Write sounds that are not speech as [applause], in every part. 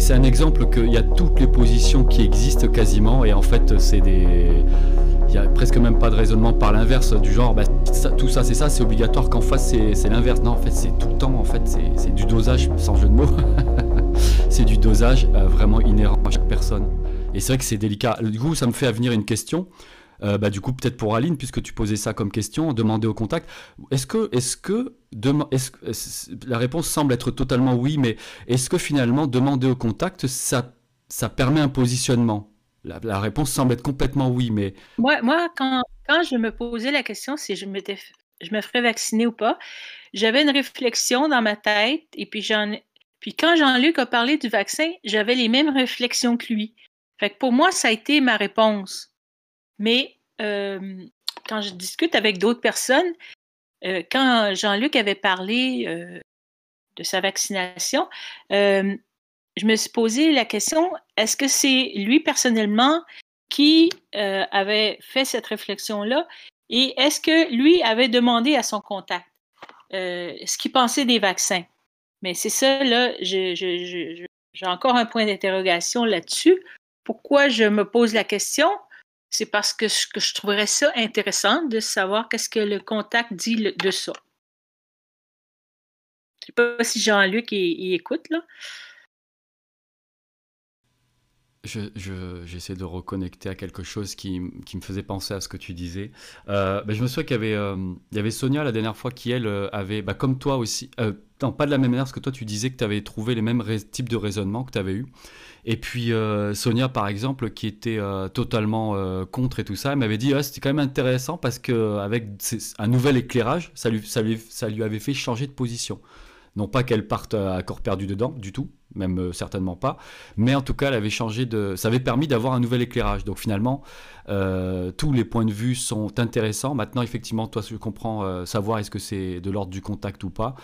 c'est un exemple qu'il y a toutes les positions qui existent quasiment, et en fait, c'est des. Il n'y a presque même pas de raisonnement par l'inverse, du genre, bah, tout ça c'est ça, c'est obligatoire qu'en face c'est l'inverse. Non, en fait, c'est tout le temps, en fait, c'est du dosage, sans jeu de mots. [laughs] c'est du dosage euh, vraiment inhérent à chaque personne. Et c'est vrai que c'est délicat. Du coup, ça me fait venir une question. Euh, bah, du coup, peut-être pour Aline, puisque tu posais ça comme question, demander au contact. Est-ce que, est-ce que, la réponse semble être totalement oui, mais est-ce que finalement demander au contact, ça, ça permet un positionnement? La, réponse semble être complètement oui, mais. Moi, moi quand, quand je me posais la question si je, je me ferais vacciner ou pas, j'avais une réflexion dans ma tête, et puis j'en puis quand Jean-Luc a parlé du vaccin, j'avais les mêmes réflexions que lui. Fait pour moi, ça a été ma réponse. Mais euh, quand je discute avec d'autres personnes, euh, quand Jean-Luc avait parlé euh, de sa vaccination, je me suis posé la question, est-ce que c'est lui personnellement qui avait fait cette réflexion-là et est-ce que lui avait demandé à son contact ce qu'il pensait des vaccins? Mais c'est ça, là, j'ai encore un point d'interrogation là-dessus. Pourquoi je me pose la question? C'est parce que je, je trouverais ça intéressant de savoir qu'est-ce que le contact dit de ça. Je ne sais pas si Jean-Luc écoute, là. J'essaie de reconnecter à quelque chose qui, me faisait penser à ce que tu disais. Euh, ben, je me souviens qu'il y, avait, euh, y avait Sonia la dernière fois qui, elle, euh, avait, bah, comme toi aussi, non, pas de la même manière, parce que toi, tu disais que tu avais trouvé les mêmes types de raisonnement que tu avais eu. Et puis Sonia, par exemple, qui était totalement contre et tout ça, elle m'avait dit, c'était quand même intéressant parce qu'avec un nouvel éclairage, ça lui, ça, lui, ça lui avait fait changer de position. Non pas qu'elle parte à corps perdu dedans, du tout, même euh, certainement pas, mais en tout cas, elle avait changé de, ça avait permis d'avoir un nouvel éclairage. Donc finalement, euh, tous les points de vue sont intéressants. Maintenant, effectivement, toi, je comprends euh, savoir est-ce que c'est de l'ordre du contact ou pas.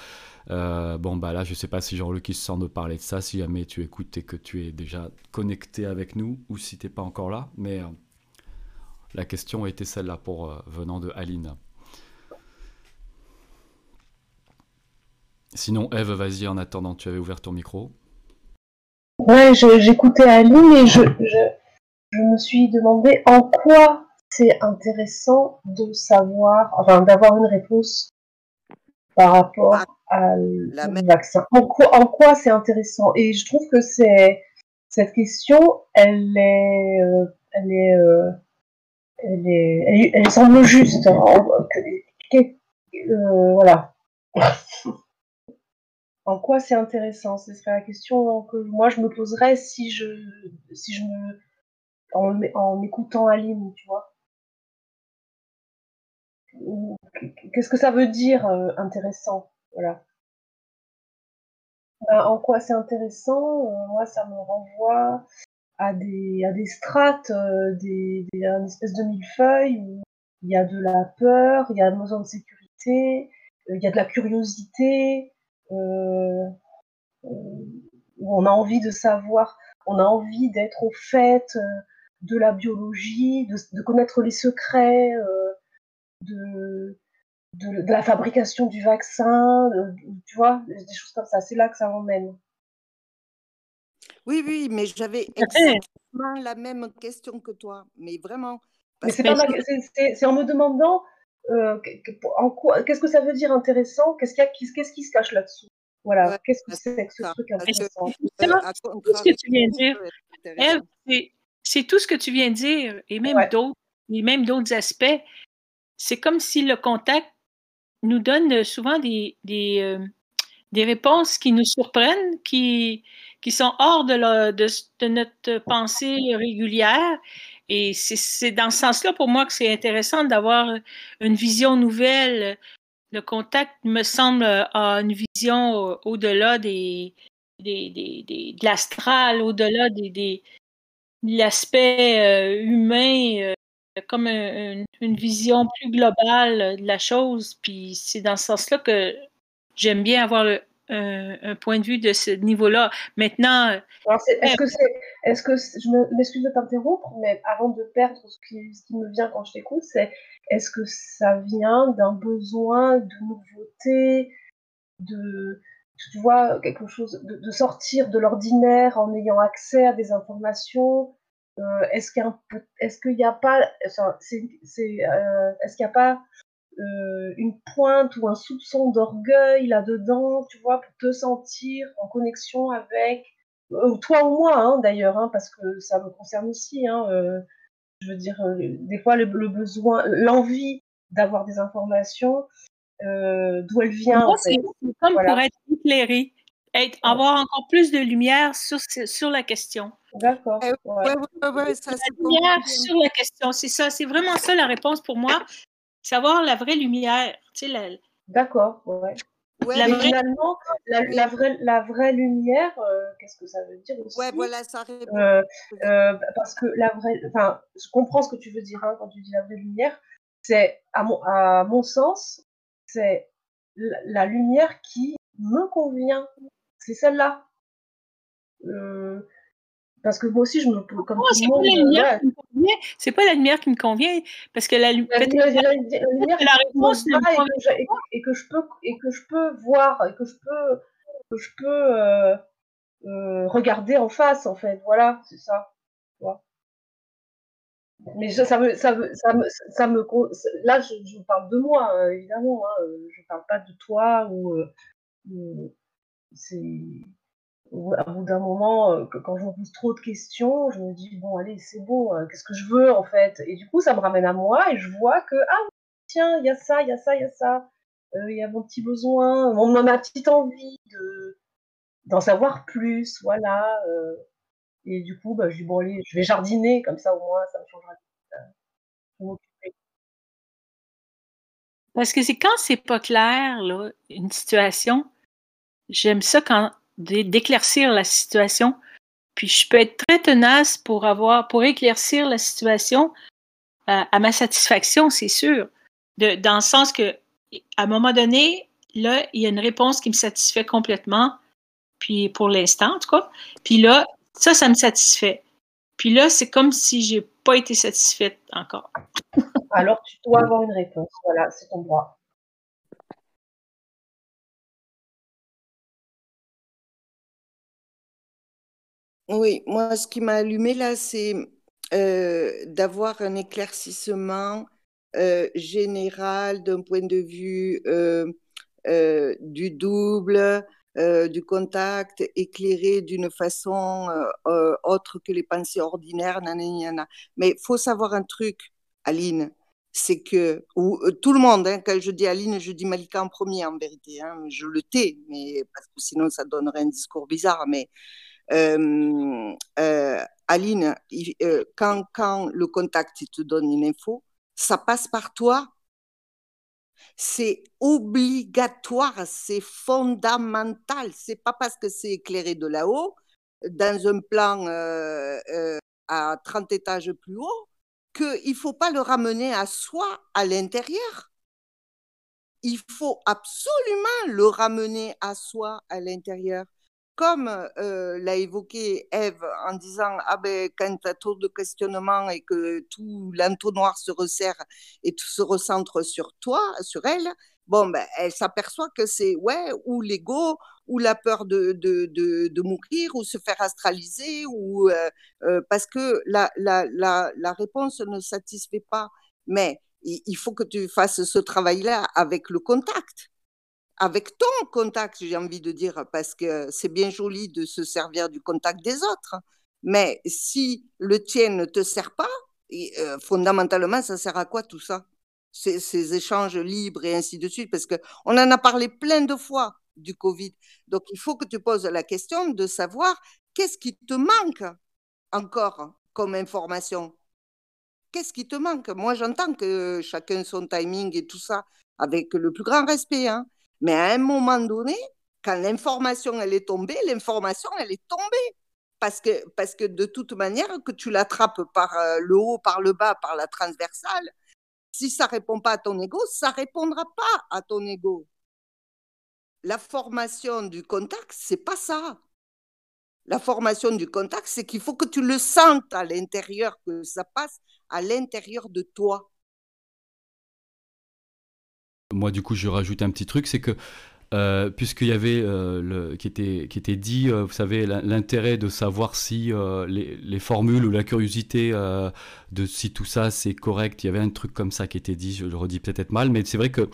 bon, bah là, je sais pas si Jean-Luc qui se sent de parler de ça, si jamais tu écoutes et que tu es déjà connecté avec nous, ou si tu n'es pas encore là, mais la question était celle-là pour venant de Aline. Sinon, Eve, vas-y, en attendant, tu avais ouvert ton micro. Ouais, j'écoutais Aline et je, je, me suis demandé en quoi c'est intéressant de savoir, enfin d'avoir une réponse par rapport ah, à au vaccin. En quoi, en quoi c'est intéressant? Et je trouve que c'est cette question, elle est, euh, elle est, euh, elle est, elle, semble juste. Hein, euh, voilà. [laughs] en quoi c'est intéressant? Ce serait la question que moi je me poserais si je, si je me, en, en écoutant Aline, tu vois. Qu'est-ce que ça veut dire euh, intéressant? Voilà. Ben, en quoi c'est intéressant? Euh, Moi, ça me renvoie à des, à des strates, euh, des, une espèce de millefeuille où il y a de la peur, il y a besoin de sécurité, il y a de la curiosité, euh, on a envie de savoir, on a envie d'être au fait euh, de la biologie, de, connaître les secrets euh, de, de, la fabrication du vaccin, tu vois, des choses comme ça. C'est là que ça emmène. Oui, oui, mais j'avais [laughs] exactement la même question que toi, mais vraiment. C'est, en me demandant euh, qu'est-ce que ça veut dire intéressant? Qu'est-ce, qu'est-ce qui se cache là-dessous? Voilà, qu'est-ce que c'est que ce truc intéressant? C'est tout ce que tu viens de dire. c'est, tout ce que tu viens de dire, et même d'autres, et même d'autres aspects. C'est comme si le contact nous donne souvent des, des, euh, des réponses qui nous surprennent, qui, qui sont hors de, la, de, de notre pensée régulière et c'est dans ce sens-là pour moi que c'est intéressant d'avoir une vision nouvelle. Le contact me semble à une vision au-delà des, des, de l'astral, au-delà des, des, de l'aspect euh, humain, euh, comme une vision plus globale de la chose. Puis c'est dans ce sens-là que j'aime bien avoir le, un, point de vue de ce niveau-là. Maintenant. Est-ce que c'est. Est-ce que je m'excuse de t'interrompre, mais avant de perdre ce qui, ce qui me vient quand je t'écoute, c'est est-ce que ça vient d'un besoin de nouveauté, de, tu vois, quelque chose, de, de sortir de l'ordinaire en ayant accès à des informations. Euh, est-ce qu'il y a, pas, enfin, c'est, c'est, euh, est-ce qu'il y a pas euh, une pointe ou un soupçon d'orgueil là-dedans, tu vois, pour te sentir en connexion avec, euh, toi ou moi, hein, d'ailleurs, hein, parce que ça me concerne aussi. Hein, euh, je veux dire, euh, des fois, le, le besoin, l'envie d'avoir des informations, euh, d'où elle vient, Moi, en fait. c'est comme Voilà. pour être éclairé, être, avoir encore plus de lumière sur, sur la question. D'accord. Eh, Ouais. ouais, ouais, ouais, ça La lumière sur la question, c'est ça, c'est vraiment ça la réponse pour moi. Savoir la vraie lumière, tu sais, la, D'accord. Ouais. Ouais, la Mais vraie finalement, la, la vraie, la vraie lumière, euh, qu'est-ce que ça veut dire aussi ouais, voilà, ça répond. Euh, euh, Parce que la vraie, enfin, je comprends ce que tu veux dire hein, quand tu dis la vraie lumière. C'est à mon, à mon sens, c'est la, la lumière qui me convient. C'est celle-là. Euh, parce que moi aussi, je me, comme Non, tout c'est pas euh, lumière ouais, qui me convient. C'est pas la lumière qui me convient parce que la, la, la- lumière que la réponse ne me va et que, je, et, que- je peux et que je peux voir et que je peux que je peux euh, euh, regarder en face en fait. Voilà c'est ça. Mais je- ça me ça me ça me ça me con- là je, je parle de moi euh, évidemment hein, je parle pas de toi ou, euh, c'est à bout d'un moment, euh, quand je me pose trop de questions, je me dis bon allez c'est bon, euh, qu'est-ce que je veux en fait? Et du coup ça me ramène à moi et je vois que ah tiens il y a ça, il y a ça, il y a ça, Euh, il y a mon petit besoin, mon, ma petite envie de d'en savoir plus, voilà. et du coup bah, je dis bon allez je vais jardiner comme ça au moins ça me changera. Parce que c'est quand c'est pas clair, là, une situation, j'aime ça quand d'éclaircir la situation. Puis je peux être très tenace pour avoir, pour éclaircir la situation euh, à ma satisfaction, c'est sûr. Dans le sens que, à un moment donné, là, il y a une réponse qui me satisfait complètement. Puis pour l'instant, en tout cas. Puis là, ça, ça me satisfait. Puis là, c'est comme si j'ai pas été satisfaite encore. Alors tu dois avoir une réponse, voilà c'est ton droit. Oui, moi, ce qui m'a allumé là, c'est euh, d'avoir un éclaircissement euh, général d'un point de vue euh, du double, du contact, éclairé d'une façon autre que les pensées ordinaires. Mais il faut savoir un truc, Aline, c'est que, ou tout le monde, hein, quand je dis Aline, je dis Malika en premier en vérité, hein, je le tais, mais, parce que sinon ça donnerait un discours bizarre, mais Aline, il- euh, quand, quand le contact te donne une info, ça passe par toi. C'est obligatoire, c'est fondamental. C'est pas parce que c'est éclairé de là-haut, dans un plan euh, euh, à 30 étages plus haut, qu'il faut pas le ramener à soi, à l'intérieur. Il faut absolument le ramener à soi, à l'intérieur comme euh, l'a évoqué Eve en disant ah ben quand tu as trop de questionnements et que tout l'entonnoir se resserre et tout se recentre sur toi, sur elle, bon ben elle s'aperçoit que c'est ouais ou l'ego ou la peur de, de, de, mourir ou se faire astraliser ou euh, euh, parce que la, la, la, réponse ne satisfait pas. Mais il faut que tu fasses ce travail-là avec le contact avec ton contact, j'ai envie de dire, parce que c'est bien joli de se servir du contact des autres. Mais si le tien ne te sert pas, euh, fondamentalement, ça sert à quoi tout ça? Ces, échanges libres et ainsi de suite Parce qu'on en a parlé plein de fois du Covid. Donc, il faut que tu poses la question de savoir qu'est-ce qui te manque encore comme information? Qu'est-ce qui te manque? Moi, j'entends que chacun son timing et tout ça, avec le plus grand respect, hein. Mais à un moment donné, quand l'information elle est tombée, l'information elle est tombée. Parce que, de toute manière, que tu l'attrapes par le haut, par le bas, par la transversale, si ça répond pas à ton ego, ça répondra pas à ton ego. La formation du contact, c'est pas ça. La formation du contact, c'est qu'il faut que tu le sentes à l'intérieur, que ça passe à l'intérieur de toi. Moi, du coup, je rajoute un petit truc, c'est que euh, puisqu'il y avait euh, qui, était, qui était dit, vous savez, l'intérêt de savoir si les, les, formules ou la curiosité de si tout ça c'est correct. Il y avait un truc comme ça qui était dit, je le redis peut-être mal, mais c'est vrai que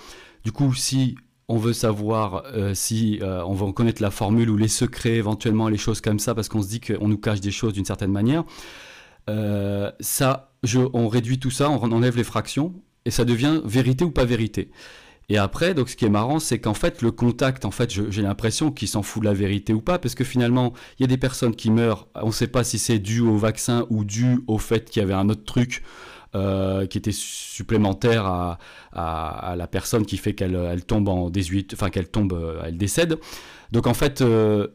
du coup, si on veut savoir si on veut connaître la formule ou les secrets, éventuellement les choses comme ça, parce qu'on se dit qu'on nous cache des choses d'une certaine manière, ça, on réduit tout ça, on enlève les fractions et ça devient vérité ou pas vérité. Et après, donc, ce qui est marrant, c'est qu'en fait, le contact, en fait, j'ai l'impression qu'il s'en fout de la vérité ou pas, parce que finalement, il y a des personnes qui meurent. On ne sait pas si c'est dû au vaccin ou dû au fait qu'il y avait un autre truc euh, qui était supplémentaire à, la personne qui fait qu'elle elle tombe en désuétude, enfin qu'elle tombe, euh, elle décède. Donc en fait, euh,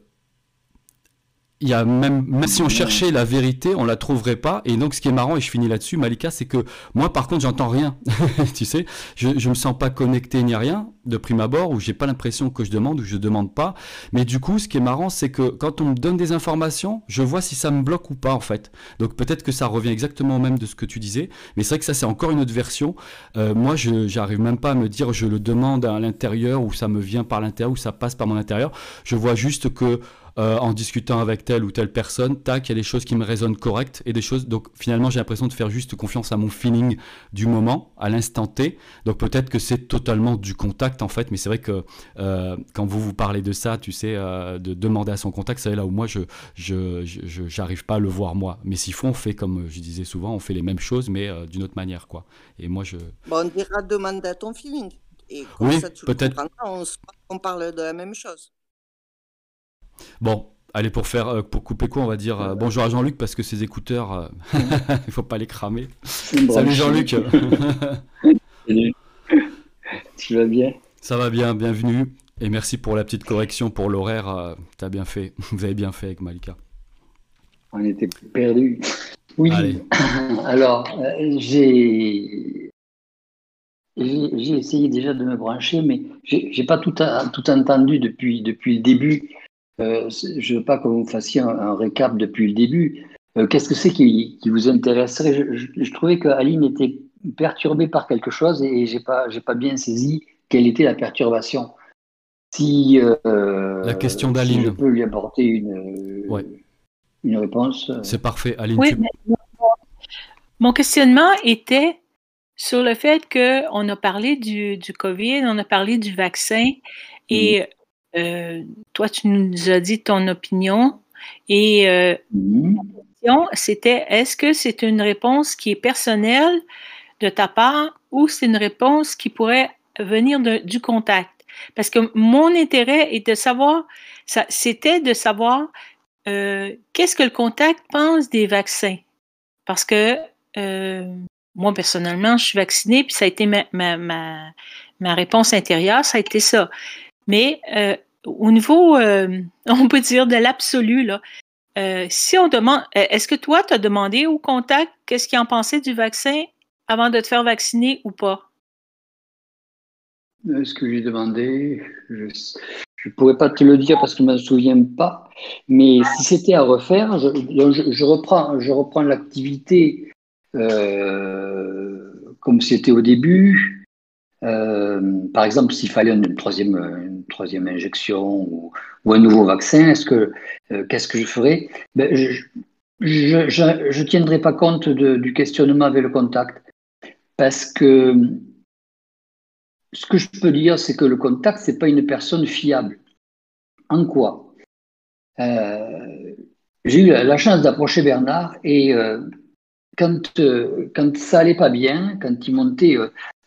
il y a même, même si on cherchait la vérité, on la trouverait pas. Et donc, ce qui est marrant, et je finis là-dessus, Malika, c'est que moi, par contre, j'entends rien. [laughs] tu sais, je, je me sens pas connecté ni rien de prime abord, où j'ai pas l'impression que je demande ou je demande pas. Mais du coup, ce qui est marrant, c'est que quand on me donne des informations, je vois si ça me bloque ou pas, en fait. Donc, peut-être que ça revient exactement au même de ce que tu disais. Mais c'est vrai que ça, c'est encore une autre version. Euh, moi, je j'arrive même pas à me dire, je le demande à l'intérieur, ou ça me vient par l'intérieur, ou ça passe par mon intérieur. Je vois juste que euh, en discutant avec telle ou telle personne, tac, il y a des choses qui me résonnent correctes et des choses. Donc finalement, j'ai l'impression de faire juste confiance à mon feeling du moment, à l'instant T. Donc peut-être que c'est totalement du contact en fait, mais c'est vrai que euh, quand vous vous parlez de ça, tu sais, euh, de demander à son contact, c'est là où moi je je j'arrive pas à le voir moi. Mais s'il faut, on fait comme je disais souvent, on fait les mêmes choses mais d'une autre manière quoi. Et moi je. Bon, on dira demander à ton feeling. Et oui, peut-être. On, on parle de la même chose. Bon, allez, pour, faire, euh, pour couper quoi, on va dire euh, bonjour à Jean-Luc parce que ses écouteurs, euh, [laughs] il faut pas les cramer. Salut Jean-Luc. tu vas bien? Ça va bien, bienvenue. Et merci pour la petite correction pour l'horaire. tu as bien fait. [laughs] Vous avez bien fait avec Malika. On était perdus. Oui. [coughs] Alors, j'ai j'ai essayé déjà de me brancher, mais j'ai pas tout, tout entendu depuis, depuis le début. Euh, je ne veux pas que vous fassiez un, récap depuis le début. Euh, qu'est-ce que c'est qui, vous intéresserait? Je, trouvais que Aline était perturbée par quelque chose et je n'ai pas, pas bien saisi quelle était la perturbation. Si, euh, la question d'Aline. je peux lui apporter une, une réponse. C'est parfait, Aline. Oui, mon questionnement était sur le fait qu'on a parlé du, du, COVID, on a parlé du vaccin et euh, toi, tu nous as dit ton opinion. Et euh, mm-hmm. question, c'était est-ce que c'est une réponse qui est personnelle de ta part ou c'est une réponse qui pourrait venir du contact? Parce que mon intérêt est de savoir, c'était de savoir euh, qu'est-ce que le contact pense des vaccins? Parce que moi, personnellement, je suis vaccinée, puis ça a été ma, ma, ma réponse intérieure, ça a été ça. Mais euh, au niveau, euh, [laughs] on peut dire de l'absolu, là, euh, si on demande, est-ce que toi, tu as demandé au contact qu'est-ce qu'il en pensait du vaccin avant de te faire vacciner ou pas? Est-ce que j'ai demandé? Je ne pourrais pas te le dire parce que je ne me souviens pas. Mais si c'était à refaire, je, reprends, je reprends l'activité comme c'était au début. Euh, par exemple, s'il fallait une troisième, injection ou, un nouveau vaccin, euh, qu'est-ce que je ferais? Ben, Je ne tiendrai pas compte du questionnement avec le contact. Parce que ce que je peux dire, c'est que le contact, c'est pas une personne fiable. En quoi? Euh, J'ai eu la chance d'approcher Bernard et quand, quand ça allait pas bien, quand il montait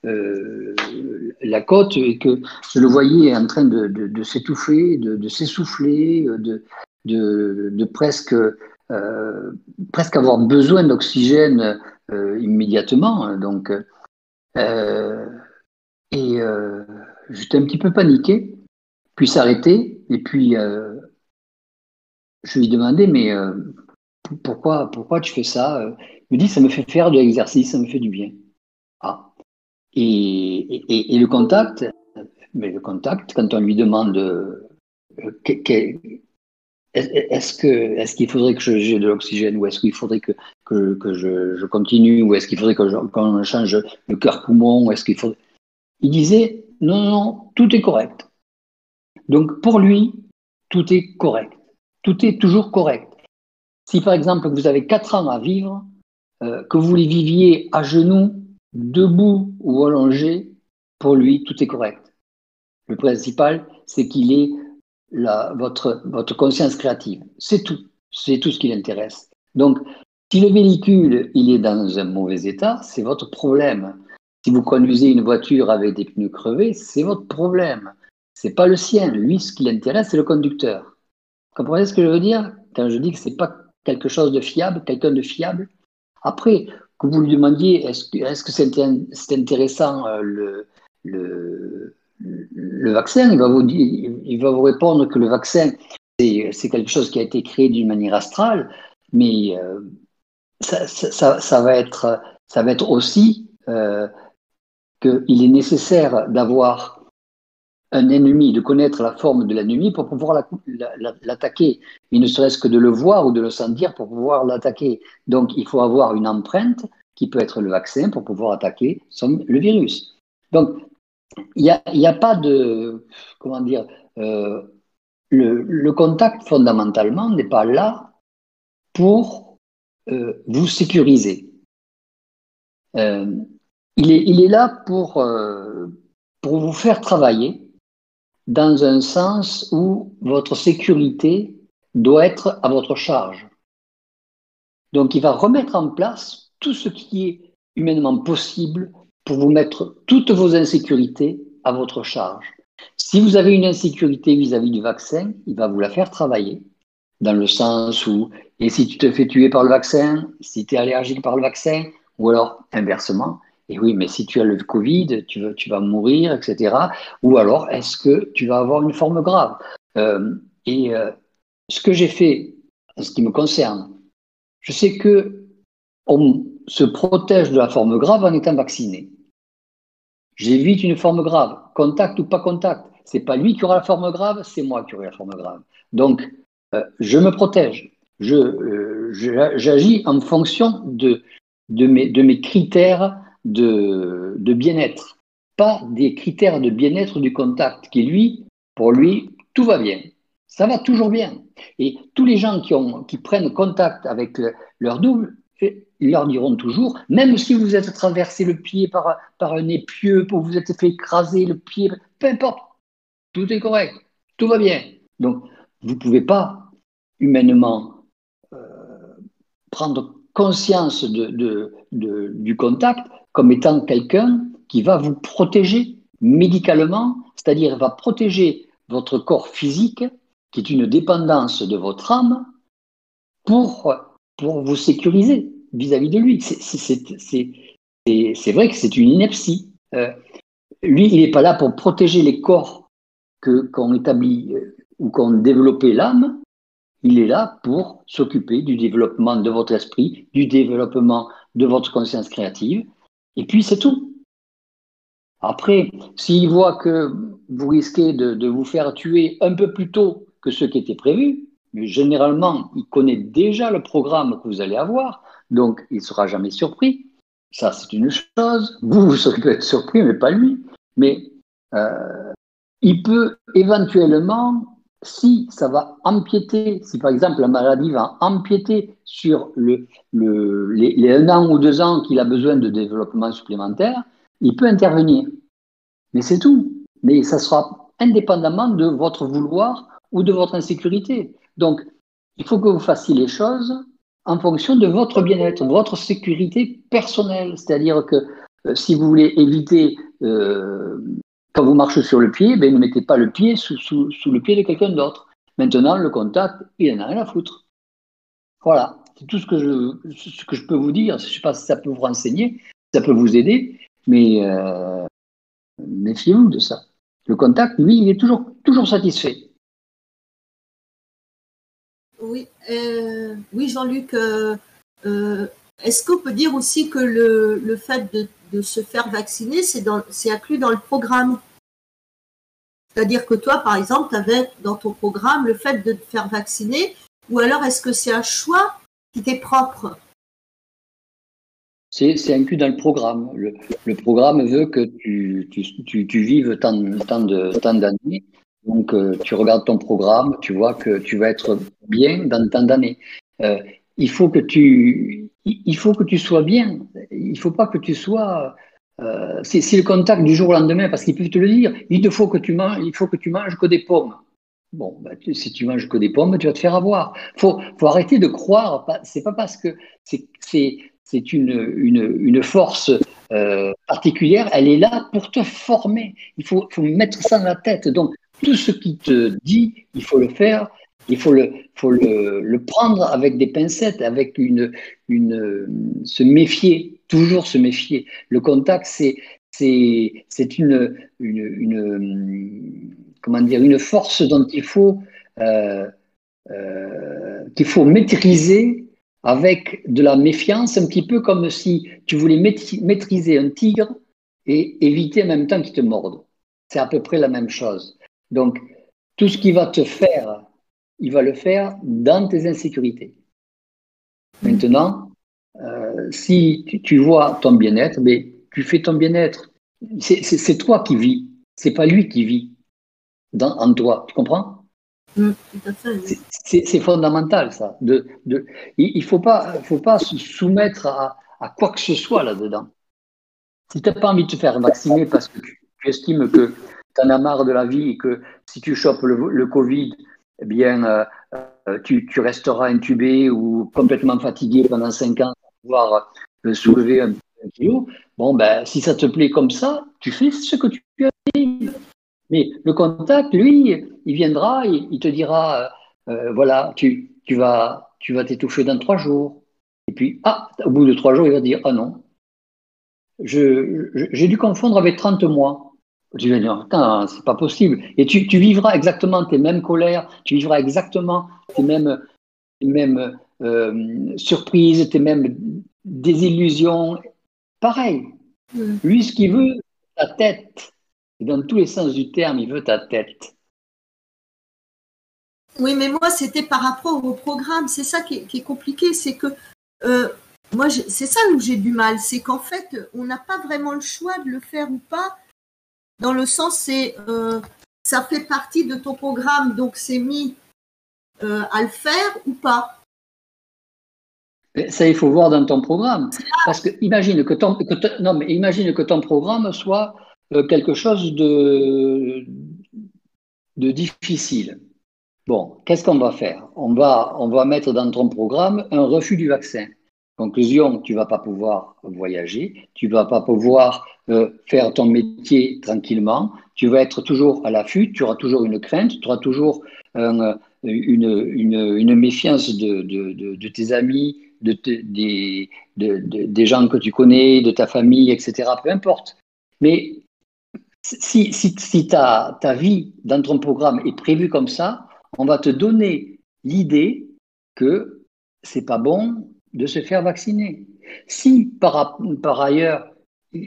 euh, la côte et que je le voyais en train de, s'étouffer, de, s'essouffler, de, de, presque, euh, presque avoir besoin d'oxygène euh, immédiatement. Donc, et j'étais un petit peu paniqué, puis s'arrêter, et puis je lui demandais, mais pourquoi, pourquoi tu fais ça? Il me dit, ça me fait faire de l'exercice, ça me fait du bien. Et, le contact, mais le contact, quand on lui demande euh, est-ce que est-ce qu'il faudrait que j'ai de l'oxygène ou est-ce qu'il faudrait que, que, je, continue ou est-ce qu'il faudrait qu'on change le cœur poumon est-ce qu'il faut il disait non non tout est correct Donc pour lui, tout est correct. Tout est toujours correct. Si par exemple vous avez quatre ans à vivre, euh, que vous les viviez à genoux, debout ou allongé, pour lui, tout est correct. Le principal, c'est qu'il ait votre, votre conscience créative. C'est tout. C'est tout ce qui l'intéresse. Donc, si le véhicule il est dans un mauvais état, c'est votre problème. Si vous conduisez une voiture avec des pneus crevés, c'est votre problème. C'est pas le sien. Lui, ce qui l'intéresse, c'est le conducteur. Vous comprenez ce que je veux dire? Quand je dis que c'est pas quelque chose de fiable, quelqu'un de fiable Après, que vous lui demandiez est-ce que c'est intéressant euh, le, vaccin, il va, vous, répondre que le vaccin, c'est quelque chose qui a été créé d'une manière astrale, mais euh, ça, va être, ça va être aussi euh, qu'il est nécessaire d'avoir un ennemi, de connaître la forme de l'ennemi pour pouvoir l'attaquer. Il ne serait-ce que de le voir ou de le sentir pour pouvoir l'attaquer. Donc il faut avoir une empreinte qui peut être le vaccin pour pouvoir attaquer le virus. Donc il n'y a, pas de, comment dire, euh, le, contact fondamentalement n'est pas là pour euh, vous sécuriser. Euh, il, est, il, est, là pour, pour vous faire travailler dans un sens où votre sécurité doit être à votre charge. Donc il va remettre en place tout ce qui est humainement possible pour vous mettre toutes vos insécurités à votre charge. Si vous avez une insécurité vis-à-vis du vaccin, il va vous la faire travailler dans le sens où, et si tu te fais tuer par le vaccin, si tu es allergique par le vaccin, ou alors inversement, et oui, mais si tu as le Covid, tu, tu vas mourir, etc. Ou alors, est-ce que tu vas avoir une forme grave? Euh, Et euh, ce que j'ai fait, en ce qui me concerne, je sais que on se protège de la forme grave en étant vacciné. J'évite une forme grave, contact ou pas contact. C'est pas lui qui aura la forme grave, c'est moi qui aurai la forme grave. Donc, euh, je me protège. Je, j'agis en fonction de, de, mes, de mes critères de, bien-être, pas des critères de bien-être du contact, qui lui, pour lui, tout va bien. Ça va toujours bien. Et tous les gens qui, prennent contact avec leur double, ils leur diront toujours, même si vous êtes traversé le pied par, un épieu, pour vous êtes fait écraser le pied, peu importe, tout est correct, tout va bien. Donc, vous ne pouvez pas humainement euh, prendre conscience de, du contact comme étant quelqu'un qui va vous protéger médicalement, c'est-à-dire va protéger votre corps physique, qui est une dépendance de votre âme, pour, vous sécuriser vis-à-vis de lui. C'est vrai que c'est une ineptie. Euh, lui, il n'est pas là pour protéger les corps qu'on établit euh, ou qu'on développé l'âme. Il est là pour s'occuper du développement de votre esprit, du développement de votre conscience créative et puis c'est tout. Après, s'il voit que vous risquez de, vous faire tuer un peu plus tôt que ce qui était prévu, mais généralement, il connaît déjà le programme que vous allez avoir, donc il ne sera jamais surpris. Ça, c'est une chose. Vous, vous serez peut-être surpris, mais pas lui. Mais euh, il peut éventuellement si ça va empiéter, si par exemple la maladie va empiéter sur le, les, un an ou deux ans qu'il a besoin de développement supplémentaire, il peut intervenir. Mais c'est tout. Mais ça sera indépendamment de votre vouloir ou de votre insécurité. Donc, il faut que vous fassiez les choses en fonction de votre bien-être, de votre sécurité personnelle. C'est-à-dire que euh, si vous voulez éviter euh, quand vous marchez sur le pied, ben, ne mettez pas le pied sous, le pied de quelqu'un d'autre. Maintenant, le contact, il en a rien à foutre. Voilà, c'est tout ce que, je, peux vous dire. Je ne sais pas si ça peut vous renseigner, si ça peut vous aider, mais euh, méfiez-vous de ça. Le contact, lui, il est toujours, satisfait. Oui, euh, oui Jean-Luc, euh, est-ce qu'on peut dire aussi que le fait de de se faire vacciner, c'est inclus dans le programme. C'est-à-dire que toi, par exemple, tu avais dans ton programme le fait de te faire vacciner, ou alors est-ce que c'est un choix qui t'est propre? C'est inclus dans le programme. Le, programme veut que tu, tu, tu, vives tant, tant d'années Donc, euh, tu regardes ton programme, tu vois que tu vas être bien dans tant d'années. Euh, il faut que tu, il faut que tu sois bien. Il faut pas que tu sois. Euh, c'est le contact du jour au lendemain, parce qu'ils peuvent te le dire. Il te faut que tu manges, que des pommes. Bon, bah, si tu manges que des pommes, tu vas te faire avoir. Faut, faut arrêter de croire. C'est pas parce que c'est une, force euh, particulière. Elle est là pour te former. Il faut, faut mettre ça dans la tête. Donc, tout ce qui te dit, il faut le faire. Il faut le, prendre avec des pincettes, avec une, se méfier, toujours se méfier. Le contact, c'est, une force dont il faut, euh, euh, qu'il faut maîtriser avec de la méfiance, un petit peu comme si tu voulais maîtriser un tigre et éviter en même temps qu'il te morde. C'est à peu près la même chose. Donc, tout ce qui va te faire, il va le faire dans tes insécurités. Maintenant, euh, si tu, vois ton bien-être, mais tu fais ton bien-être. C'est toi qui vis, c'est pas lui qui vit dans, en toi. Tu comprends? C'est fondamental, ça. De, de, il ne faut pas, faut pas se soumettre à, à quoi que ce soit là-dedans. Si tu n'as pas envie de te faire vacciner parce que tu, estimes que tu en as marre de la vie et que si tu chopes le, le Covid, eh bien, euh, euh, tu, resteras intubé ou complètement fatigué pendant 5 ans pour pouvoir euh, soulever un, kilo. Bon, ben, si ça te plaît comme ça, tu fais ce que tu as. Mais le contact, lui, il viendra, il, il te dira, euh, voilà, tu, vas t'étouffer dans trois jours. Et puis, ah, au bout de trois jours, il va dire, ah non, j'ai dû confondre avec 30 mois. Tu vas dire, attends, c'est pas possible. Et tu, tu, vivras exactement tes mêmes colères, tu vivras exactement tes mêmes, tes mêmes euh, surprises, tes mêmes désillusions. Pareil. Mm. Lui, ce qu'il veut, ta tête dans tous les sens du terme, il veut ta tête. Oui, mais moi, c'était par rapport au programme. C'est ça qui est, compliqué. C'est que euh, moi, c'est ça où j'ai du mal. C'est qu'en fait, on n'a pas vraiment le choix de le faire ou pas. Dans le sens, c'est euh, ça fait partie de ton programme, donc c'est mis euh, à le faire ou pas? Ça, il faut voir dans ton programme. Parce que imagine que ton, que non, mais imagine que ton programme soit euh, quelque chose de, de difficile. Bon, qu'est-ce qu'on va faire? On va, on va mettre dans ton programme un refus du vaccin. Conclusion, tu vas pas pouvoir voyager, tu vas pas pouvoir euh, faire ton métier tranquillement, tu vas être toujours à l'affût, tu auras toujours une crainte, tu auras toujours une, méfiance de, tes amis, de, des, gens que tu connais, de ta famille, etc. Peu importe. Mais si, ta vie dans ton programme est prévue comme ça, on va te donner l'idée que c'est pas bon de se faire vacciner. Si par, ailleurs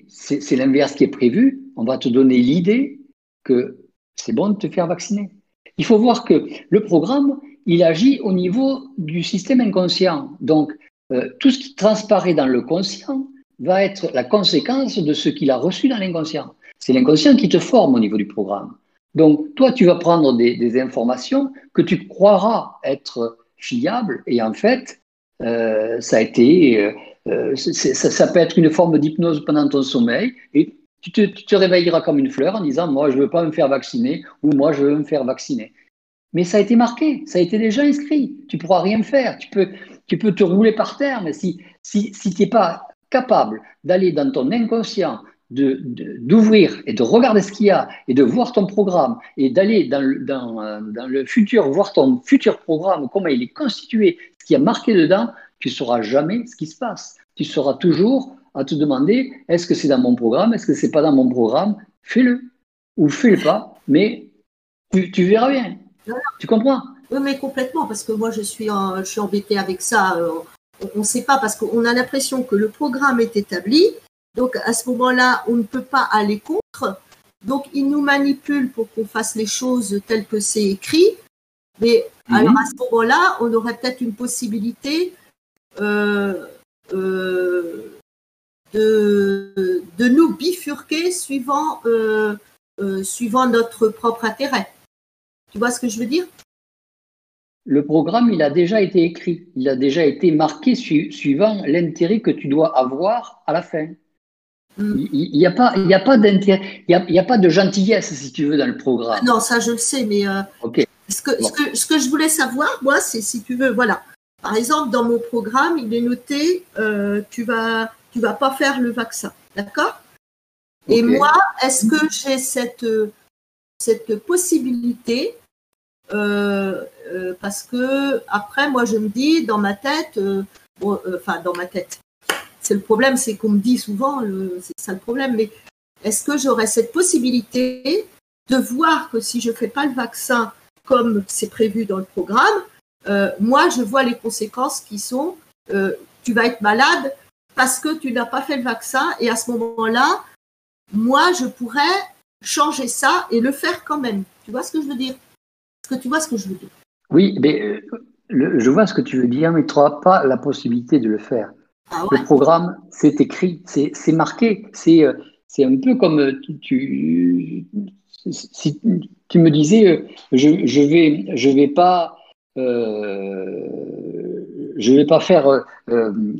c'est l'inverse qui est prévu, on va te donner l'idée que c'est bon de te faire vacciner. Il faut voir que le programme, il agit au niveau du système inconscient. Donc, euh, tout ce qui transparaît dans le conscient va être la conséquence de ce qu'il a reçu dans l'inconscient. C'est l'inconscient qui te forme au niveau du programme. Donc, toi, tu vas prendre des, informations que tu croiras être fiables, et en fait, euh, ça a été, euh, euh ça, peut être une forme d'hypnose pendant ton sommeil, et tu te, réveilleras comme une fleur en disant, moi, je veux pas me faire vacciner, ou moi, je veux me faire vacciner. Mais ça a été marqué, ça a été déjà inscrit. Tu pourras rien faire. Tu peux, tu peux te rouler par terre, mais si, si, si tu n'es pas capable d'aller dans ton inconscient, d'ouvrir de, et de regarder ce qu'il y a et de voir ton programme et d'aller dans, dans, dans, le futur, voir ton futur programme, comment il est constitué, qui a marqué dedans, tu ne sauras jamais ce qui se passe. Tu seras toujours à te demander est-ce que c'est dans mon programme, est-ce que c'est pas dans mon programme Fais-le ou fais-le pas, mais tu, tu verras bien. Tu comprends? Oui, mais complètement, parce que moi je suis, en, je suis embêtée avec ça. Euh, on ne sait pas parce qu'on a l'impression que le programme est établi donc à ce moment-là, on ne peut pas aller contre. Donc ils nous manipulent pour qu'on fasse les choses telles que c'est écrit. Mais mhm. alors à ce moment-là, on aurait peut-être une possibilité euh, euh, de, de, nous bifurquer suivant, euh, suivant notre propre intérêt. Tu vois ce que je veux dire? Le programme, il a déjà été écrit, il a déjà été marqué suivant l'intérêt que tu dois avoir à la fin. Mm. Il n'y a pas, il a pas d'intérêt, il n'y a, pas de gentillesse, si tu veux, dans le programme. Non, ça je le sais, mais euh, ce, que, ce, que, je voulais savoir, moi, c'est si tu veux, voilà. Par exemple, dans mon programme, il est noté, euh, tu vas, tu vas pas faire le vaccin, d'accord? Et moi, est-ce que j'ai cette, cette possibilité euh, parce que après, moi, je me dis dans ma tête, enfin dans ma tête, c'est le problème, c'est qu'on me dit souvent, c'est ça le problème, mais est-ce que j'aurais cette possibilité de voir que si je ne fais pas le vaccin comme c'est prévu dans le programme, euh, moi, je vois les conséquences qui sont, euh, tu vas être malade parce que tu n'as pas fait le vaccin, et à ce moment-là, moi, je pourrais changer ça et le faire quand même. Tu vois ce que je veux dire? Est-ce que tu vois ce que je veux dire? Oui, mais euh, je vois ce que tu veux dire, mais tu n'auras pas la possibilité de le faire. Ah le programme, c'est écrit, c'est marqué. C'est un peu comme tu, si tu me disais, euh, je, je vais je vais pas je vais pas faire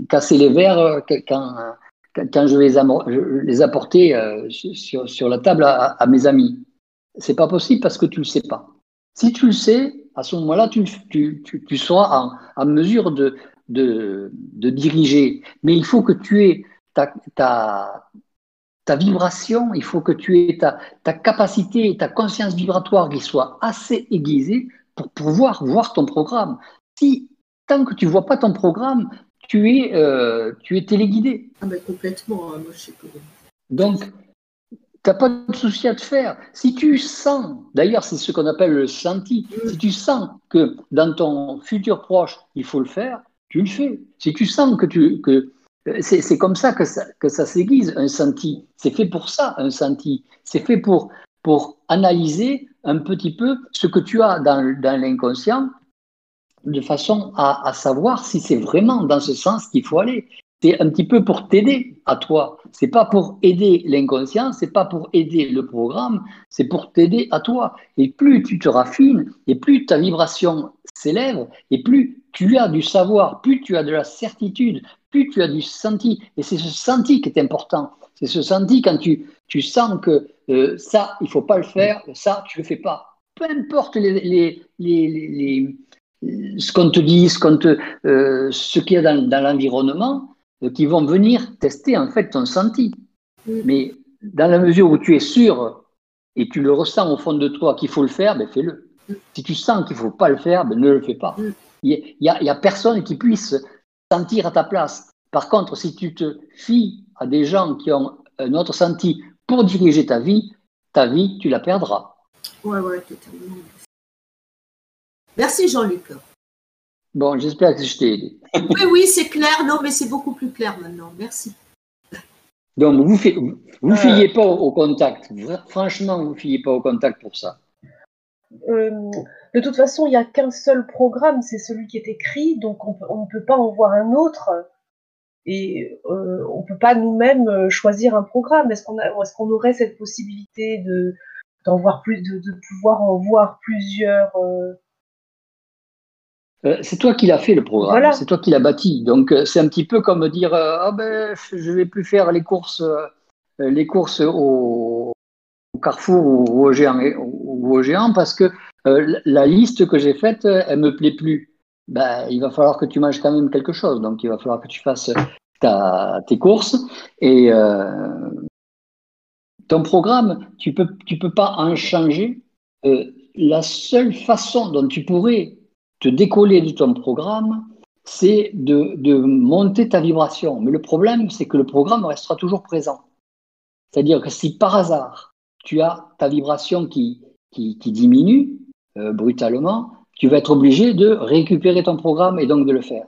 casser les verres quand, quand je vais les apporter sur, la table à, mes amis. C'est pas possible parce que tu le sais pas. Si tu le sais, à ce moment-là, tu, tu, tu, seras en, mesure de, de, diriger, mais il faut que tu aies ta, vibration, il faut que tu aies ta, ta capacité, ta conscience vibratoire qui soit assez aiguisée pour pouvoir voir ton programme. Si tant que tu vois pas ton programme, tu es, euh, tu es téléguidé. Ah ben complètement, hein, moi je sais Donc, tu n'as pas de souci à te faire. Si tu sens, d'ailleurs c'est ce qu'on appelle le senti, si tu sens que dans ton futur proche, il faut le faire, tu le fais. Si tu sens que tu. Que, c'est comme ça que ça, s'aiguise, un senti. C'est fait pour ça, un senti. C'est fait pour, analyser un petit peu ce que tu as dans, l'inconscient de façon à savoir si c'est vraiment dans ce sens qu'il faut aller. C'est un petit peu pour t'aider à toi. C'est pas pour aider l'inconscient, c'est pas pour aider le programme, c'est pour t'aider à toi. Et plus tu te raffines, et plus ta vibration s'élève, et plus tu as du savoir, plus tu as de la certitude, plus tu as du senti. Et c'est ce senti qui est important. C'est ce senti quand tu, tu sens que euh, ça, il faut pas le faire, ça, tu le fais pas. Peu importe les, les, les, ce qu'on te dit, ce qu'il euh, y a dans, l'environnement, qui vont venir tester en fait ton senti. Mais dans la mesure où tu es sûr et tu le ressens au fond de toi qu'il faut le faire, ben fais-le. Si tu sens qu'il ne faut pas le faire, ben ne le fais pas. Il n'y a, personne qui puisse sentir à ta place. Par contre, si tu te fies à des gens qui ont un autre senti pour diriger ta vie, ta vie, tu la perdras. Ouais, ouais, totalement. Merci Jean-Luc. Bon, j'espère que je t'ai aidé. oui, oui, c'est clair. Non, mais c'est beaucoup plus clair maintenant. Merci. Donc, vous ne vous, fiez pas au contact. Franchement, vous ne fiez pas au contact pour ça. Euh, de toute façon, il n'y a qu'un seul programme, c'est celui qui est écrit, donc on ne peut pas en voir un autre. Et euh, on ne peut pas nous-mêmes euh, choisir un programme. Est-ce qu'on est qu'on aurait cette possibilité de, d'en voir plus, de, de, pouvoir en voir plusieurs c'est toi qui l'as fait le programme, c'est toi qui l'as bâti. Donc c'est un petit peu comme dire ah ben je vais plus faire les courses les courses au, Carrefour ou au géant ou au géant parce que euh, la liste que j'ai faite, euh, elle me plaît plus. Ben, il va falloir que tu manges quand même quelque chose. Donc, il va falloir que tu fasses ta, tes courses. Et euh, ton programme, tu peux, tu peux pas en changer. la seule façon dont tu pourrais te décoller de ton programme, c'est de, monter ta vibration. Mais le problème, c'est que le programme restera toujours présent. C'est-à-dire que si par hasard, tu as ta vibration qui diminue, euh, brutalement, tu vas être obligé de récupérer ton programme et donc de le faire.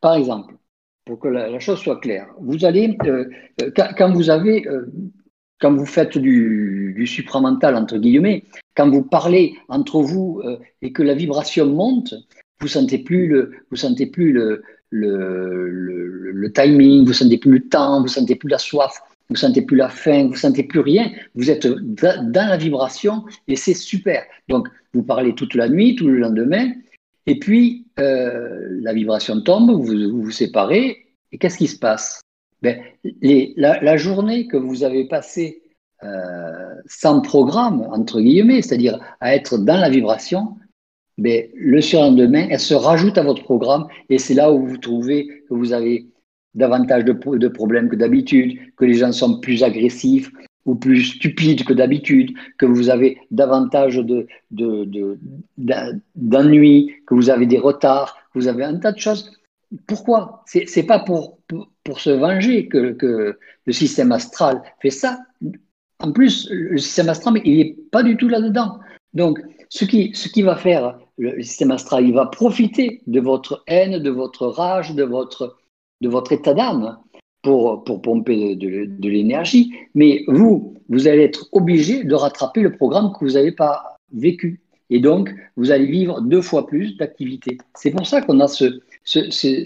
Par exemple, pour que la, chose soit claire, vous allez, euh, euh, quand, vous avez, quand vous faites du, du, supramental, entre guillemets, quand vous parlez entre vous et que la vibration monte, vous sentez plus le, vous sentez plus le, le, le, timing, vous sentez plus le temps, vous sentez plus la soif. vous sentez plus la faim, vous sentez plus rien. Vous êtes dans la vibration et c'est super. Donc, vous parlez toute la nuit, tout le lendemain, et puis euh, la vibration tombe, vous vous, séparez, et qu'est-ce qui se passe? Ben, la, journée que vous avez passée euh, sans programme, entre guillemets, c'est-à-dire à être dans la vibration, ben, le surlendemain, elle se rajoute à votre programme et c'est là où vous trouvez que vous avez davantage de, problèmes que d'habitude, que les gens sont plus agressifs ou plus stupides que d'habitude, que vous avez davantage de, d'ennuis, que vous avez des retards, que vous avez un tas de choses. Pourquoi? C'est pas pour, pour, se venger que, le système astral fait ça. En plus, le système astral, il n'est pas du tout là-dedans. Donc, ce qui, va faire le système astral, il va profiter de votre haine, de votre rage, de votre, de votre état d'âme pour, pour pomper de, de, l'énergie. Mais vous, vous allez être obligé de rattraper le programme que vous n'avez pas vécu. Et donc, vous allez vivre deux fois plus d'activité. C'est pour ça qu'on a ce, ce, ce,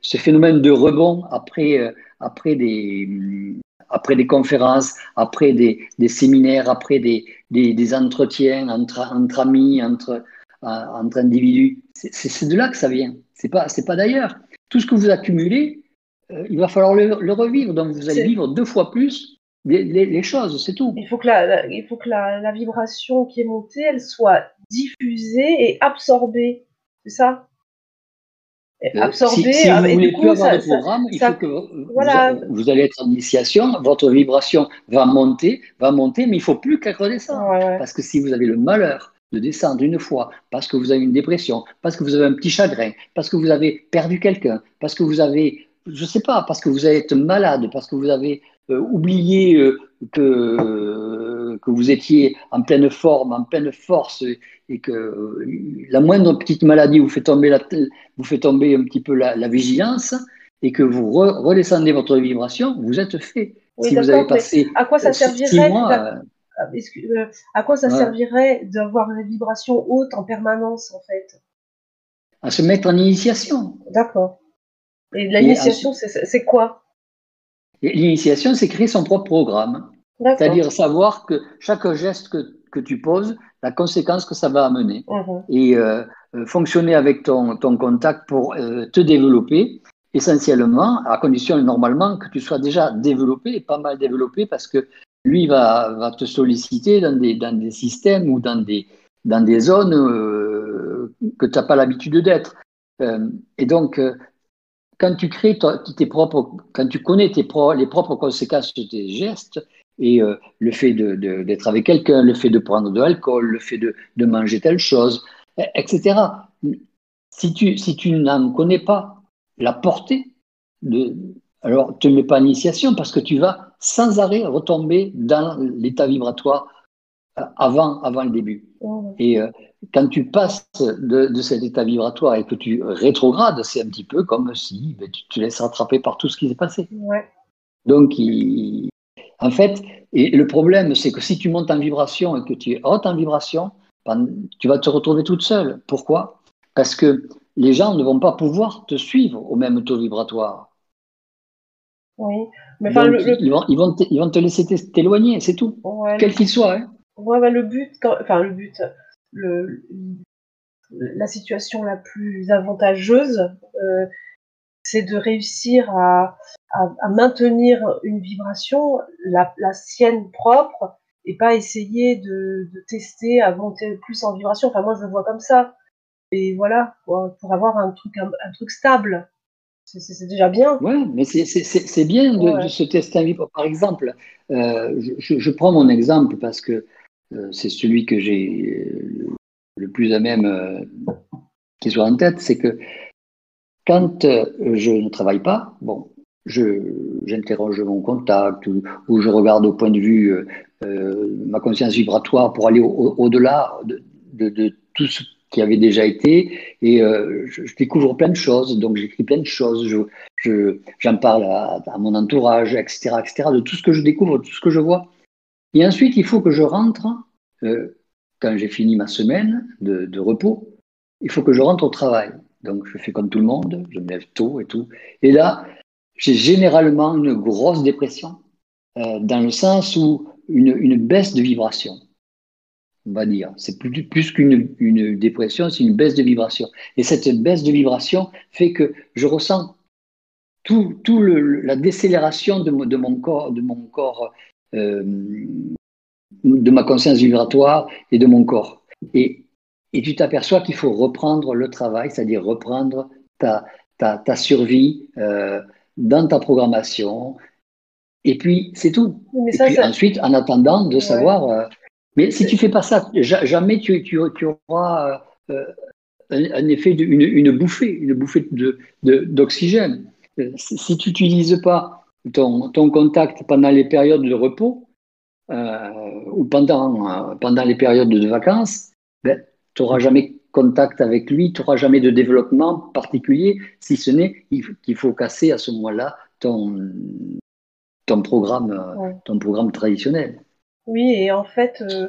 ce, phénomène de rebond après, euh, après, des, après des conférences, après des, des séminaires, après des, des, des entretiens entre, entre amis, entre, entre individus. C'est de là que ça vient. C'est pas, c'est pas d'ailleurs. Tout ce que vous accumulez, euh, il va falloir le, revivre. Donc vous allez vivre deux fois plus les, choses, c'est tout. Il faut que, la, il faut que la, vibration qui est montée, elle soit diffusée et absorbée. C'est ça? Euh, absorbée. Si, vous voulez plus avoir de programme, il faut que voilà. vous, allez être en initiation, votre vibration va monter, va monter, mais il faut plus qu'elle redescende. Parce que si vous avez le malheur de descendre une fois parce que vous avez une dépression, parce que vous avez un petit chagrin, parce que vous avez perdu quelqu'un, parce que vous avez, je ne sais pas, parce que vous êtes malade, parce que vous avez euh, oublié euh, que, que vous étiez en pleine forme, en pleine force, et que la moindre petite maladie vous fait tomber, la, vous fait tomber un petit peu la, vigilance, et que vous redescendez votre vibration, vous êtes fait. si vous avez passé à quoi ça servirait euh, euh, à quoi ça servirait d'avoir une vibration haute en permanence, en fait? À se mettre en initiation. D'accord. Et l'initiation, c'est quoi? L'initiation, c'est créer son propre programme. C'est-à-dire savoir que chaque geste que, que, tu poses, la conséquence que ça va amener. Mhm. Et euh, fonctionner avec ton, ton contact pour te développer, essentiellement, à condition normalement que tu sois déjà développé, et pas mal développé, parce que lui va, va te solliciter dans des, dans des systèmes ou dans des, dans des zones euh, que tu n'as pas l'habitude d'être. Euh, et donc, euh, quand tu crées tes propres, quand tu connais tes les propres conséquences de tes gestes, et le fait d'être de, avec quelqu'un, le fait de prendre de l'alcool, le fait de, de, manger telle chose, etc. Si tu, si tu n'en connais pas la portée, de, alors tu ne mets pas initiation parce que tu vas sans arrêt retomber dans l'état vibratoire euh, avant, avant le début. Et euh, quand tu passes de, cet état vibratoire et que tu rétrogrades, c'est un petit peu comme si ben, tu te laisses rattraper par tout ce qui s'est passé. Donc, en fait, et le problème, c'est que si tu montes en vibration et que tu es haute en vibration, ben, tu vas te retrouver toute seule. Pourquoi? Parce que les gens ne vont pas pouvoir te suivre au même taux vibratoire. Oui. Mais ils, vont, ils, vont te, ils, vont te, laisser t'éloigner, c'est tout. Quel qu'il soit. Hein. Ouais, le but, enfin le but, le, la situation la plus avantageuse, euh, c'est de réussir à, à, maintenir une vibration, la, la, sienne propre, et pas essayer de, de, tester à monter plus en vibration. Enfin, moi, je le vois comme ça. Et voilà, pour avoir un truc, un truc stable c'est déjà bien. Oui, mais c'est bien de, se tester un livre. Par exemple, euh, je, prends mon exemple parce que euh, c'est celui que j'ai le plus à même euh, qui soit en tête, c'est que quand je ne travaille pas, bon, j'interroge mon contact ou, je regarde au point de vue ma conscience vibratoire pour aller au-delà de, tout ce qui avait déjà été et euh, je, découvre plein de choses, donc j'écris plein de choses, j'en je, j'en parle à, mon entourage, etc., etc., de tout ce que je découvre, de tout ce que je vois. Et ensuite, il faut que je rentre, euh, quand j'ai fini ma semaine de, repos, il faut que je rentre au travail. Donc je fais comme tout le monde, je me lève tôt et tout. Et là, j'ai généralement une grosse dépression dans le sens où une, baisse de vibration, on va dire. C'est plus, plus qu'une une dépression, c'est une baisse de vibration. Et cette baisse de vibration fait que je ressens tout, tout le, la décélération de, de, mon corps, de mon corps, euh, de ma conscience vibratoire et de mon corps. Et, et tu t'aperçois qu'il faut reprendre le travail, c'est-à-dire reprendre ta, ta, ta survie euh, dans ta programmation. Et puis, c'est tout. et puis ensuite, en attendant de savoir. Euh, mais si tu fais pas ça, jamais tu, tu, tu auras euh, un, effet, de, une, une, bouffée, une bouffée d'oxygène. De, de, si tu n'utilises pas ton, ton, contact pendant les périodes de repos ou pendant, pendant les périodes de vacances, ben, tu n'auras jamais contact avec lui, tu n'auras jamais de développement particulier, si ce n'est qu'il faut casser à ce moment-là ton, ton, programme, ouais. ton programme traditionnel. Oui, et en fait, euh,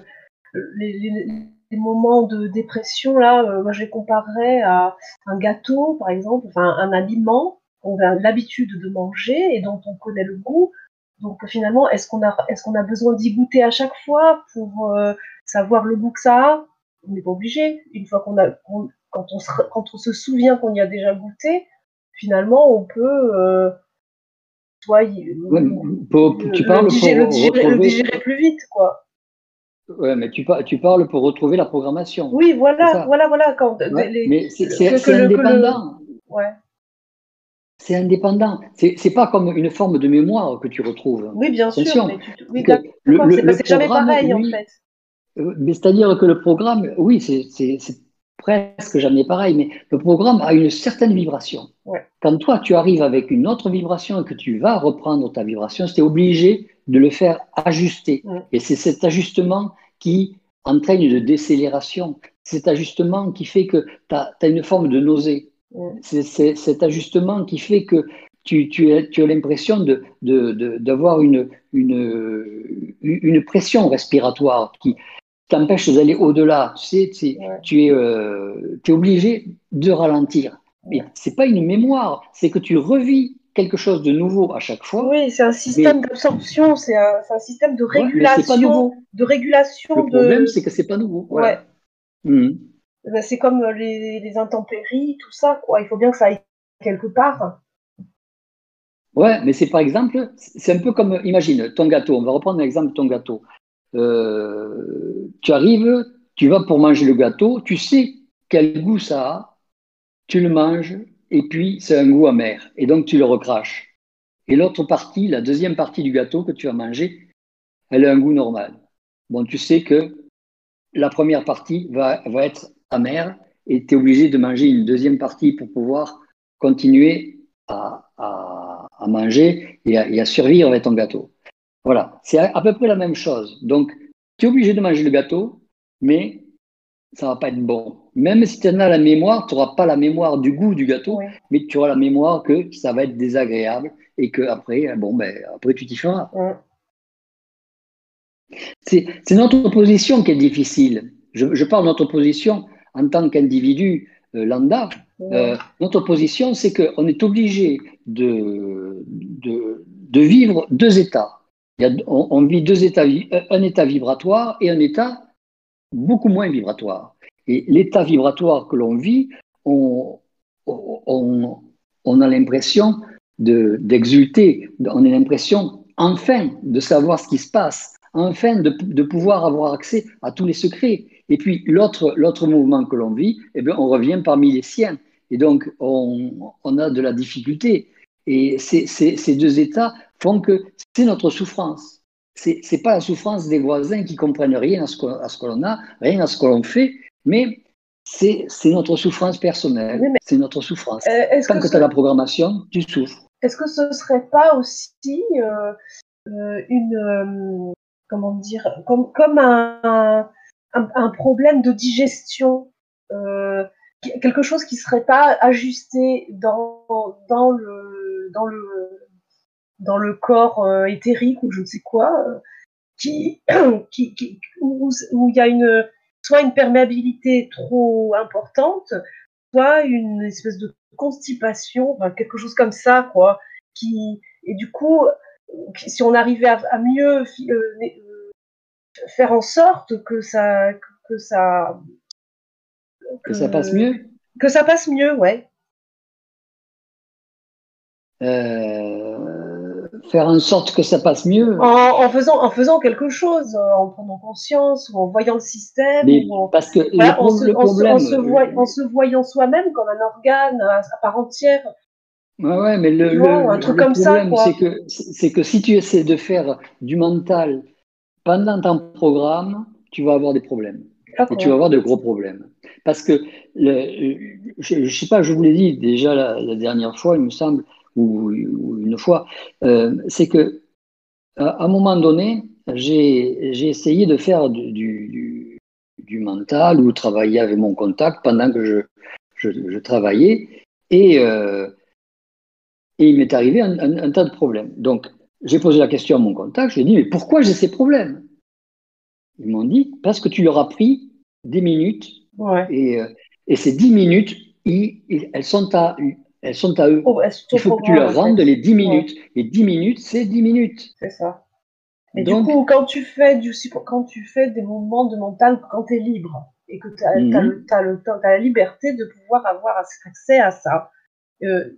les, les, les, moments de dépression, là, euh, moi je les comparerais à un gâteau, par exemple, enfin un aliment qu'on a l'habitude de manger et dont on connaît le goût. Donc finalement, est-ce qu'on a, est-ce qu'on a besoin d'y goûter à chaque fois pour euh, savoir le goût que ça a? On n'est pas obligé. Une fois qu'on a, on, quand, on se, quand on se souvient qu'on y a déjà goûté, finalement, on peut euh, il, ouais, pour, le, tu parles le, digérer, pour le, digérer, retrouver... le digérer plus vite, quoi. Ouais, mais tu, par, tu parles pour retrouver la programmation. Oui, voilà, voilà, voilà. Quand ouais, les, mais c'est indépendant. Ouais. C'est indépendant. C'est pas comme une forme de mémoire que tu retrouves. Oui, bien sûr. Attention. Mais tu, oui, le, le, c'est jamais pareil, oui, en fait. Mais c'est-à-dire que le programme, oui, c'est presque jamais pareil, mais le programme a une certaine vibration. Ouais. Quand toi, tu arrives avec une autre vibration et que tu vas reprendre ta vibration, c'est obligé de le faire ajuster. Ouais. Et c'est cet ajustement qui entraîne une décélération. Cet ajustement qui fait que tu as, as, une forme de nausée. Ouais. C'est cet ajustement qui fait que tu, tu as, tu as l'impression d'avoir de, de, une, une, une pression respiratoire qui, t'empêche d'aller au-delà. Tu sais, tu, ouais. tu es, euh, es, obligé de ralentir. Mais c'est pas une mémoire, c'est que tu revis quelque chose de nouveau à chaque fois. Oui, c'est un système mais... d'absorption, c'est un, un, système de régulation. Ouais, de régulation. Le problème, c'est que c'est pas nouveau. Voilà. Ouais. Mmh. Ben, c'est comme les, les, intempéries, tout ça, quoi. Il faut bien que ça aille quelque part. Ouais, mais c'est par exemple, c'est un peu comme, imagine, ton gâteau. On va reprendre l'exemple de ton gâteau. Euh, tu arrives, tu vas pour manger le gâteau, tu sais quel goût ça a, tu le manges, et puis c'est un goût amer, et donc tu le recraches. Et l'autre partie, la deuxième partie du gâteau que tu vas manger, elle a un goût normal. Bon, tu sais que la première partie va, être amère, et tu es obligé de manger une deuxième partie pour pouvoir continuer à, manger et à survivre avec ton gâteau. Voilà, c'est à peu près la même chose. Donc, tu es obligé de manger le gâteau, mais ça va pas être bon. Même si tu en as la mémoire, tu n'auras pas la mémoire du goût du gâteau, ouais. mais tu auras la mémoire que ça va être désagréable et que après, bon, ben, après tu t'y feras. Ouais. C'est notre position qui est difficile. Je, je parle de notre position en tant qu'individu euh, lambda. Euh, notre position, c'est qu'on est obligé de, de, de vivre deux états on, vit deux états, un état vibratoire et un état beaucoup moins vibratoire. Et l'état vibratoire que l'on vit, on, on, a l'impression d'exulter, de, on a l'impression enfin de savoir ce qui se passe, enfin de, de, pouvoir avoir accès à tous les secrets. Et puis l'autre mouvement que l'on vit, eh bien, on revient parmi les siens. Et donc on, on a de la difficulté. Et ces deux états font que c'est notre souffrance. C'est n'est pas la souffrance des voisins qui comprennent rien à ce que, l'on a, rien à ce que l'on fait, mais c'est notre souffrance personnelle, oui, c'est notre souffrance. Euh, Tant que, que tu as la programmation, tu souffres. Est-ce que ce ne serait pas aussi euh, euh, une, euh, comment dire, comme, comme un, un, un, problème de digestion quelque chose qui ne serait pas ajusté dans, dans, le, dans, le, dans le corps euh, éthérique ou je ne sais quoi, euh, qui, [clears throat] qui, qui, où, où il y a une, soit une perméabilité trop importante, soit une espèce de constipation, enfin, quelque chose comme ça, quoi. Qui, et du coup, si on arrivait à, mieux faire en sorte que ça, que ça, que, ça passe mieux, que ça passe mieux, ouais. Faire en sorte que ça passe mieux. En, faisant, en faisant quelque chose, en prenant conscience, ou en voyant le système. en, parce que en, se, voyant soi-même comme un organe à, part entière. Ouais, ouais, mais le, un truc comme problème, c'est que, c'est que si tu essaies de faire du mental pendant ton programme, tu vas avoir des problèmes. Et tu vas avoir de gros problèmes. Parce que, je ne sais pas, je vous l'ai dit déjà la, dernière fois, il me semble, ou, une fois, euh, c'est que à un moment donné, j'ai essayé de faire du, du, du, mental ou travailler avec mon contact pendant que je, je, travaillais. Et, euh, et il m'est arrivé un, un, tas de problèmes. Donc, j'ai posé la question à mon contact, je lui ai dit, mais pourquoi j'ai ces problèmes? Ils m'ont dit, parce que tu leur as pris des minutes. Et, euh, et, ces dix minutes, elles, sont à, elles sont à eux. Oh, il faut que tu leur rendes les 10 minutes. Et 10 minutes, c'est 10 minutes. C'est ça. Et du coup, quand tu, fais du, quand tu fais des mouvements de mental, quand tu es libre et que tu as, mhm. la liberté de pouvoir avoir accès à ça, euh,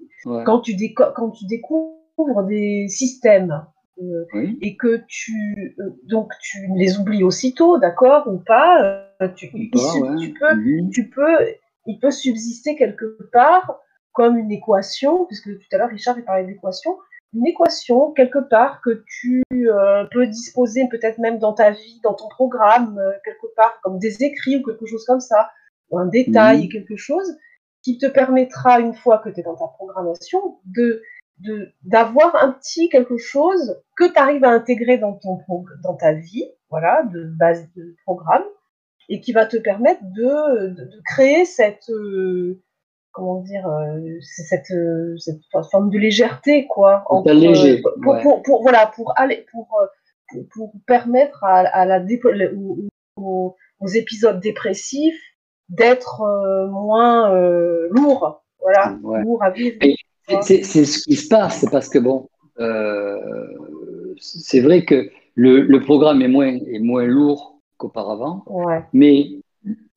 quand, tu quand tu découvres des systèmes euh, et que tu, euh, donc tu les oublies aussitôt, d'accord, ou pas, tu, tu, peux, mhm. tu peux, il peut subsister quelque part comme une équation, puisque tout à l'heure Richard parlait d'équation, une équation quelque part que tu euh, peux disposer peut-être même dans ta vie, dans ton programme, euh, quelque part comme des écrits ou quelque chose comme ça, ou un détail, quelque chose qui te permettra, une fois que tu es dans ta programmation, de d'avoir un petit quelque chose que tu arrives à intégrer dans, ton, dans ta vie, voilà, de base de programme, et qui va te permettre de, de, créer cette, euh, comment dire, euh, c'est cette, euh, cette, forme de légèreté, quoi. Entre, léger, pour, pour, pour, voilà, pour aller, pour, euh, pour, permettre à, à la aux, aux, épisodes dépressifs d'être moins lourds, voilà, lourds à vivre. C'est ce qui se passe, c'est parce que bon, c'est vrai que le, le, programme est moins, est moins lourd qu'auparavant, ouais. mais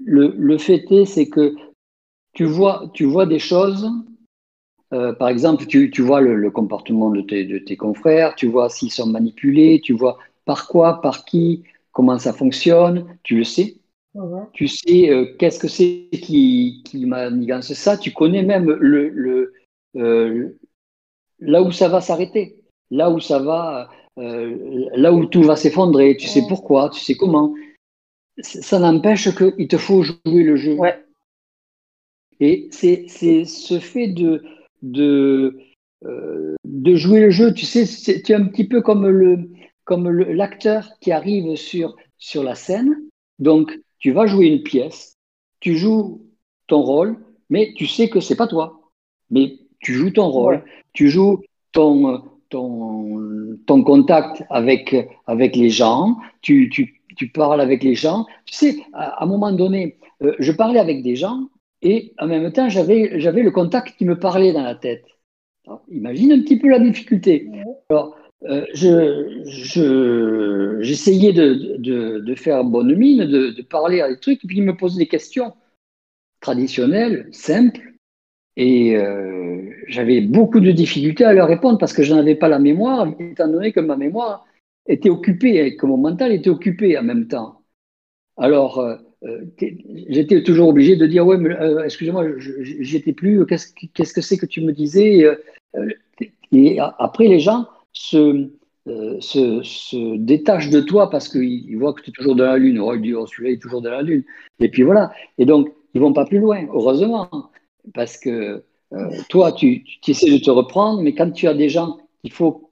le, le fait est, c'est que tu vois, tu vois des choses. Euh, par exemple, tu, tu vois le, comportement de tes, de tes, confrères, tu vois s'ils sont manipulés, tu vois par quoi, par qui, comment ça fonctionne, tu le sais. Tu sais euh, qu'est-ce que c'est qui, qui manigance ça. Tu connais même le, le euh, là où ça va s'arrêter, là où ça va, là où tout va s'effondrer. Tu sais pourquoi, tu sais comment. Ça n'empêche qu'il te faut jouer le jeu. Ouais. Et c'est ce fait de, de, euh, de jouer le jeu, tu sais, c'est un petit peu comme le comme l'acteur qui arrive sur, sur la scène. Donc, tu vas jouer une pièce, tu joues ton rôle, mais tu sais que c'est pas toi. Mais tu joues ton rôle, tu joues ton, ton, ton contact avec, avec les gens, tu, tu, tu parles avec les gens. Tu sais, à, un moment donné, euh, je parlais avec des gens et en même temps, j'avais, le contact qui me parlait dans la tête. imagine un petit peu la difficulté. Alors, euh, je, je, j'essayais de, faire bonne mine, de, parler à des trucs, et puis il me posait des questions traditionnelles, simples, et euh, j'avais beaucoup de difficultés à leur répondre parce que je n'avais pas la mémoire, étant donné que ma mémoire était occupée que mon mental était occupé en même temps. Alors, euh, euh, j'étais toujours obligé de dire ouais euh, excusez-moi j'étais plus qu'est-ce que c'est que tu me disais euh, et après les gens se, détachent de toi parce qu'ils voient que tu es toujours dans la lune. Oh, ils oh, celui-là est toujours dans la lune. Et puis voilà. Et donc ils vont pas plus loin heureusement. Parce que toi tu, tu essaies de te reprendre mais quand tu as des gens qu'il faut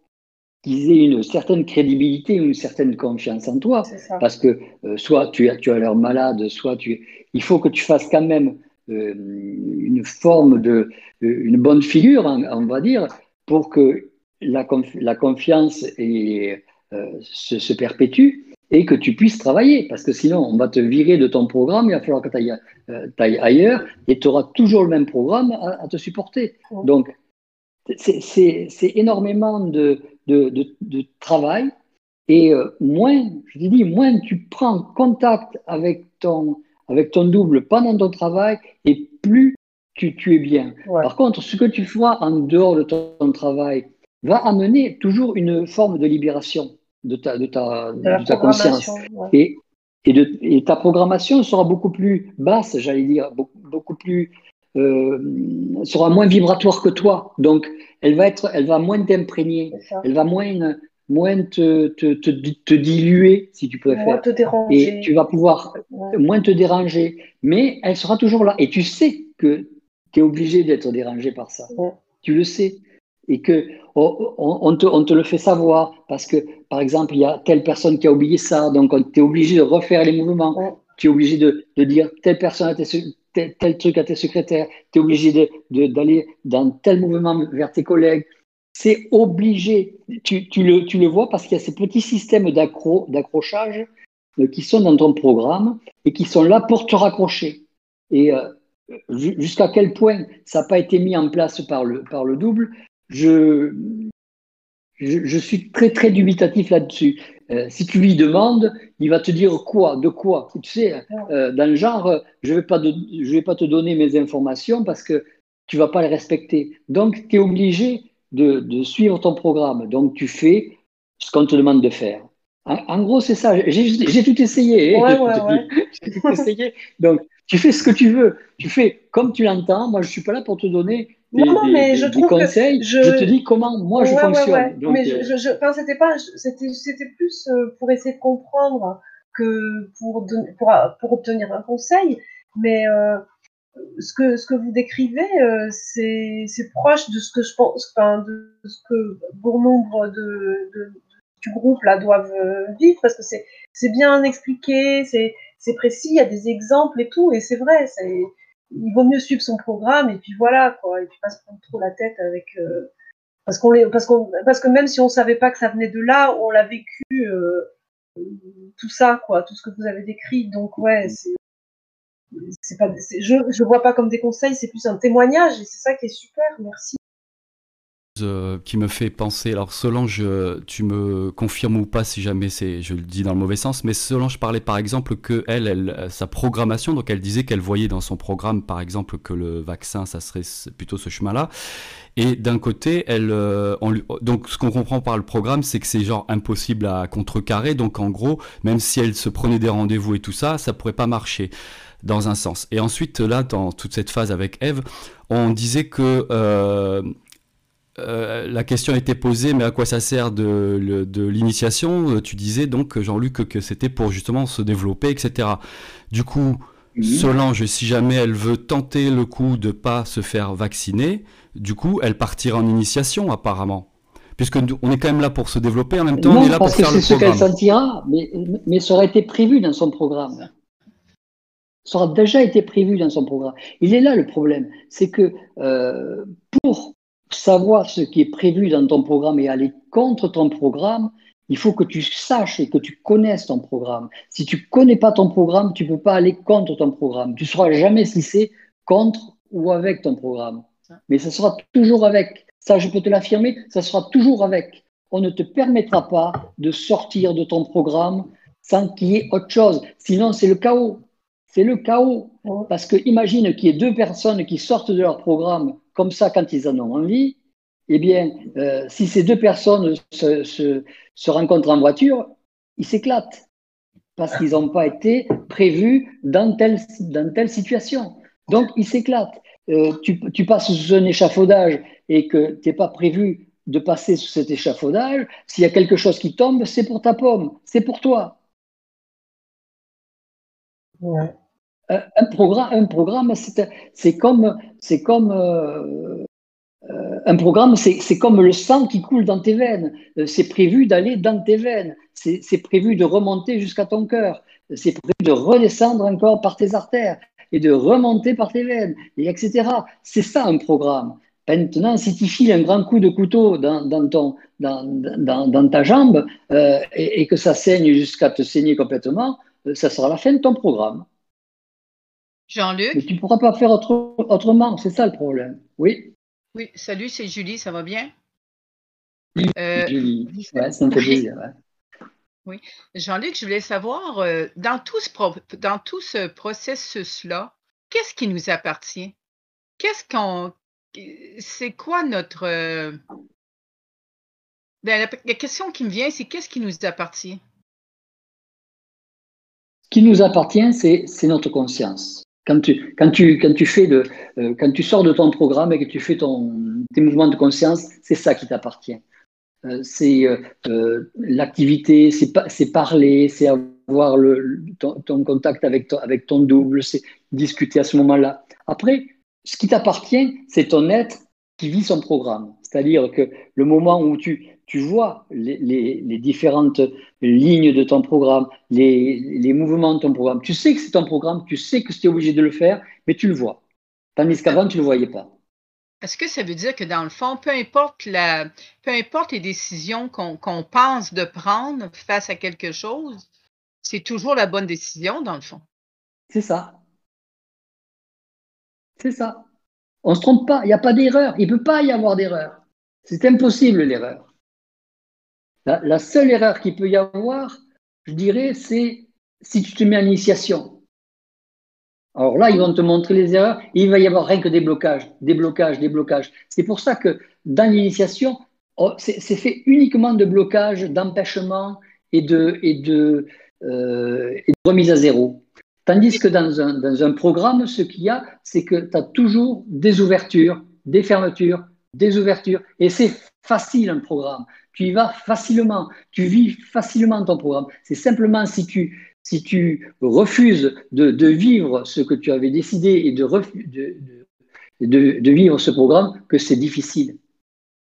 qu'ils aient une certaine crédibilité, une certaine confiance en toi. Parce que euh, soit tu as, tu as l'air malade, soit tu. Il faut que tu fasses quand même euh, une forme de. Euh, une bonne figure, on, va dire, pour que la, la confiance et, se, se, perpétue et que tu puisses travailler. Parce que sinon, on va te virer de ton programme, il va falloir que tu ailles, ailles, ailleurs et tu auras toujours le même programme à, te supporter. Donc, c'est énormément de, de, de, travail. Et euh, moins, je te dis, moins tu prends contact avec ton, avec ton double pendant ton travail, et plus tu, tu es bien. Par contre, ce que tu feras en dehors de ton, travail va amener toujours une forme de libération de ta, de ta, de ta conscience. Et, et, de, et, ta programmation sera beaucoup plus basse, j'allais dire, beaucoup, beaucoup plus euh, sera moins vibratoire que toi. Donc, elle va, être, elle va moins t'imprégner, elle va moins, moins te, te, te, diluer, si tu préfères. Moins te déranger. Et tu vas pouvoir moins te déranger. Mais elle sera toujours là. Et tu sais que tu es obligé d'être dérangé par ça. Tu le sais. Et que on, on, te, on, te, le fait savoir parce que, par exemple, il y a telle personne qui a oublié ça, donc tu es obligé de refaire les mouvements. Tu es obligé de, de dire telle personne a tel, truc à tes secrétaires, tu es obligé d'aller dans tel mouvement vers tes collègues. C'est obligé. Tu, le, tu, le, vois parce qu'il y a ces petits systèmes d'accrochage euh, qui sont dans ton programme et qui sont là pour te raccrocher. Et euh, jusqu'à quel point ça n'a pas été mis en place par le, par le double, je, je, suis très très dubitatif là-dessus. Euh, si tu lui demandes, il va te dire quoi, de quoi. Tu sais, euh, dans le genre, je ne vais, pas vais pas te donner mes informations parce que tu ne vas pas les respecter. Donc, tu es obligé de, de, suivre ton programme. Donc, tu fais ce qu'on te demande de faire. En, gros, c'est ça. J'ai tout essayé. Hein, [laughs] J'ai tout essayé. Donc, tu fais ce que tu veux. Tu fais comme tu l'entends. Moi, je ne suis pas là pour te donner non, mais je trouve conseils. Que je... je... te dis comment moi je fonctionne. mais euh, je, je, enfin, c'était pas, c'était, c'était plus euh, pour essayer de comprendre que pour, pour, pour obtenir un conseil. Mais euh, ce que ce que vous décrivez, euh, c'est, c'est proche de ce que je pense, enfin, de ce que bon nombre de, de du groupe là doivent vivre parce que c'est c'est bien expliqué, c'est c'est précis, il y a des exemples et tout, et c'est vrai, c'est il vaut mieux suivre son programme et puis voilà quoi et puis pas se prendre trop la tête avec euh, parce qu'on parce qu'on parce que même si on savait pas que ça venait de là on l'a vécu euh, tout ça quoi tout ce que vous avez décrit. Donc ouais c'est c'est pas je je vois pas comme des conseils c'est plus un témoignage et c'est ça qui est super merci qui me fait penser, alors Solange, tu me confirmes ou pas si jamais c'est, je le dis dans le mauvais sens, mais Solange parlait par exemple que elle, elle sa programmation, donc elle disait qu'elle voyait dans son programme par exemple que le vaccin, ça serait plutôt ce chemin-là. Et d'un côté, elle, euh, donc ce qu'on comprend par le programme, c'est que c'est genre impossible à contrecarrer. Donc en gros, même si elle se prenait des rendez-vous et tout ça, ça pourrait pas marcher dans un sens. Et ensuite, là, dans toute cette phase avec Eve, on disait que euh, euh, la question a été posée, mais à quoi ça sert de, l'initiation? Euh, Tu disais donc, Jean-Luc, que, c'était pour justement se développer, etc. Du coup, Solange, si jamais elle veut tenter le coup de pas se faire vacciner, du coup, elle partira en initiation, apparemment. Puisque on est quand même là pour se développer, en même temps, on est là pour faire le programme. c'est ce qu'elle sentira, mais, mais ça aurait été prévu dans son programme. Ça aura déjà été prévu dans son programme. Il est là le problème, c'est que euh, pour savoir ce qui est prévu dans ton programme et aller contre ton programme, il faut que tu saches et que tu connaisses ton programme. Si tu connais pas ton programme, tu peux pas aller contre ton programme. Tu sauras jamais si c'est contre ou avec ton programme. Mais ça sera toujours avec. Ça, je peux te l'affirmer, ça sera toujours avec. On ne te permettra pas de sortir de ton programme sans qu'il y ait autre chose. Sinon, c'est le chaos. C'est le chaos. Parce que imagine qu'il y ait deux personnes qui sortent de leur programme comme ça quand ils en ont envie, eh bien, euh, si ces deux personnes se, rencontrent en voiture, ils s'éclatent parce qu'ils n'ont pas été prévus dans telle, situation. Donc, ils s'éclatent. Euh, tu, passes sous un échafaudage et que tu n'es pas prévu de passer sous cet échafaudage, s'il y a quelque chose qui tombe, c'est pour ta pomme, c'est pour toi. Euh, un programme, un programme c'est comme, c'est comme euh, euh, un programme, c'est comme le sang qui coule dans tes veines. C'est prévu d'aller dans tes veines. C'est prévu de remonter jusqu'à ton cœur. C'est prévu de redescendre encore par tes artères et de remonter par tes veines, et etc. C'est ça un programme. Maintenant, si tu files un grand coup de couteau dans, ta jambe et, que ça saigne jusqu'à te saigner complètement, ça sera la fin de ton programme. Jean-Luc Mais tu ne pourras pas faire autrement, c'est ça le problème. Oui. Oui, salut, c'est Julie, ça va bien? Euh, Julie, ouais, c'est un peu plaisir. Oui. Jean-Luc, je voulais savoir, euh, dans, tout ce dans tout ce processus-là, qu'est-ce qui nous appartient? Qu'est-ce qu'on. C'est quoi notre. Euh, ben, la, question qui me vient, c'est qu'est-ce qui nous appartient? Ce qui nous appartient, c'est notre conscience. Quand tu, quand tu, quand tu fais de, euh, quand tu sors de ton programme et que tu fais ton, tes mouvements de conscience, c'est ça qui t'appartient. Euh, c'est euh, l'activité, c'est parler, c'est avoir le, ton, contact avec ton, avec ton double, c'est discuter à ce moment-là. Après, ce qui t'appartient, c'est ton être qui vit son programme. C'est-à-dire que le moment où tu, tu vois les, les, différentes lignes de ton programme, les, les, mouvements de ton programme, tu sais que c'est ton programme, tu sais que tu es obligé de le faire, mais tu le vois. Tandis qu'avant, tu ne le voyais pas. Est-ce que ça veut dire que dans le fond, peu importe, la, peu importe les décisions qu'on pense de prendre face à quelque chose, c'est toujours la bonne décision dans le fond? C'est ça. C'est ça. On ne se trompe pas, il n'y a pas d'erreur, il ne peut pas y avoir d'erreur. C'est impossible l'erreur. La, seule erreur qu'il peut y avoir, je dirais, c'est si tu te mets en initiation. Alors là, ils vont te montrer les erreurs et il va y avoir rien que des blocages, des blocages, des blocages. C'est pour ça que dans l'initiation, oh, c'est fait uniquement de blocages, d'empêchements et de, euh, remise à zéro. Tandis que dans un, dans un programme, ce qu'il y a, c'est que tu as toujours des ouvertures, des fermetures, des ouvertures. Et c'est facile un programme. Tu y vas facilement. Tu vis facilement ton programme. C'est simplement si tu, si tu refuses de, de, vivre ce que tu avais décidé et de, de, de, vivre ce programme que c'est difficile.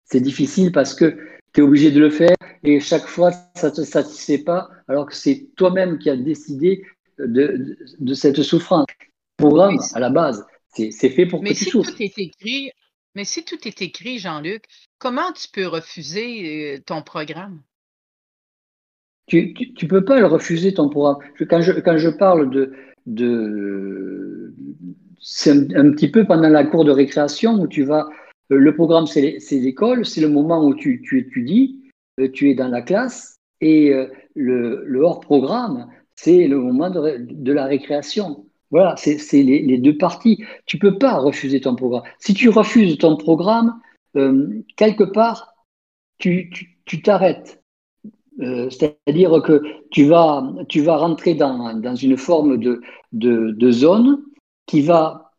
C'est difficile parce que tu es obligé de le faire et chaque fois, ça ne te satisfait pas alors que c'est toi-même qui as décidé de, de, cette souffrance. Le programme, à la base, c'est fait pour que tu souffres. Tout est écrit, mais si tout est écrit, Jean-Luc, comment tu peux refuser ton programme? Tu ne peux pas le refuser, ton programme. Quand je, parle de... c'est un, petit peu pendant la cour de récréation où tu vas... Le programme, c'est l'école, c'est le moment où tu, tu, étudies, tu es dans la classe, et le, hors-programme, c'est le moment de, la récréation. Voilà, c'est les, deux parties. Tu ne peux pas refuser ton programme. Si tu refuses ton programme, euh, quelque part, tu t'arrêtes. Euh, c'est-à-dire que tu vas, tu vas rentrer dans, dans une forme de, de, zone qui va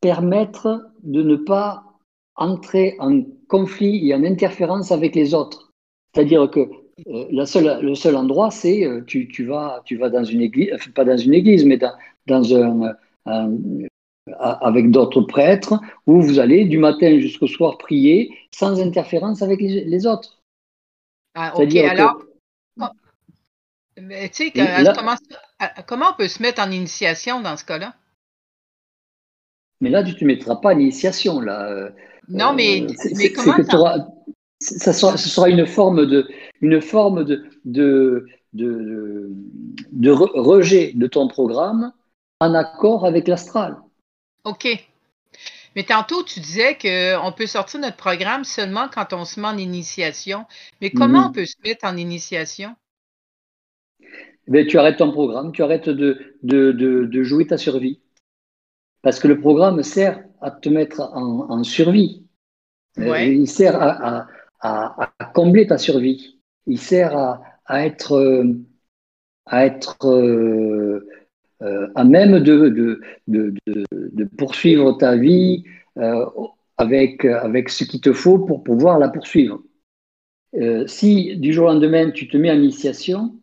permettre de ne pas entrer en conflit et en interférence avec les autres. C'est-à-dire que euh, la seule, le seul endroit, c'est tu, tu, vas, tu vas dans une église, pas dans une église, mais dans, dans un, avec d'autres prêtres, où vous allez du matin jusqu'au soir prier sans interférence avec les, autres. Ah, ok, alors, mais, tu sais, comment, comment, on peut se mettre en initiation dans ce cas-là? Mais là, tu ne te mettras pas en initiation. Là. Euh, non, mais, mais comment ça, sera, ce sera une forme de, une forme de, de, de, de rejet de ton programme en accord avec l'astral. OK. Mais tantôt, tu disais qu'on peut sortir notre programme seulement quand on se met en initiation. Mais comment mhm. on peut se mettre en initiation? Ben, tu arrêtes ton programme, tu arrêtes de, de, de, jouer ta survie. Parce que le programme sert à te mettre en, en survie. Euh, il sert à, à, combler ta survie. Il sert à, à être, à, être euh, euh, à même de, de, de, de, poursuivre ta vie euh, avec, avec ce qu'il te faut pour pouvoir la poursuivre. si du jour au lendemain tu te mets en initiation,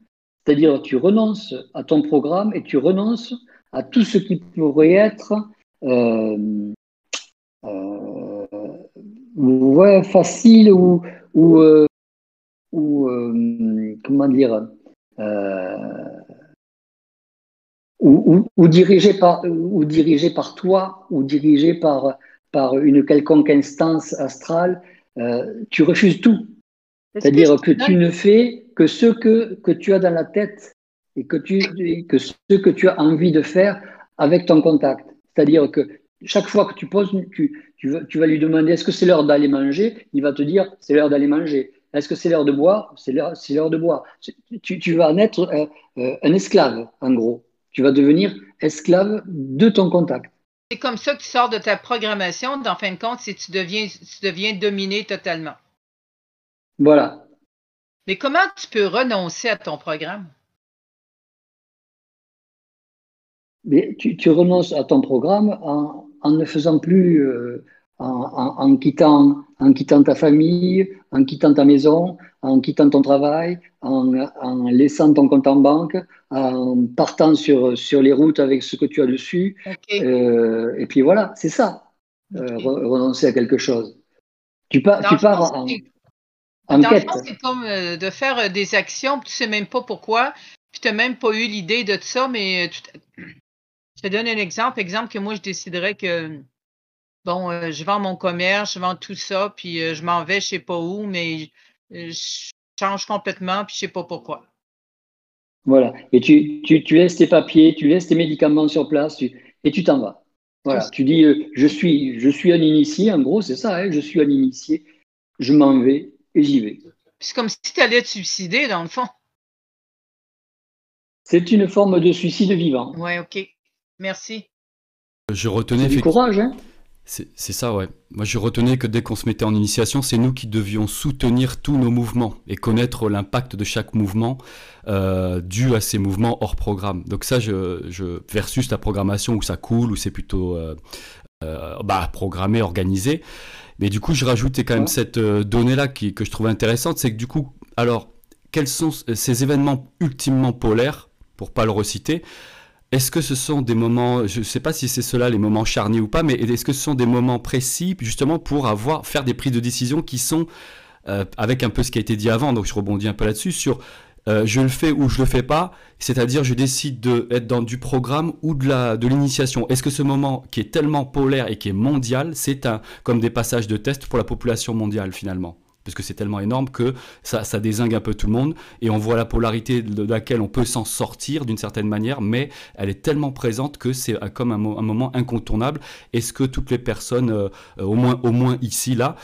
c'est-à-dire tu renonces à ton programme et tu renonces à tout ce qui pourrait être facile ou, ou, euh, euh, comment dire, euh, ou, ou, dirigé par, ou dirigé par toi, ou dirigé par, par une quelconque instance astrale, tu refuses tout. C'est-à-dire que tu ne fais que ce que, que tu as dans la tête et que, tu, que ce que tu as envie de faire avec ton contact. C'est-à-dire que chaque fois que tu poses, tu, tu, vas, tu vas lui demander est-ce que c'est l'heure d'aller manger? Il va te dire c'est l'heure d'aller manger. Est-ce que c'est l'heure de boire? C'est l'heure de boire. Tu, tu, vas en être euh, euh, un esclave, en gros. Tu vas devenir esclave de ton contact. C'est comme ça que tu sors de ta programmation. En fin de compte, si tu deviens, tu deviens dominé totalement. Voilà. Mais comment tu peux renoncer à ton programme? Mais tu, tu renonces à ton programme en, en ne faisant plus, euh, en, quittant, en quittant ta famille, en quittant ta maison, en quittant ton travail, en, laissant ton compte en banque, en partant sur, sur les routes avec ce que tu as dessus. Euh, et puis voilà, c'est ça, euh, renoncer à quelque chose. Tu, pars, tu pars en, en quête. C'est comme de faire des actions, tu ne sais même pas pourquoi, puis tu n'as même pas eu l'idée de ça, mais tu, [clears throat] je te donne un exemple. Exemple que moi, je déciderais que, bon, euh, je vends mon commerce, je vends tout ça, puis euh, je m'en vais, je ne sais pas où, mais euh, je change complètement, puis je ne sais pas pourquoi. Voilà. Et tu, tu, tu, laisses tes papiers, tu laisses tes médicaments sur place et tu t'en vas. Voilà. Tu dis, je, suis, je suis un initié, en gros, c'est ça, hein, je suis un initié, je m'en vais et j'y vais. C'est comme si tu allais te suicider, dans le fond. C'est une forme de suicide vivant. Oui, OK. Merci. Je retenais. Du courage, hein c'est ça, ouais. Moi, je retenais que dès qu'on se mettait en initiation, c'est nous qui devions soutenir tous nos mouvements et connaître l'impact de chaque mouvement euh, dû à ces mouvements hors programme. Donc ça, je, je versus la programmation où ça coule, où c'est plutôt euh, euh, bah, programmé, organisé. Mais du coup, je rajoutais quand même cette donnée-là que je trouvais intéressante, c'est que du coup, alors, quels sont ces événements ultimement polaires, pour pas le reciter est-ce que ce sont des moments, je ne sais pas si c'est cela les moments charniers ou pas, mais est-ce que ce sont des moments précis justement pour avoir faire des prises de décision qui sont euh, avec un peu ce qui a été dit avant, donc je rebondis un peu là-dessus sur euh, je le fais ou je le fais pas, c'est-à-dire je décide d'être dans du programme ou de de l'initiation. Est-ce que ce moment qui est tellement polaire et qui est mondial, c'est comme des passages de test pour la population mondiale finalement? Parce que c'est tellement énorme que ça, désingue un peu tout le monde, et on voit la polarité de laquelle on peut s'en sortir d'une certaine manière, mais elle est tellement présente que c'est comme un, moment incontournable. Est-ce que toutes les personnes, euh, au, moins, au moins ici, là,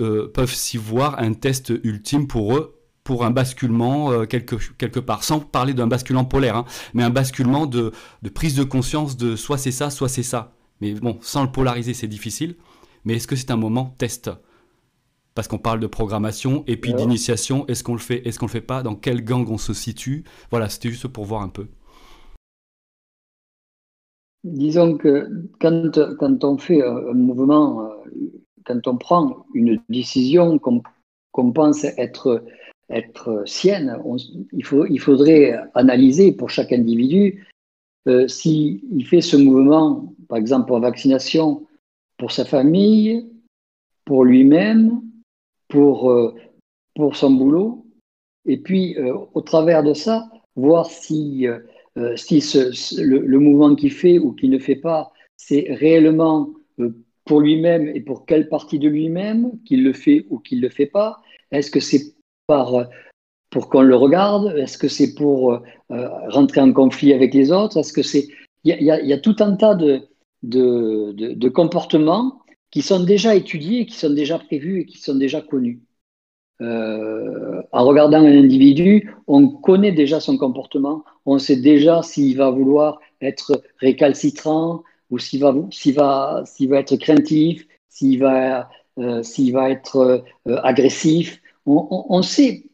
euh, peuvent s'y voir un test ultime pour eux pour un basculement euh, quelque, part, sans parler d'un basculement polaire, hein, mais un basculement de prise de conscience de soit c'est ça, soit c'est ça. Mais bon, sans le polariser, c'est difficile. Mais est-ce que c'est un moment test? Parce qu'on parle de programmation et puis d'initiation. Est-ce qu'on le fait, est-ce qu'on le fait pas? Dans quel gang on se situe? Voilà, c'était juste pour voir un peu. Disons que quand, quand on fait un mouvement, euh, quand on prend une décision qu'on pense être, être sienne, il, faut, il faudrait analyser pour chaque individu euh, s'il fait ce mouvement, par exemple pour vaccination, pour sa famille, pour lui-même, pour, euh, pour son boulot, et puis euh, au travers de ça, voir si, euh, si le, mouvement qu'il fait ou qu'il ne fait pas, c'est réellement pour lui-même et pour quelle partie de lui-même qu'il le fait ou qu'il ne le fait pas. Est-ce que c'est par pour qu'on le regarde? Est-ce que c'est pour rentrer en conflit avec les autres? Est-ce que c'est il y, y, a tout un tas de, de, de comportements qui sont déjà étudiés, qui sont déjà prévus et qui sont déjà connus. Euh, en regardant un individu, on connaît déjà son comportement, on sait déjà s'il va vouloir être récalcitrant ou s'il va, va, va être craintif, s'il va, euh, va être euh, agressif. On, sait,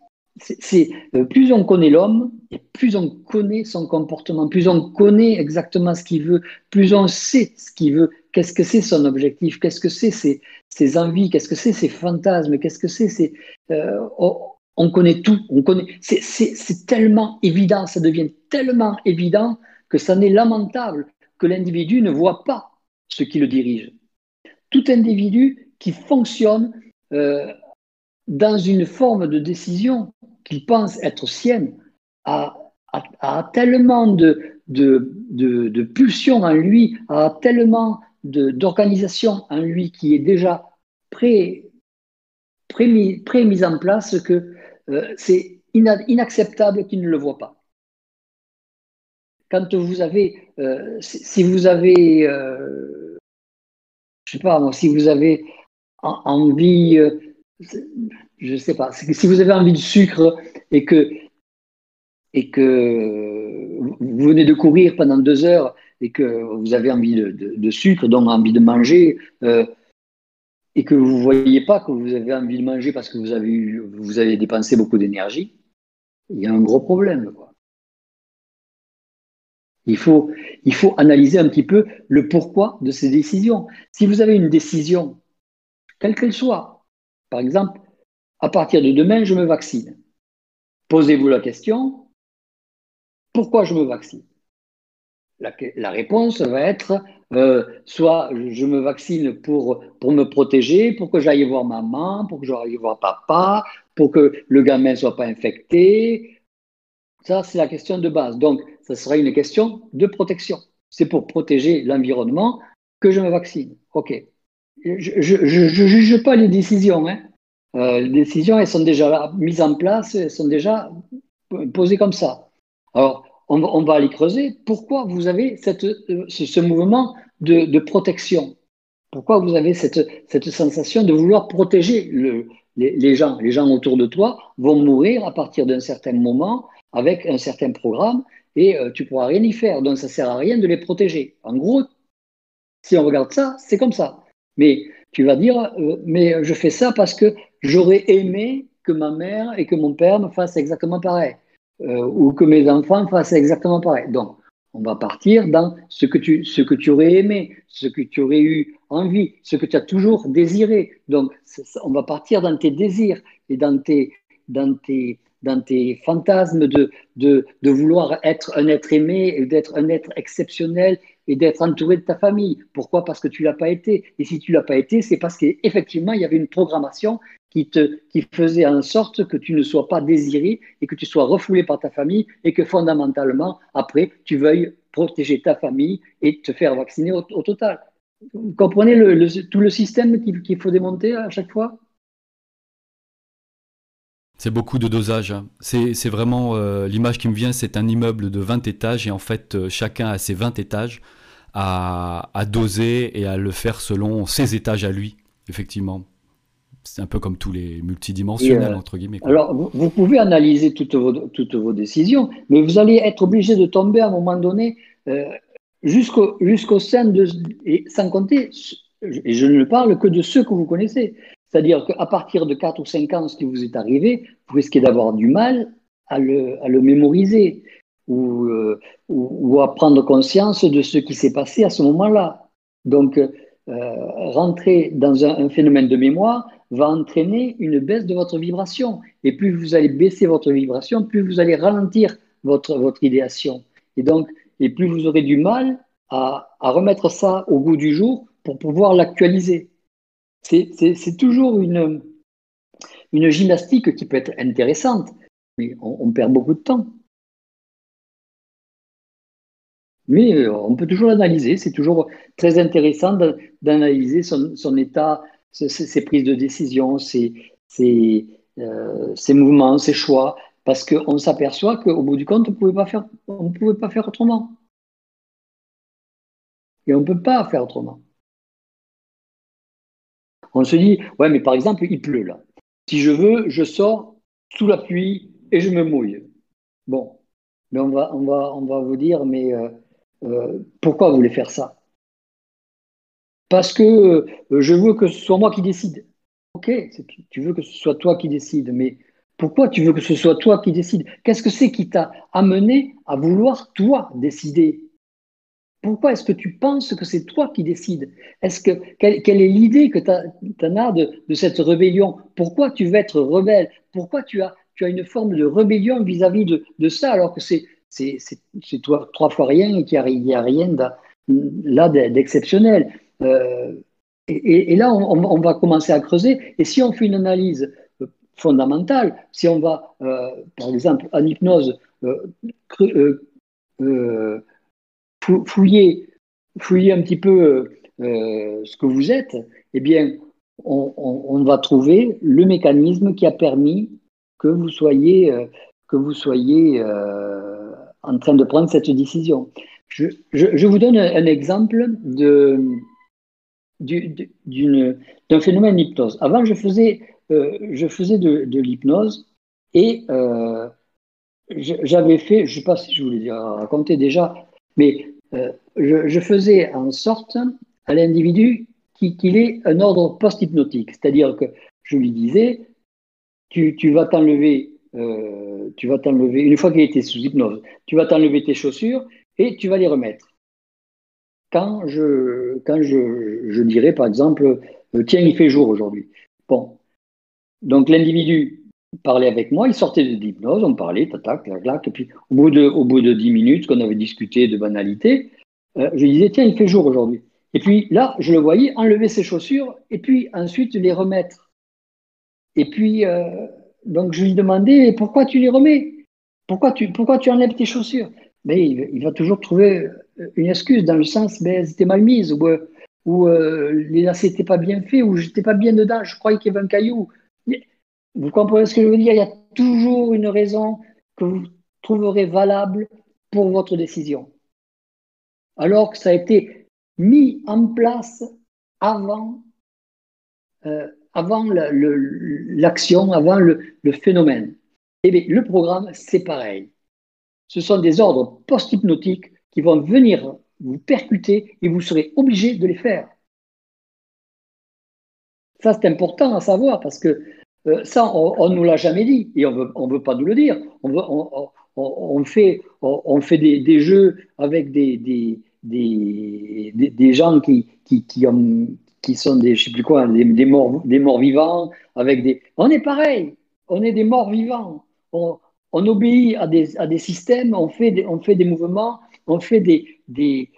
euh, plus on connaît l'homme plus on connaît son comportement, plus on connaît exactement ce qu'il veut, plus on sait ce qu'il veut, Qu'est-ce que c'est son objectif? Qu'est-ce que c'est ses, envies? Qu'est-ce que c'est ses fantasmes? Qu'est-ce que c'est euh, on, connaît tout. On connaît. C'est tellement évident, ça devient tellement évident que ça n'est lamentable que l'individu ne voit pas ce qui le dirige. Tout individu qui fonctionne euh, dans une forme de décision qu'il pense être sienne a, tellement de, de, de, de pulsions en lui, a tellement d'organisation en lui qui est déjà pré, pré, pré mise en place que euh, c'est inacceptable qu'il ne le voit pas. Quand vous avez, euh, si vous avez, euh, sais pas, si vous avez envie, euh, je sais pas, si vous avez envie de sucre et que, et que vous venez de courir pendant deux heures et que vous avez envie de, sucre, donc envie de manger, euh, et que vous ne voyez pas que vous avez envie de manger parce que vous avez, vous avez dépensé beaucoup d'énergie, il y a un gros problème. Il faut, il faut analyser un petit peu le pourquoi de ces décisions. Si vous avez une décision, quelle qu'elle soit, par exemple, à partir de demain, je me vaccine. Posez-vous la question, pourquoi je me vaccine? La, réponse va être euh, soit je me vaccine pour, pour me protéger, pour que j'aille voir maman, pour que j'aille voir papa, pour que le gamin ne soit pas infecté. Ça, c'est la question de base. Donc, ça sera une question de protection. C'est pour protéger l'environnement que je me vaccine. OK. Je ne juge pas les décisions. Hein. Euh, les décisions, elles sont déjà mises en place, elles sont déjà posées comme ça. Alors, on, va aller creuser. Pourquoi vous avez euh, ce, mouvement de, protection? Pourquoi vous avez cette, sensation de vouloir protéger le, les, gens? Les gens autour de toi vont mourir à partir d'un certain moment avec un certain programme et euh, tu pourras rien y faire. Donc ça sert à rien de les protéger. En gros, si on regarde ça, c'est comme ça. Mais tu vas dire, euh, mais je fais ça parce que j'aurais aimé que ma mère et que mon père me fassent exactement pareil. Euh, ou que mes enfants fassent exactement pareil. Donc, on va partir dans ce que, tu, ce que tu aurais aimé, ce que tu aurais eu envie, ce que tu as toujours désiré. Donc, on va partir dans tes désirs et dans tes, dans tes, dans tes fantasmes de, de, de vouloir être un être aimé d'être un être exceptionnel et d'être entouré de ta famille. Pourquoi? Parce que tu l'as pas été. Et si tu l'as pas été, c'est parce qu'effectivement, il y avait une programmation qui, te, qui faisait en sorte que tu ne sois pas désiré et que tu sois refoulé par ta famille et que fondamentalement, après, tu veuilles protéger ta famille et te faire vacciner au, total. Vous comprenez le, tout le système qu'il faut démonter à chaque fois? C'est beaucoup de dosage. Hein. C'est vraiment euh, l'image qui me vient, c'est un immeuble de 20 étages et en fait euh, chacun a ses 20 étages à, à, doser et à le faire selon ses étages à lui, effectivement c'est un peu comme tous les multidimensionnels, euh, entre guillemets. Alors, vous, pouvez analyser toutes vos, toutes vos décisions, mais vous allez être obligé de tomber à un moment donné jusqu'au jusqu'au sein de. Et sans compter, et je ne parle que de ceux que vous connaissez. C'est-à-dire qu'à partir de 4 ou 5 ans, ce qui vous est arrivé, vous risquez d'avoir du mal à le, à le mémoriser ou, euh, ou, à prendre conscience de ce qui s'est passé à ce moment-là. Donc, rentrer dans un, phénomène de mémoire, va entraîner une baisse de votre vibration. Et plus vous allez baisser votre vibration, plus vous allez ralentir votre, votre idéation. Et donc, et plus vous aurez du mal à, à remettre ça au goût du jour pour pouvoir l'actualiser. C'est toujours une, gymnastique qui peut être intéressante, mais on, perd beaucoup de temps. Mais euh, on peut toujours l'analyser, c'est toujours très intéressant d'analyser son, état ces prises de décision, euh, ces, mouvements, ces choix, parce qu'on s'aperçoit qu'au bout du compte, on ne pouvait pas faire autrement. Et on ne peut pas faire autrement. On se dit, ouais, mais par exemple, il pleut là. Si je veux, je sors sous la pluie et je me mouille. Bon, mais on va, on va, on va vous dire, mais euh, euh, pourquoi vous voulez faire ça? Parce que euh, je veux que ce soit moi qui décide. Ok, tu veux que ce soit toi qui décide, mais pourquoi tu veux que ce soit toi qui décide? Qu'est-ce que c'est qui t'a amené à vouloir toi décider? Pourquoi est-ce que tu penses que c'est toi qui décides? Est-ce que quelle, est l'idée que tu as de, cette rébellion? Pourquoi tu veux être rebelle? Pourquoi tu as, tu as une forme de rébellion vis-à-vis de, ça alors que c'est toi trois fois rien et qu'il n'y a, rien là d'exceptionnel? Euh, et, là, on, va commencer à creuser. Et si on fait une analyse fondamentale, si on va, euh, par exemple, en hypnose, euh, fouiller un petit peu ce que vous êtes, eh bien, on, va trouver le mécanisme qui a permis que vous soyez, vous soyez en train de prendre cette décision. Je, vous donne un exemple d'un phénomène d'hypnose. Avant, je faisais, euh, de, l'hypnose et euh, j'avais fait, je ne sais pas si je voulais dire, raconter déjà, mais euh, je, faisais en sorte à l'individu qu'il ait un ordre post-hypnotique. C'est-à-dire que je lui disais, tu, vas t'enlever, tu vas t'enlever, une fois qu'il était sous hypnose, tu vas t'enlever tes chaussures et tu vas les remettre quand je, quand je, je dirais, par exemple, euh, tiens, il fait jour aujourd'hui. Bon. Donc l'individu parlait avec moi, il sortait de l'hypnose, on parlait, tac, tac, tac, et puis au bout de, au bout de 10 minutes, qu'on avait discuté de banalité, euh, je disais, tiens, il fait jour aujourd'hui. Et puis là, je le voyais enlever ses chaussures et puis ensuite les remettre. Et puis, euh, donc je lui demandais, pourquoi tu les remets? Pourquoi tu, pourquoi tu enlèves tes chaussures? Mais il, il va toujours trouver une excuse dans le sens, ben, elles étaient mal mises, ou, euh, ou euh, les lacets n'étaient pas bien faits, ou j'étais pas bien dedans, je croyais qu'il y avait un caillou. Vous comprenez ce que je veux dire? Il y a toujours une raison que vous trouverez valable pour votre décision. Alors que ça a été mis en place avant, euh, avant l'action, avant le, phénomène. Et eh bien, le programme, c'est pareil. Ce sont des ordres post-hypnotiques qui vont venir vous percuter et vous serez obligé de les faire. Ça, c'est important à savoir parce que euh, ça, on ne nous l'a jamais dit et on ne veut, on veut pas nous le dire. On, fait, des, jeux avec des, gens qui, qui, qui, ont, qui, sont des, je sais plus quoi, des, des, morts, des morts vivants. Avec des... On est pareil, on est des morts vivants. On, obéit à des, systèmes, on fait des, mouvements on fait des,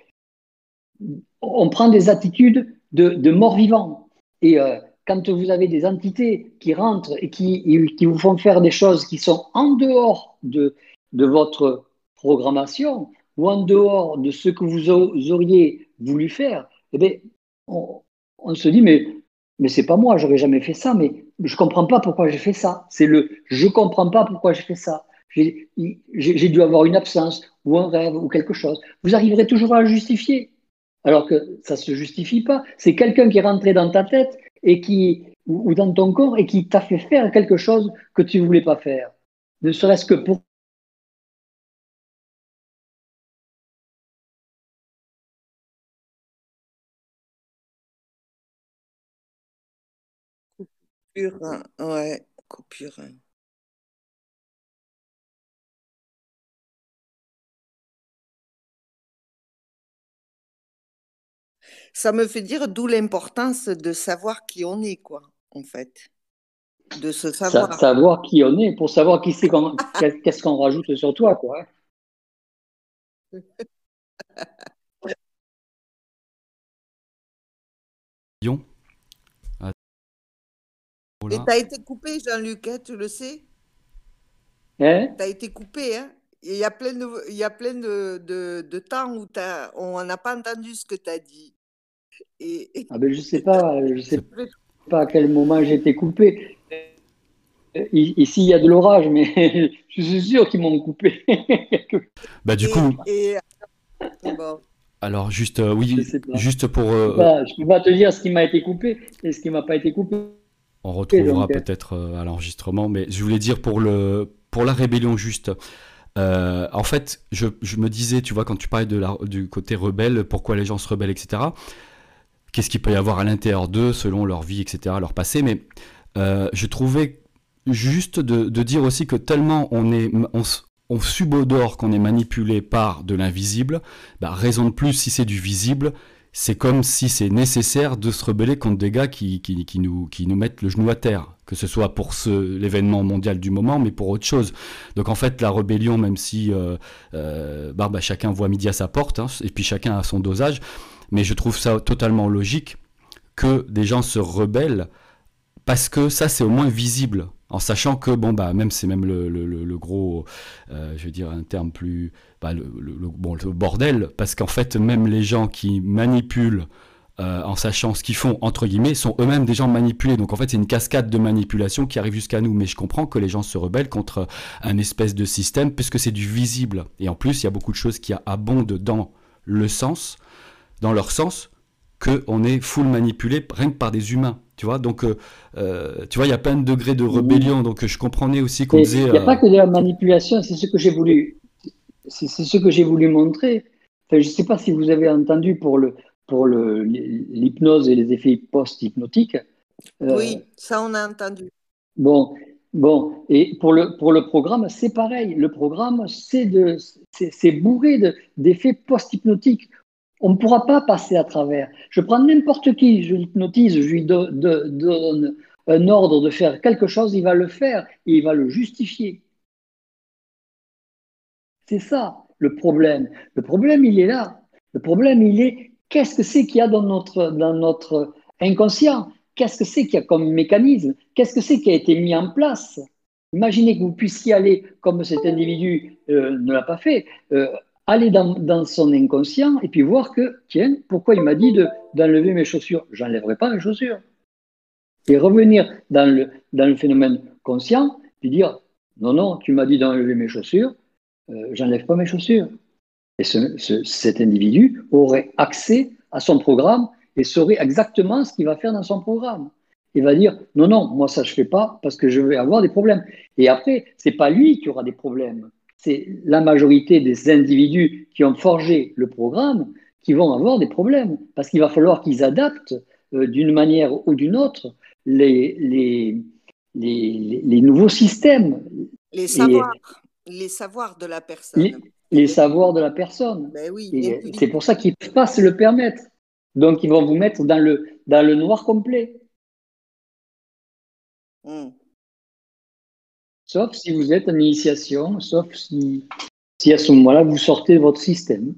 on prend des attitudes de, mort-vivant. Et euh, quand vous avez des entités qui rentrent et qui, qui, vous font faire des choses qui sont en dehors de, de votre programmation ou en dehors de ce que vous auriez voulu faire, eh bien, on, se dit, mais, mais c'est pas moi, j'aurais jamais fait ça, mais je comprends pas pourquoi j'ai fait ça. C'est le je comprends pas pourquoi j'ai fait ça j'ai dû avoir une absence ou un rêve ou quelque chose. Vous arriverez toujours à le justifier. Alors que ça ne se justifie pas. C'est quelqu'un qui est rentré dans ta tête et qui, ou, dans ton corps et qui t'a fait faire quelque chose que tu ne voulais pas faire. Ne serait-ce que pour Coupure, ouais, coupure. Ça me fait dire d'où l'importance de savoir qui on est, quoi, en fait. De se savoir. savoir qui on est, pour savoir qui c'est [laughs] qu'est-ce qu'on rajoute sur toi, quoi. [laughs] Lyon. Et t'as été coupé, Jean-Luc, hein, tu le sais? Hein? T'as été coupé, hein il y a plein de, il y a plein de, de, temps où as, on n'a pas entendu ce que tu as dit. Ah ben je sais pas, je sais pas à quel moment j'ai été coupé. Ici, il y a de l'orage, mais [laughs] je suis sûr qu'ils m'ont coupé. [laughs] bah du coup. Alors juste, euh, oui, juste pour. Euh, je ne peux, pas te dire ce qui m'a été coupé et ce qui m'a pas été coupé. On retrouvera euh, peut-être à l'enregistrement, mais je voulais dire pour le pour la rébellion juste. en fait, je, je, me disais, tu vois, quand tu parlais de la, du côté rebelle, pourquoi les gens se rebellent, etc qu'est-ce qu'il peut y avoir à l'intérieur d'eux selon leur vie, etc., leur passé. Mais euh, je trouvais juste de, dire aussi que tellement on est on, subodore qu'on est manipulé par de l'invisible, bah, raison de plus si c'est du visible, c'est comme si c'est nécessaire de se rebeller contre des gars qui, qui, nous, qui nous mettent le genou à terre, que ce soit pour l'événement mondial du moment, mais pour autre chose. Donc en fait, la rébellion, même si euh, euh, bah, bah, chacun voit midi à sa porte, hein, et puis chacun a son dosage, mais je trouve ça totalement logique que des gens se rebellent parce que ça c'est au moins visible en sachant que bon bah même c'est même le, gros euh, je veux dire un terme plus bah, le, bon, le bordel parce qu'en fait même les gens qui manipulent euh, en sachant ce qu'ils font entre guillemets sont eux-mêmes des gens manipulés. Donc en fait c'est une cascade de manipulation qui arrive jusqu'à nous. Mais je comprends que les gens se rebellent contre un espèce de système puisque c'est du visible. Et en plus il y a beaucoup de choses qui abondent dans le sens dans leur sens qu'on est full manipulé rien que par des humains. Tu vois, donc, euh, euh, tu vois, il y a plein de degrés de rébellion. Donc, je comprenais aussi qu'on disait. Il n'y a pas que de la manipulation, c'est ce que j'ai voulu, c'est ce que j'ai voulu montrer. je ne sais pas si vous avez entendu pour le pour l'hypnose et les effets post-hypnotiques. oui, ça on a entendu. Bon, bon, et pour le pour le programme, c'est pareil. Le programme, c'est de c'est bourré d'effets post-hypnotiques on ne pourra pas passer à travers. Je prends n'importe qui, je l'hypnotise, je lui donne un ordre de faire quelque chose, il va le faire et il va le justifier. C'est ça le problème. Le problème, il est là. Le problème, il est qu'est-ce que c'est qu'il y a dans notre, inconscient? Qu'est-ce que c'est qu'il y a comme mécanisme? Qu'est-ce que c'est qui a été mis en place? Imaginez que vous puissiez aller, comme cet individu euh, ne l'a pas fait, euh, aller dans, son inconscient et puis voir que, tiens, pourquoi il m'a dit d'enlever mes chaussures? J'enlèverai pas mes chaussures. Et revenir dans le, dans le phénomène conscient, puis dire, non, non, tu m'as dit d'enlever mes chaussures, euh, j'enlève pas mes chaussures. Et cet individu aurait accès à son programme et saurait exactement ce qu'il va faire dans son programme. Il va dire non, non, moi ça je fais pas parce que je vais avoir des problèmes. Et après, c'est pas lui qui aura des problèmes, c'est la majorité des individus qui ont forgé le programme qui vont avoir des problèmes, parce qu'il va falloir qu'ils adaptent euh, d'une manière ou d'une autre les, les, les, nouveaux systèmes. Les savoirs, les savoirs de la personne. Les, savoirs de la personne. Ben oui, c'est pour ça qu'ils ne peuvent pas se le permettre. Donc, ils vont vous mettre dans le, dans le noir complet. Hmm. Sauf si vous êtes en initiation, sauf si, si à ce moment-là, vous sortez votre système.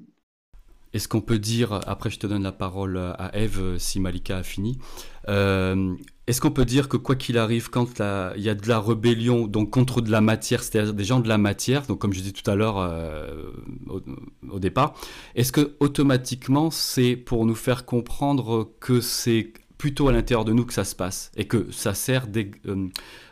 Est-ce qu'on peut dire, après je te donne la parole à Eve si Malika a fini, euh, est-ce qu'on peut dire que quoi qu'il arrive, quand il y a de la rébellion donc contre de la matière, c'est-à-dire des gens de la matière, donc comme je disais tout à l'heure euh, au, départ, est-ce que automatiquement c'est pour nous faire comprendre que c'est plutôt à l'intérieur de nous que ça se passe et que ça sert euh,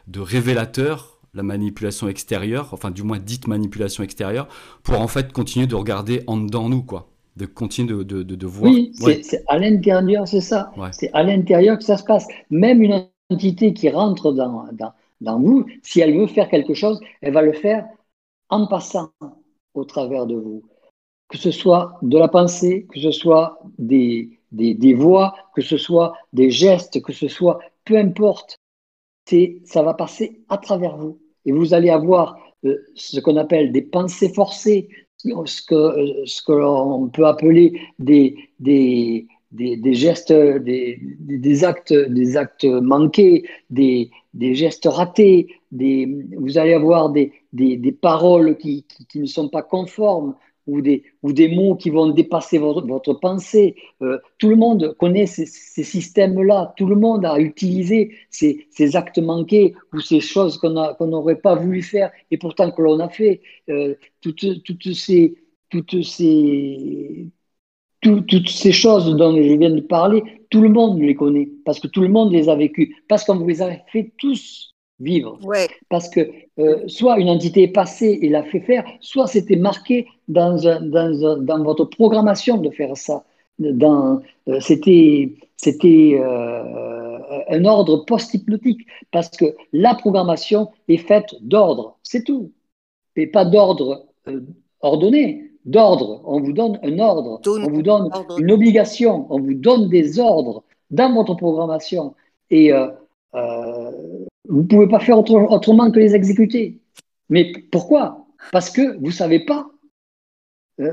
de révélateur la manipulation extérieure, enfin du moins dite manipulation extérieure, pour en fait continuer de regarder en dedans nous, quoi. De continuer de, de, de, voir. Oui, c'est à l'intérieur, c'est ça. C'est à l'intérieur que ça se passe. Même une entité qui rentre dans, dans, dans vous, si elle veut faire quelque chose, elle va le faire en passant au travers de vous. Que ce soit de la pensée, que ce soit des, des, des voix, que ce soit des gestes, que ce soit peu importe, ça va passer à travers vous. Et vous allez avoir euh, ce qu'on appelle des pensées forcées, ce que, euh, ce que l'on peut appeler des, des, des, gestes, des, des, actes, des actes manqués, des, gestes ratés, des, vous allez avoir des paroles qui, qui, ne sont pas conformes, ou des, ou des mots qui vont dépasser votre, votre pensée. Euh, tout le monde connaît ces, ces systèmes-là, tout le monde a utilisé ces, ces actes manqués ou ces choses qu'on n'aurait pas voulu faire et pourtant que l'on a fait. Euh, toutes, toutes, ces, toutes, ces, toutes ces choses dont je viens de parler, tout le monde les connaît parce que tout le monde les a vécues, parce qu'on vous les a fait tous vivre. Parce que euh, soit une entité est passée et l'a fait faire, soit c'était marqué dans, dans, dans, votre programmation de faire ça. Dans, euh, c'était c'était euh, un ordre post-hypnotique parce que la programmation est faite d'ordre, c'est tout. Et pas d'ordre ordonné, d'ordre. On vous donne un ordre, on vous donne une obligation, on vous donne des ordres dans votre programmation. Et vous ne pouvez pas faire autrement que les exécuter. Mais pourquoi? Parce que vous ne savez pas euh,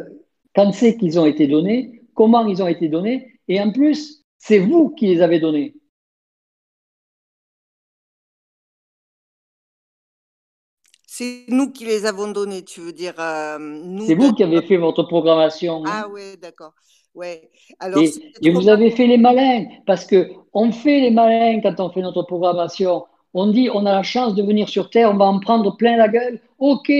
quand c'est qu'ils ont été donnés, comment ils ont été donnés, et en plus, c'est vous qui les avez donnés. C'est nous qui les avons donnés, tu veux dire. Euh, c'est vous qui avez fait votre programmation. Hein. Ah oui, d'accord. Ouais. Alors, et, vous avez fait les malins, parce que on fait les malins quand on fait notre programmation. On dit, on a la chance de venir sur Terre, on va en prendre plein la gueule. Ok,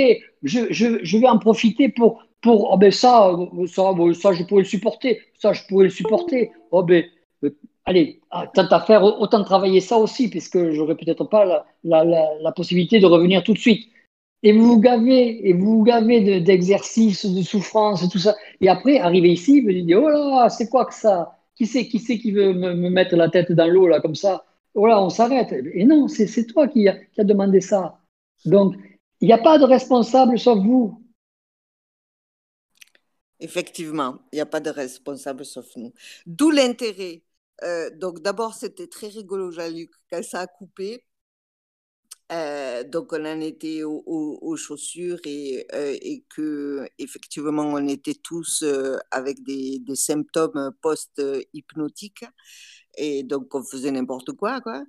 je, je, je vais en profiter pour, pour oh ben ça, ça, ça, je pourrais le supporter. Ça, je pourrais le supporter. Oh ben, euh, allez, ah, tant à faire, autant travailler ça aussi, puisque j'aurais peut-être pas la, la, la, possibilité de revenir tout de suite. Et vous vous gavez, et vous gavez d'exercices, de, souffrances, souffrance, tout ça. Et après, arriver ici, vous dites, oh là, c'est quoi que ça? Qui c'est qui, qui veut me, mettre la tête dans l'eau, là, comme ça? Voilà, on s'arrête. Et non, c'est toi qui a, qui a demandé ça. Donc, il n'y a pas de responsable sauf vous. Effectivement, il n'y a pas de responsable sauf nous. D'où l'intérêt. Euh, donc d'abord, c'était très rigolo, Jean-Luc, quand ça a coupé. Euh, donc on en était aux, chaussures et, euh, que effectivement on était tous avec des, des symptômes post-hypnotiques et donc on faisait n'importe quoi quoi.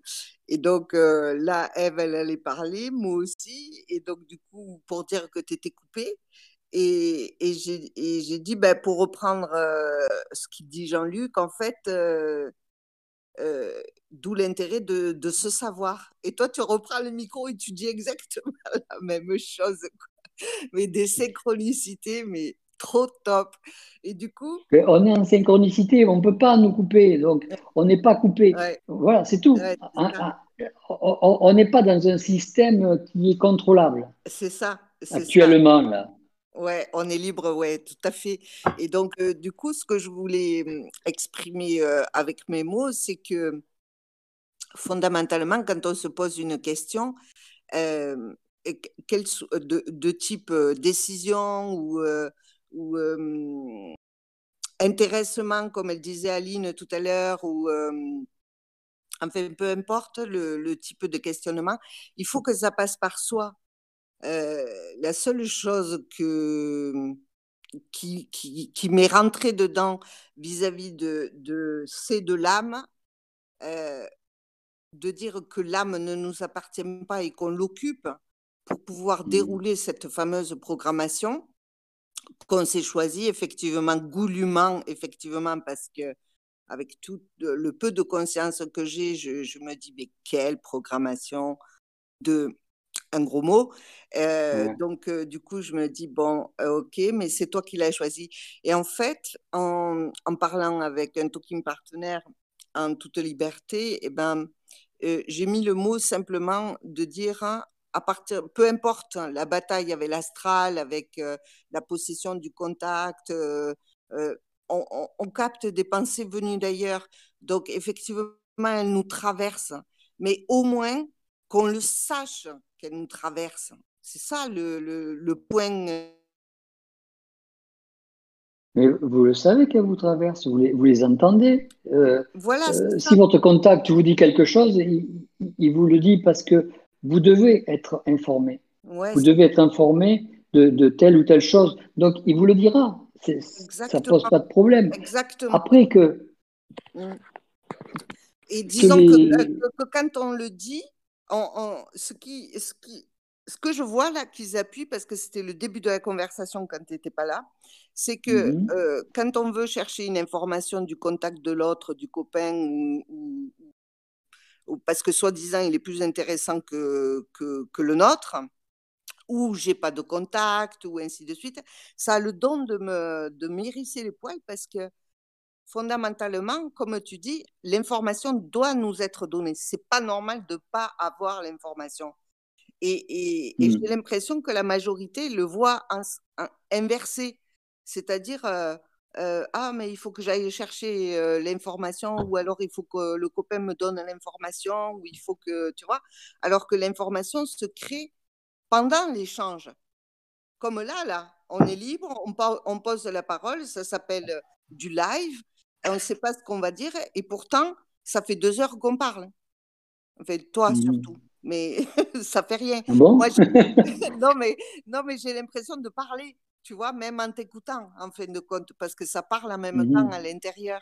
Et donc là, Eve elle allait parler, moi aussi et donc du coup pour dire que tu étais coupé et, et j'ai dit, ben, pour reprendre euh, ce qu'il dit Jean-Luc, en fait, euh, euh, d'où l'intérêt de, de, se savoir. Et toi, tu reprends le micro et tu dis exactement [laughs] la même chose. Mais des synchronicités, mais trop top. Et du coup. On est en synchronicité, on ne peut pas nous couper. Donc, on n'est pas coupé. Voilà, c'est tout. on n'est pas dans un système qui est contrôlable. C'est ça. Actuellement, là. Ouais, on est libre, ouais, tout à fait. Et donc, euh, du coup, ce que je voulais hum, exprimer euh, avec mes mots, c'est que fondamentalement, quand on se pose une question, euh, quel, de, de, type décision ou, ou intéressement, comme elle disait Aline tout à l'heure, ou enfin, peu importe le, le type de questionnement, il faut que ça passe par soi euh, la seule chose que, qui, qui, qui m'est rentrée dedans vis-à-vis de, de c'est de l'âme, euh, de dire que l'âme ne nous appartient pas et qu'on l'occupe pour pouvoir mmh. dérouler cette fameuse programmation qu'on s'est choisi effectivement goulûment, effectivement, parce que avec tout le peu de conscience que j'ai, je, je, me dis, mais quelle programmation de un gros mot. Euh, donc, euh, du coup, je me dis, bon, euh, ok, mais c'est toi qui l'as choisi. Et en fait, en, en, parlant avec un talking partenaire en toute liberté, eh ben, j'ai mis le mot simplement de dire, hein, à partir, peu importe hein, la bataille avec l'astral, avec la possession du contact, on, on, on, capte des pensées venues d'ailleurs. Donc, effectivement, elles nous traversent. Mais au moins, qu'on le sache qu'elle nous traverse. C'est ça le, le, point. Euh. Mais vous le savez qu'elle vous traverse, vous les, vous les entendez. Euh, voilà. Euh, si votre contact vous dit quelque chose, il, vous le dit parce que vous devez être informé. vous devez être informé de, de, telle ou telle chose. Donc, il vous le dira. Ça ne pose pas de problème. Exactement. Après que. Mm. Et disons que, quand on le dit, ce, qui, ce, qui, ce que je vois là qu'ils appuient, parce que c'était le début de la conversation quand tu n'étais pas là, c'est que mmh euh, quand on veut chercher une information du contact de l'autre, du copain, ou, parce que soi-disant il est plus intéressant que, que, que le nôtre, ou j'ai pas de contact, ou ainsi de suite, ça a le don de me de m'hérisser les poils parce que fondamentalement, comme tu dis, l'information doit nous être donnée. C'est pas normal de pas avoir l'information. Et, et, mmh. j'ai l'impression que la majorité le voit inversé, c'est-à-dire euh, euh, ah mais il faut que j'aille chercher euh, l'information ou alors il faut que le copain me donne l'information ou il faut que tu vois, alors que l'information se crée pendant l'échange. Comme là là, on est libre, on, on pose la parole, ça s'appelle du live on ne sait pas ce qu'on va dire, et pourtant, ça fait deux heures qu'on parle. Enfin, toi mmh. surtout, mais [laughs] ça fait rien. Ah bon? [laughs] [laughs] Non, mais, non, mais j'ai l'impression de parler, tu vois, même en t'écoutant, en fin de compte, parce que ça parle en même temps mmh. à l'intérieur.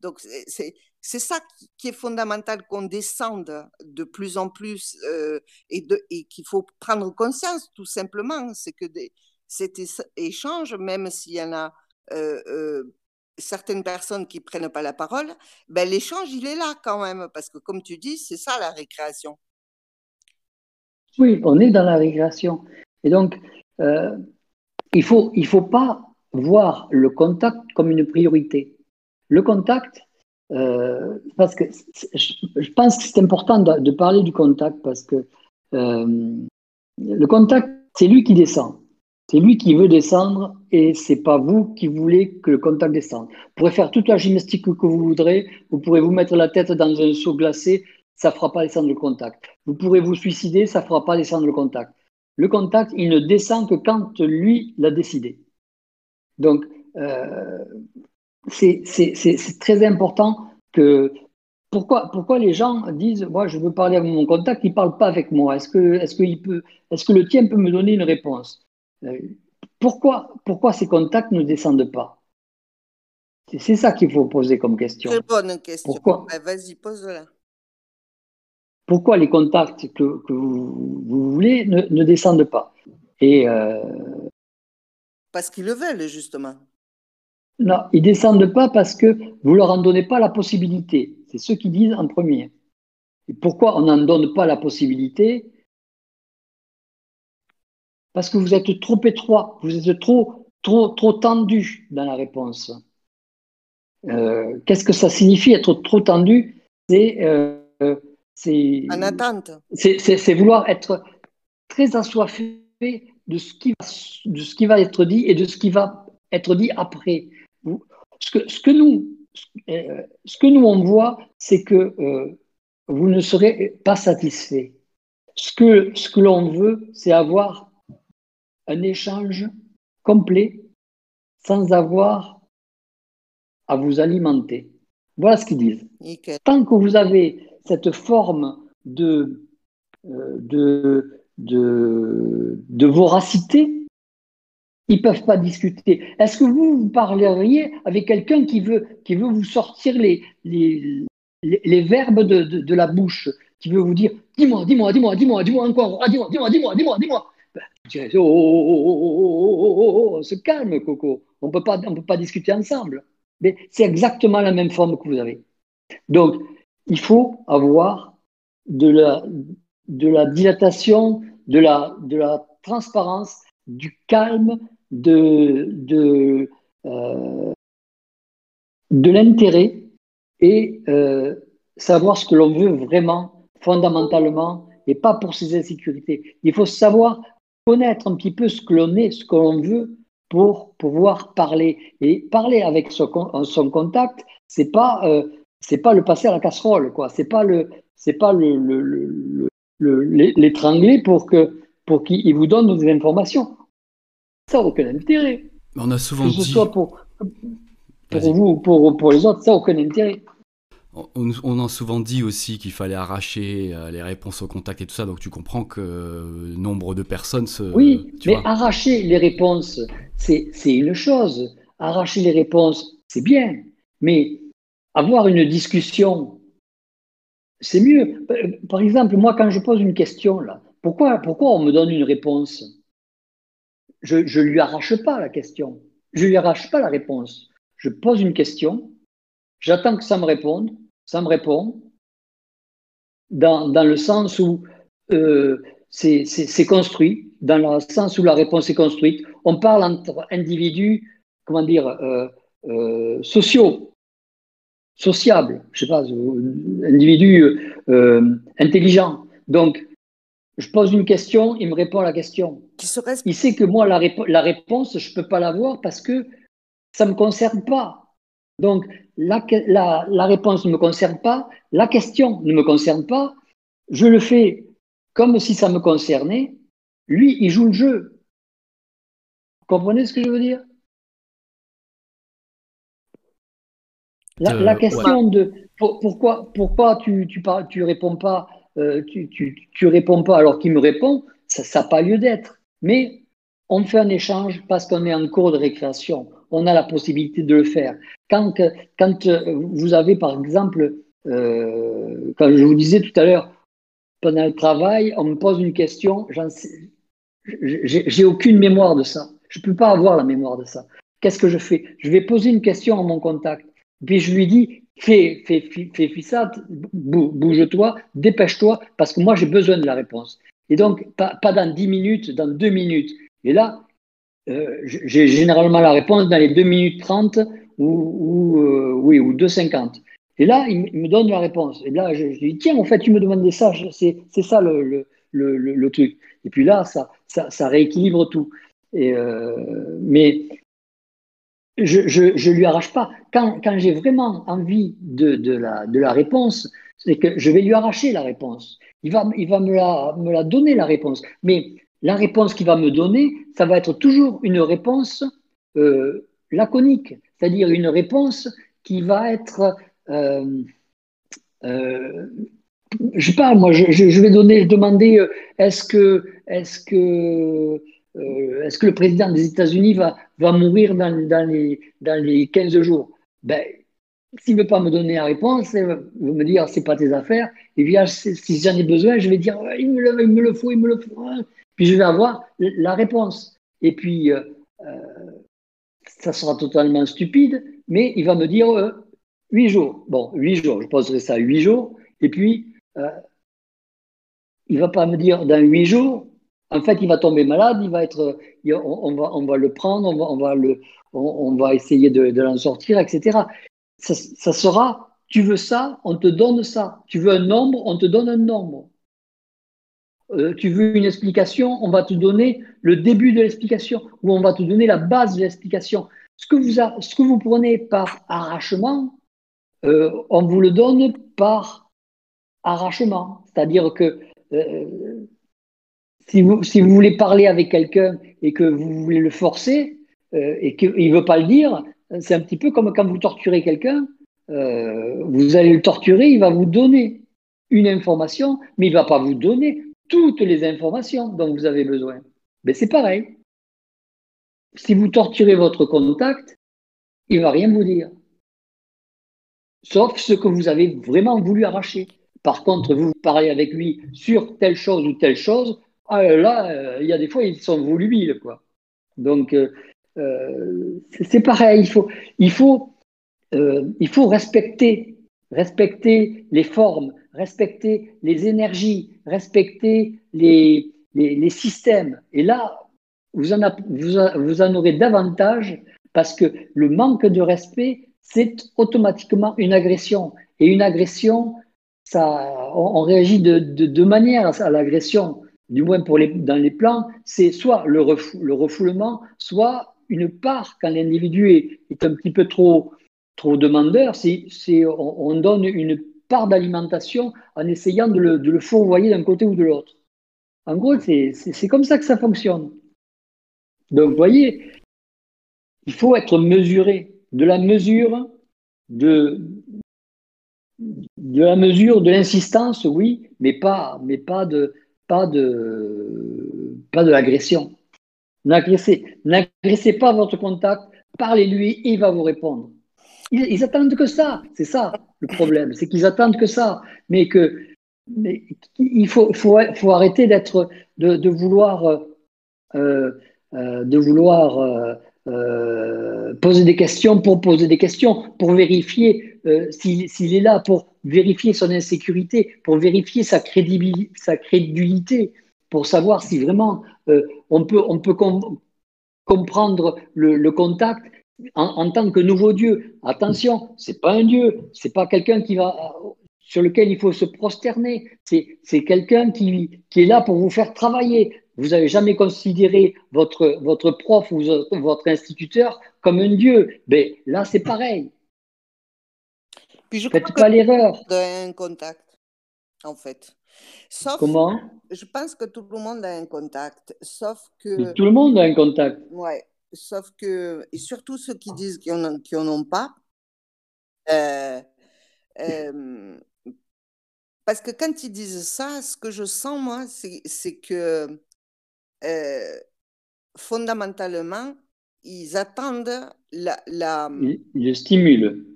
Donc, c'est ça qui est fondamental, qu'on descende de plus en plus euh, et, et qu'il faut prendre conscience, tout simplement. C'est que des, cet échange, même s'il y en a euh, euh, certaines personnes qui prennent pas la parole, ben l'échange, il est là quand même, parce que comme tu dis, c'est ça la récréation. Oui, on est dans la récréation. Et donc, euh, il faut, il faut pas voir le contact comme une priorité. Le contact, euh, parce que je pense que c'est important de, parler du contact, parce que euh, le contact, c'est lui qui descend. C'est lui qui veut descendre et c'est pas vous qui voulez que le contact descende. Vous pourrez faire toute la gymnastique que vous voudrez, vous pourrez vous mettre la tête dans un seau glacé, ça ne fera pas descendre le contact. Vous pourrez vous suicider, ça ne fera pas descendre le contact. Le contact, il ne descend que quand lui l'a décidé. Donc, euh, c'est très important que. Pourquoi, pourquoi les gens disent Moi, je veux parler avec mon contact, il ne parle pas avec moi Est-ce que, est que, peut, est que le tien peut me donner une réponse? Euh, pourquoi, pourquoi ces contacts ne descendent pas? C'est ça qu'il faut poser comme question. Très bonne question. Pourquoi? Vas-y, pose-la. Pourquoi les contacts que, vous, voulez ne, descendent pas Et euh, Parce qu'ils le veulent, justement. Non, ils ne descendent pas parce que vous ne leur en donnez pas la possibilité. C'est ce qu'ils disent en premier. Et pourquoi on n'en donne pas la possibilité? Parce que vous êtes trop étroit, vous êtes trop, trop, trop tendu dans la réponse. Euh, qu'est-ce que ça signifie être trop tendu? C'est euh, en attente. C'est vouloir être très assoiffé de ce, qui va, de ce qui va être dit et de ce qui va être dit après. Ce que, ce que, nous, euh, ce que nous on voit, c'est que vous ne serez pas satisfait. Ce que, ce que l'on veut, c'est avoir un échange complet sans avoir à vous alimenter. Voilà ce qu'ils disent. Tant que vous avez cette forme de, euh, de, de, voracité, ils ne peuvent pas discuter. Est-ce que vous, vous parleriez avec quelqu'un qui veut, qui veut vous sortir les, les, les, verbes de, de, la bouche, qui veut vous dire dis-moi, dis-moi, dis-moi, dis-moi, dis-moi encore, dis-moi, dis-moi, dis-moi, dis-moi, dis-moi oh, oh, oh, on se calme, Coco. On ne peut pas discuter ensemble. Mais c'est exactement la même forme que vous avez. Donc, il faut avoir de la, dilatation, de la, transparence, du calme, de, euh, l'intérêt et euh, savoir ce que l'on veut vraiment, fondamentalement, et pas pour ses insécurités. Il faut savoir connaître un petit peu ce que l'on est, ce que l'on veut pour pouvoir parler. Et parler avec son, son contact, c'est pas euh, c'est pas le passer à la casserole, quoi. C'est pas le c'est pas le, l'étrangler pour que pour qu'il vous donne des informations. Ça n'a aucun intérêt. On a souvent que ce soit pour pour vous ou pour, pour les autres, ça n'a aucun intérêt. On, a souvent dit aussi qu'il fallait arracher euh, les réponses au contact et tout ça, donc tu comprends que euh, nombre de personnes se. Oui, mais arracher les réponses, c'est une chose. Arracher les réponses, c'est bien. Mais avoir une discussion, c'est mieux. Par exemple, moi, quand je pose une question, là, pourquoi, pourquoi on me donne une réponse? Je ne lui arrache pas la question. Je ne lui arrache pas la réponse. Je pose une question, j'attends que ça me réponde ça me répond, dans, dans le sens où euh, c'est construit, dans le sens où la réponse est construite. On parle entre individus, comment dire, euh, euh, sociaux, sociables, je sais pas, individus intelligents. Donc, je pose une question, il me répond à la question. Il sait que moi, la, la réponse, je ne peux pas l'avoir parce que ça ne me concerne pas. Donc, la, réponse ne me concerne pas, la question ne me concerne pas, je le fais comme si ça me concernait, lui, il joue le jeu. Vous comprenez ce que je veux dire? La, euh, question de pourquoi, pourquoi tu, tu, tu réponds pas, euh, tu, tu, réponds pas alors qu'il me répond, ça n'a pas lieu d'être. Mais on fait un échange parce qu'on est en cours de récréation on a la possibilité de le faire. Quand, quand euh, vous avez, par exemple, euh, quand je vous disais tout à l'heure, pendant le travail, on me pose une question, j'ai aucune mémoire de ça. Je ne peux pas avoir la mémoire de ça. Qu'est-ce que je fais? Je vais poser une question à mon contact. Puis je lui dis, fais, fais, fais, fais ça, bouge-toi, dépêche-toi, parce que moi j'ai besoin de la réponse. Et donc, pas, pas dans 10 minutes, dans 2 minutes. Et là, euh, j'ai généralement la réponse dans les 2 minutes 30 ou, ou, euh, oui, ou 2,50. Et là, il, me donne la réponse. Et là, je, lui dis, tiens, en fait, tu me demandais ça, c'est ça le, le, le, le, truc. Et puis là, ça, ça, rééquilibre tout. Et, mais je, je, lui arrache pas. Quand, quand j'ai vraiment envie de, de, la, de la réponse, c'est que je vais lui arracher la réponse. Il va, il va me, la, me la donner, la réponse. Mais la réponse qu'il va me donner, ça va être toujours une réponse euh, laconique, c'est-à-dire une réponse qui va être, euh, euh, je sais pas, moi, je, je, vais donner, demander, euh, est-ce que, est-ce que, euh, est-ce que le président des États-Unis va, mourir dans, les, dans les 15 jours? Ben, s'il ne veut pas me donner la réponse, il va me dire c'est pas tes affaires. Et bien, si j'en ai besoin, je vais dire il me, le, faut, il me le faut. Hein. Puis je vais avoir la réponse. Et puis, euh, ça sera totalement stupide, mais il va me dire euh, huit jours. Bon, huit jours, je poserai ça huit jours. Et puis, euh, il va pas me dire dans huit jours. En fait, il va tomber malade, il va être, on, va, on va le prendre, on va, on va le, on, va essayer de, l'en sortir, etc. Ça, sera, tu veux ça, on te donne ça. Tu veux un nombre, on te donne un nombre. Euh, tu veux une explication, on va te donner le début de l'explication ou on va te donner la base de l'explication. Ce, que vous ce que vous prenez par arrachement, euh, on vous le donne par arrachement. C'est-à-dire que euh, si, vous, si vous voulez parler avec quelqu'un et que vous voulez le forcer et qu'il ne veut pas le dire, c'est un petit peu comme quand vous torturez quelqu'un. vous allez le torturer, il va vous donner une information, mais il ne va pas vous donner toutes les informations dont vous avez besoin. Mais c'est pareil. Si vous torturez votre contact, il ne va rien vous dire. Sauf ce que vous avez vraiment voulu arracher. Par contre, vous parlez avec lui sur telle chose ou telle chose, ah, là, euh, il y a des fois, ils sont volubiles. Quoi. Donc, euh, euh, c'est pareil. Il faut, il faut, il faut respecter, respecter les formes, respecter les énergies, respecter les, les, systèmes. Et là, vous en, aurez davantage parce que le manque de respect, c'est automatiquement une agression. Et une agression, ça, on, réagit de, deux manières à l'agression, du moins pour les, dans les plans, c'est soit le, le refoulement, soit une part, quand l'individu est, est, un petit peu trop, trop demandeur, on, on donne une part d'alimentation en essayant de le, de le fourvoyer d'un côté ou de l'autre. En gros, c'est comme ça que ça fonctionne. Donc, vous voyez, il faut être mesuré. De la mesure, de, de la mesure, de l'insistance, oui, mais pas, mais pas de, pas de, pas de l'agression. N'agressez pas votre contact, parlez-lui il va vous répondre. Ils, attendent que ça, c'est ça le problème, c'est qu'ils attendent que ça, mais que il faut, arrêter d'être, de, vouloir, euh, euh, euh poser des questions pour poser des questions, pour vérifier euh, s'il est là, pour vérifier son insécurité, pour vérifier sa sa crédulité pour savoir si vraiment euh, on peut, on peut com comprendre le, contact en, tant que nouveau Dieu. Attention, c'est pas un Dieu, c'est pas quelqu'un qui va sur lequel il faut se prosterner. C'est quelqu'un qui, qui est là pour vous faire travailler. Vous n'avez jamais considéré votre, votre prof ou votre instituteur comme un Dieu. Mais là, c'est pareil. Puis je Faites pas l'erreur. Un contact, en fait. Sauf, Comment? Je pense que tout le monde a un contact, sauf que. tout le monde a un contact. Ouais, sauf que, et surtout ceux qui disent qu'ils n'en ont pas, euh, euh, parce que quand ils disent ça, ce que je sens, moi, c'est que euh, fondamentalement, ils attendent la. la... Ils, ils stimulent.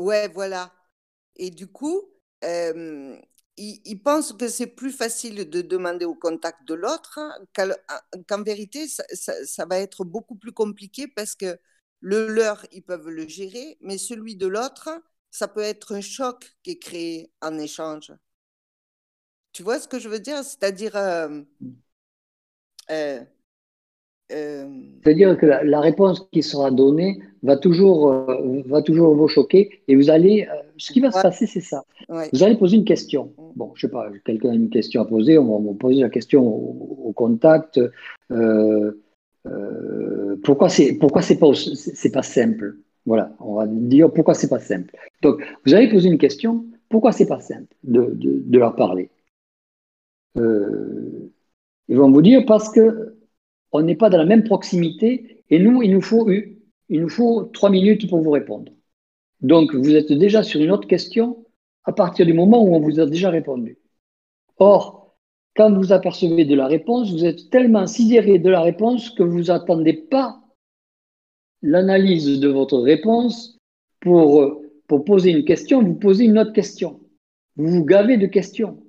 Ouais, voilà. Et du coup, il, pense que c'est plus facile de demander au contact de l'autre qu'en vérité, ça, va être beaucoup plus compliqué parce que le leur, ils peuvent le gérer, mais celui de l'autre, ça peut être un choc qui est créé en échange. Tu vois ce que je veux dire? C'est-à-dire, euh, euh, euh, C'est-à-dire que la, réponse qui sera donnée va toujours, euh, va toujours vous choquer et vous allez. Euh, ce qui va se passer, c'est ça. Vous allez poser une question. Mm. Bon, je sais pas, quelqu'un a une question à poser, on va, poser la question au, contact. pourquoi c'est pourquoi c'est pas c'est pas simple? Voilà, on va dire pourquoi c'est pas simple. Donc, vous avez posé une question, pourquoi c'est pas simple de, de, leur parler? Euh, Ils vont vous dire parce que on n'est pas dans la même proximité et nous, il nous faut il nous faut trois minutes pour vous répondre. Donc, vous êtes déjà sur une autre question à partir du moment où on vous a déjà répondu. Or, quand vous apercevez de la réponse, vous êtes tellement sidéré de la réponse que vous n'attendez pas l'analyse de votre réponse pour, pour poser une question, vous posez une autre question. Vous vous gavez de questions.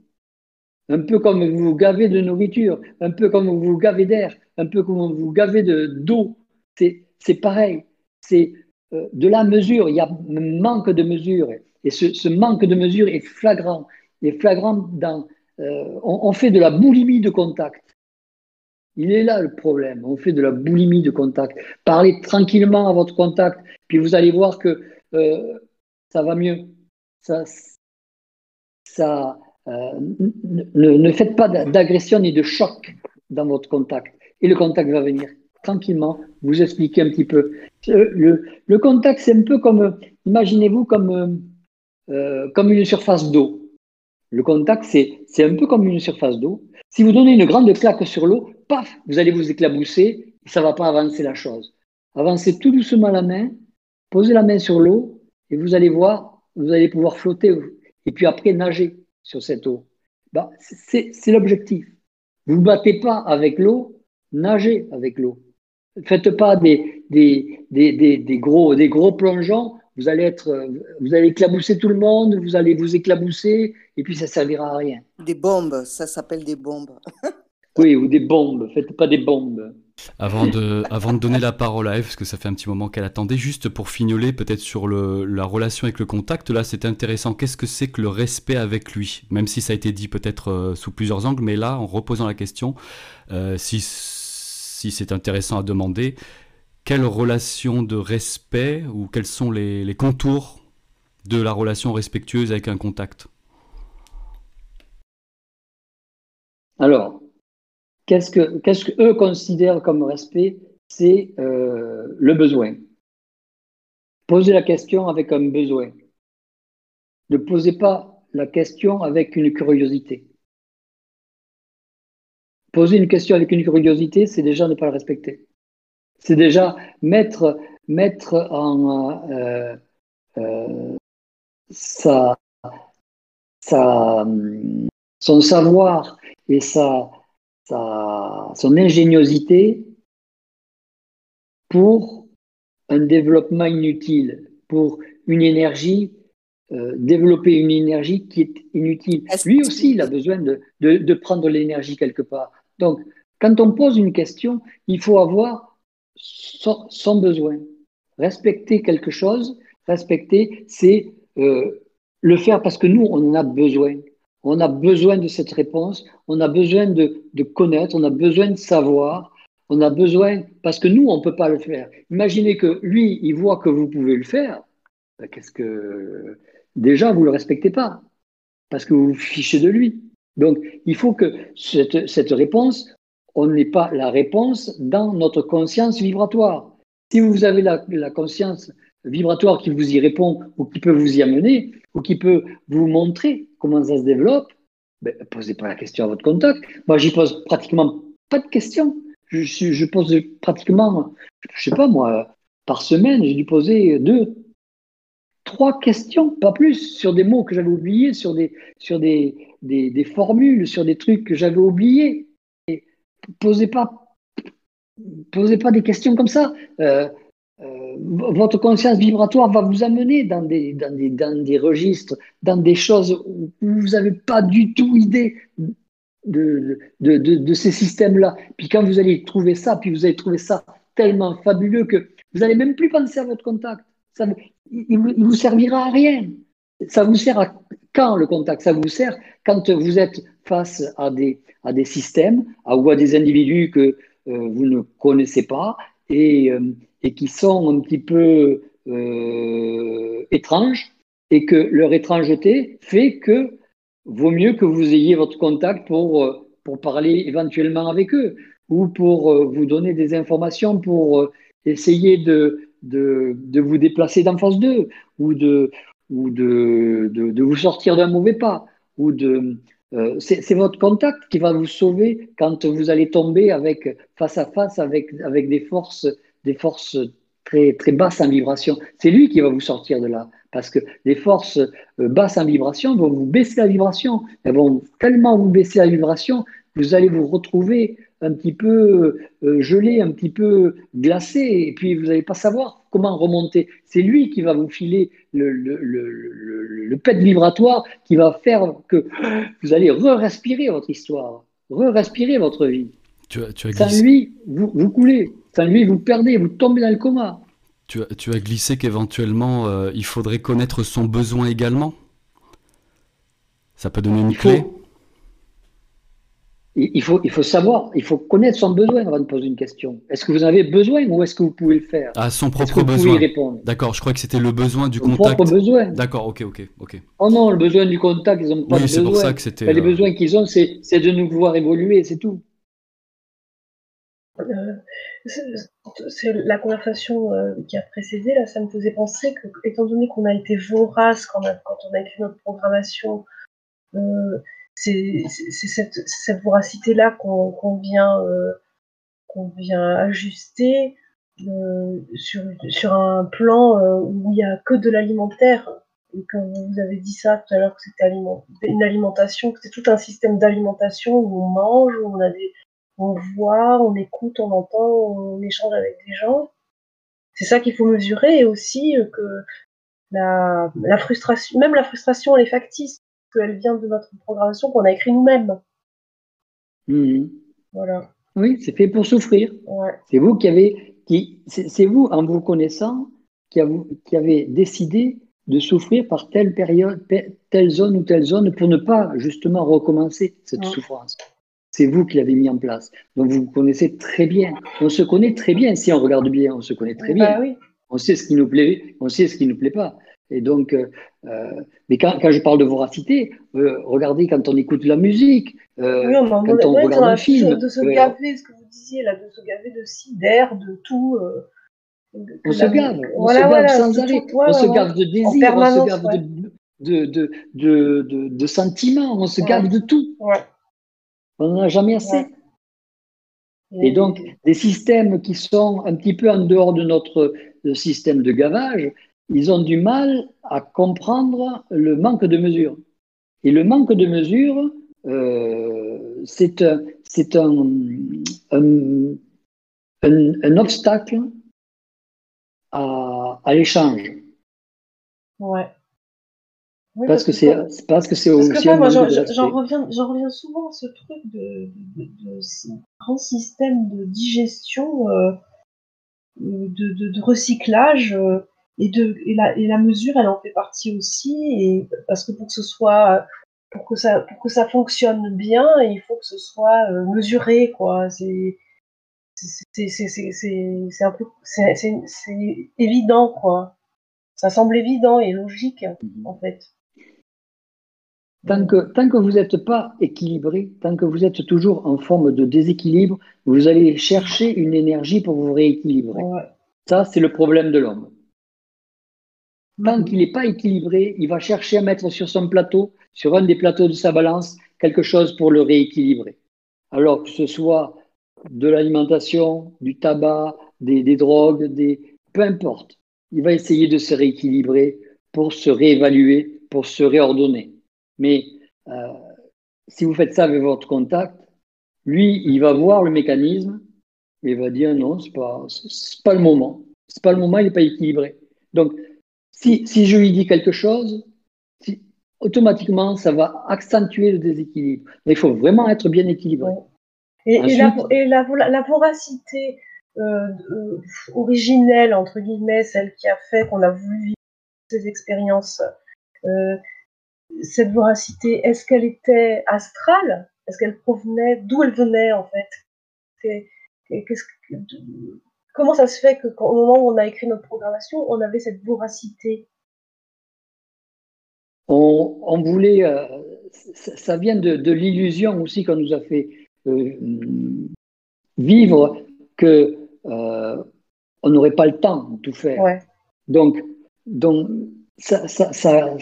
Un peu comme vous vous gavez de nourriture, un peu comme vous vous gavez d'air, un peu comme vous gavez d'eau. C'est pareil. C'est euh, de la mesure. Il y a un manque de mesure. Et ce, manque de mesure est flagrant. Flagrant dans. Euh, on, fait de la boulimie de contact. Il est là le problème. On fait de la boulimie de contact. Parlez tranquillement à votre contact, puis vous allez voir que euh, ça va mieux. Ne, faites pas d'agression ni de choc dans votre contact. Et le contact va venir tranquillement vous expliquer un petit peu. Euh, le, contact, c'est un peu comme, imaginez-vous comme, comme une surface d'eau. Le contact, c'est un peu comme une surface d'eau. Si vous donnez une grande claque sur l'eau, paf, vous allez vous éclabousser et ça ne va pas avancer la chose. Avancez tout doucement la main, posez la main sur l'eau et vous allez voir, vous allez pouvoir flotter et puis après nager sur cette eau. Bah, c'est l'objectif. Vous ne battez pas avec l'eau, nagez avec l'eau. Faites pas des, des, des, des, gros, des gros plongeons, vous allez, être, vous allez éclabousser tout le monde, vous allez vous éclabousser et puis ça ne servira à rien. Des bombes, ça s'appelle des bombes. [laughs] Oui, ou des bombes. Faites pas des bombes. Avant de, avant de donner la parole à Eve, parce que ça fait un petit moment qu'elle attendait, juste pour fignoler peut-être sur le, la relation avec le contact, là c'est intéressant. Qu'est-ce que c'est que le respect avec lui? Même si ça a été dit peut-être euh, sous plusieurs angles, mais là, en reposant la question, euh, si, si c'est intéressant à demander, quelle relation de respect ou quels sont les, contours de la relation respectueuse avec un contact? Alors, qu'est-ce que, qu'est-ce que eux considèrent comme respect? C'est euh, le besoin. Posez la question avec un besoin. Ne posez pas la question avec une curiosité. Poser une question avec une curiosité, c'est déjà ne pas le respecter. C'est déjà mettre, mettre en euh, euh, sa, sa, son savoir et sa, son ingéniosité pour un développement inutile, pour une énergie, euh, développer une énergie qui est inutile. Lui aussi, il a besoin de, de, prendre l'énergie quelque part. Donc, quand on pose une question, il faut avoir son, besoin. Respecter quelque chose, respecter, c'est euh, le faire parce que nous, on en a besoin. On a besoin de cette réponse, on a besoin de, connaître, on a besoin de savoir, on a besoin, parce que nous, on ne peut pas le faire. Imaginez que lui, il voit que vous pouvez le faire. Ben, qu'est-ce que. Déjà, vous ne le respectez pas, parce que vous vous fichez de lui. Donc, il faut que cette, réponse, on n'ait pas la réponse dans notre conscience vibratoire. Si vous avez la, conscience vibratoire qui vous y répond ou qui peut vous y amener ou qui peut vous montrer comment ça se développe, ben, posez pas la question à votre contact. Moi, j'y pose pratiquement pas de questions. Je, pose pratiquement, je sais pas moi, par semaine, j'ai dû poser deux, trois questions, pas plus, sur des mots que j'avais oubliés, sur des, des, formules, sur des trucs que j'avais oubliés. Et posez pas, posez pas des questions comme ça. Euh, euh, votre conscience vibratoire va vous amener dans des, dans des, dans des registres, dans des choses où vous n'avez pas du tout idée de, de, de, de ces systèmes-là. Puis quand vous allez trouver ça, puis vous allez trouver ça tellement fabuleux que vous n'allez même plus penser à votre contact. Ça, il ne vous, servira à rien. Ça vous sert à quand le contact Ça vous sert quand vous êtes face à des, à des systèmes à, ou à des individus que euh, vous ne connaissez pas et, euh, et qui sont un petit peu euh, étranges et que leur étrangeté fait que vaut mieux que vous ayez votre contact pour, pour parler éventuellement avec eux. ou pour vous donner des informations pour essayer de, de, de, vous déplacer d'en face d'eux ou, de, ou de, de, vous sortir d'un mauvais pas. Ou de, euh, c'est votre contact qui va vous sauver quand vous allez tomber avec, face à face avec, avec des forces, des forces très, très basses en vibration. C'est lui qui va vous sortir de là. Parce que les forces basses en vibration vont vous baisser la vibration. Elles vont tellement vous baisser la vibration, vous allez vous retrouver un petit peu euh, gelé, un petit peu glacé, et puis vous n'allez pas savoir comment remonter. C'est lui qui va vous filer le, le, le, pet vibratoire qui va faire que vous allez re-respirer votre histoire, re-respirer votre vie. Tu as, tu as Sans lui, vous, vous coulez. Sans lui, vous perdez, vous tombez dans le coma. Tu as, tu as glissé qu'éventuellement, euh, il faudrait connaître son besoin également? Ça peut donner une clé? Il faut, il faut savoir, il faut connaître son besoin avant de poser une question. Est-ce que vous en avez besoin ou est-ce que vous pouvez le faire? À son propre besoin. D'accord, je crois que c'était le besoin du son contact. propre besoin. D'accord, ok, ok, ok. Oh non, le besoin du contact, ils ont pas oui, c'est pour ça que c'était. les euh, besoins qu'ils ont, c'est, de nous voir évoluer, c'est tout. Euh, c'est, la conversation euh, qui a précédé, là, ça me faisait penser que, étant donné qu'on a été vorace quand, quand on a écrit notre programmation, c'est cette, cette voracité-là qu'on vient, euh, vient ajuster euh, sur, sur un plan euh, où il n'y a que de l'alimentaire. Et quand vous avez dit ça tout à l'heure, que c'était aliment, une alimentation, que c'est tout un système d'alimentation où on mange, où on, a on voit, on écoute, on entend, on échange avec des gens. C'est ça qu'il faut mesurer et aussi que la, la frustration, même la frustration, elle est factice qu'elle vient de notre programmation qu'on a écrit nous-mêmes. Mhm. Voilà. Oui, c'est fait pour souffrir. C'est vous qui avez, qui, c'est vous en vous connaissant qui, qui avez décidé de souffrir par telle période, telle zone ou telle zone pour ne pas justement recommencer cette souffrance. C'est vous qui l'avez mis en place. Donc vous vous connaissez très bien. On se connaît très bien si on regarde bien. On se connaît très bah bien. On sait ce qui nous plaît, on sait ce qui nous plaît pas. Et donc, euh, euh, mais quand, quand, je parle de voracité, euh, regardez quand on écoute la musique, euh, oui, on quand on regarde un film. De se gaver, ce que vous disiez là, de se gaver de ci, d'air, de tout. on se gave, on se gave sans arrêt. on se gave de désir, on se gave de, de, de, de, de, sentiments, on se gave de tout. On n'en a jamais assez. Et donc, des systèmes qui sont un petit peu en dehors de notre système de gavage, ils ont du mal à comprendre le manque de mesure. Et le manque de mesure, euh, c'est un, un, un, obstacle à, à l'échange. Ouais. parce, que c'est parce que c'est aussi moi, j'en reviens, reviens souvent à ce truc de, de, de, grand système de digestion, euh, de, de, recyclage. Euh, et, de, et, la, et la mesure, elle en fait partie aussi, et parce que pour que ce soit, pour que ça, pour que ça fonctionne bien, il faut que ce soit euh, mesuré, quoi. C'est, c'est un peu, c'est évident, quoi. Ça semble évident et logique, mhm. en fait. Tant que, tant que vous n'êtes pas équilibré, tant que vous êtes toujours en forme de déséquilibre, vous allez chercher une énergie pour vous rééquilibrer. Ça, c'est le problème de l'homme. Tant qu'il n'est pas équilibré, il va chercher à mettre sur son plateau, sur un des plateaux de sa balance, quelque chose pour le rééquilibrer. Alors que ce soit de l'alimentation, du tabac, des, drogues, des... peu importe. Il va essayer de se rééquilibrer pour se réévaluer, pour se réordonner. Mais euh, si vous faites ça avec votre contact, lui, il va voir le mécanisme et il va dire non, ce n'est pas, pas le moment. Ce n'est pas le moment, il n'est pas équilibré. Donc, si, je lui dis quelque chose, automatiquement, ça va accentuer le déséquilibre. il faut vraiment être bien équilibré. Et, la, voracité euh, euh, originelle, entre guillemets, celle qui a fait qu'on a voulu vivre ces expériences, euh, cette voracité, est-ce qu'elle était astrale? Est-ce qu'elle provenait D'où elle venait, en fait? Comment ça se fait qu'au moment où on a écrit notre programmation, on avait cette voracité? On, voulait, euh, ça, vient de, l'illusion aussi qu'on nous a fait euh, vivre que euh, on n'aurait pas le temps de tout faire. Ouais. Donc, donc ça, ça, ça,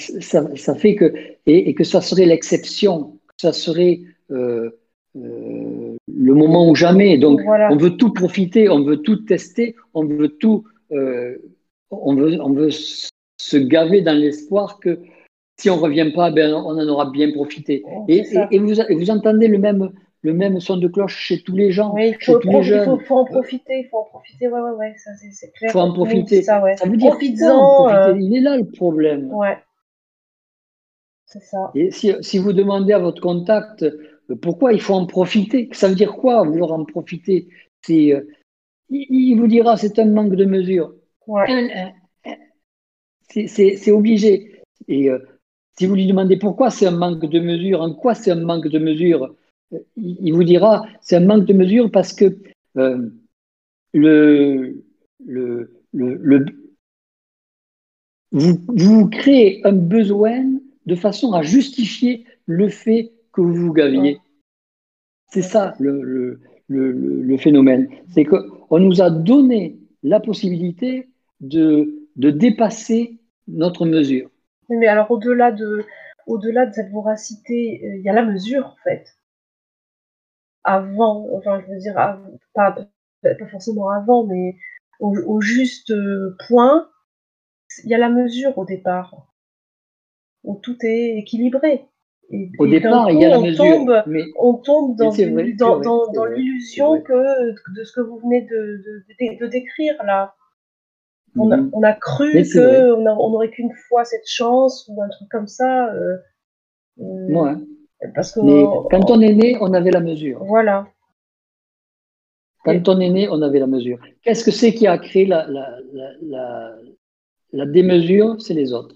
ça, fait que, et, que ça serait l'exception, ça serait euh, euh, le moment ou jamais. Donc, Voilà. on veut tout profiter, on veut tout tester, on veut tout, euh, on, veut, on veut se gaver dans l'espoir que si on ne revient pas, ben, on en aura bien profité. Oh, Et, vous, et vous entendez le même, le même son de cloche chez tous les gens, Oui, il chez tous les profi- il jeunes. faut, faut en profiter, il faut en profiter, ouais, ouais, ouais, ça c'est clair. faut en profiter. Ça, ouais. Ça veut dire profiter euh, Il est là le problème. ouais. C'est ça. Et si, si vous demandez à votre contact pourquoi il faut en profiter, ça veut dire quoi vouloir en profiter? C'est, euh, il, il vous dira c'est un manque de mesure. Ouais. C'est obligé. Et euh, si vous lui demandez pourquoi c'est un manque de mesure, en quoi c'est un manque de mesure, euh, il, il vous dira c'est un manque de mesure parce que le, le, le, le- vous, vous créez un besoin de façon à justifier le fait que vous vous gaviez. C'est ça le, le, le, phénomène. C'est qu'on nous a donné la possibilité de, de dépasser notre mesure. Mais alors au-delà de, au-delà de cette voracité, euh, il y a la mesure en fait. Avant, enfin je veux dire, pas, pas forcément avant, mais au, au juste euh, point, il y a la mesure au départ, où tout est équilibré. Et, Au et départ, il y a la on mesure. tombe, Mais on tombe dans, une- l'illusion que de ce que vous venez de, de, de- de décrire là. On a, Mhm. on a cru qu'on on aurait qu'une fois cette chance ou un truc comme ça. euh, euh, Ouais. Parce que Mais quand on est né, on avait la mesure. voilà, Quand on est né, on avait la mesure. Qu'est-ce que c'est qui a créé la, la, la, la, la démesure? C'est les autres.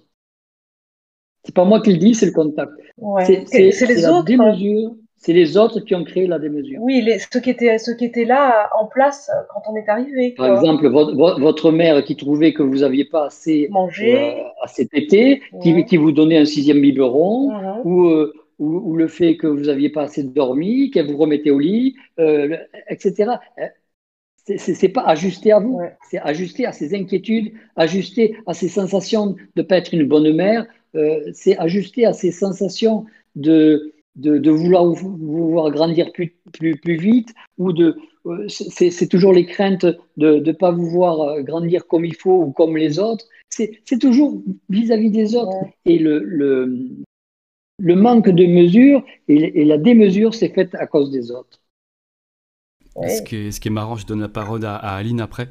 C'est pas moi qui le dis, c'est le contact. ouais. C'est les autres. hein. démesure. C'est les autres qui ont créé la démesure. Oui, les, ceux qui étaient ceux qui étaient là en place quand on est arrivé. Par exemple, votre, vo- votre mère qui trouvait que vous n'aviez pas assez, manger. euh, assez tété, qui, Ouais. qui vous donnait un sixième biberon, ou, euh, ou, ou le fait que vous n'aviez pas assez dormi, qu'elle vous remettait au lit, euh, etc. Euh, C'est- pas ajusté à vous, Ouais. c'est ajusté à ses inquiétudes, ajusté à ses sensations de ne pas être une bonne mère, euh, c'est ajusté à ses sensations de, de, de vouloir grandir plus, plus, plus vite, ou de euh, c'est toujours les craintes de ne pas vous voir euh, grandir comme il faut ou comme les autres. C'est toujours vis-à-vis des autres. Et le, le, le manque de mesure et, et la démesure, c'est fait à cause des autres. Ouais. Ce, qui est, ce qui est marrant, je donne la parole à, à Aline après.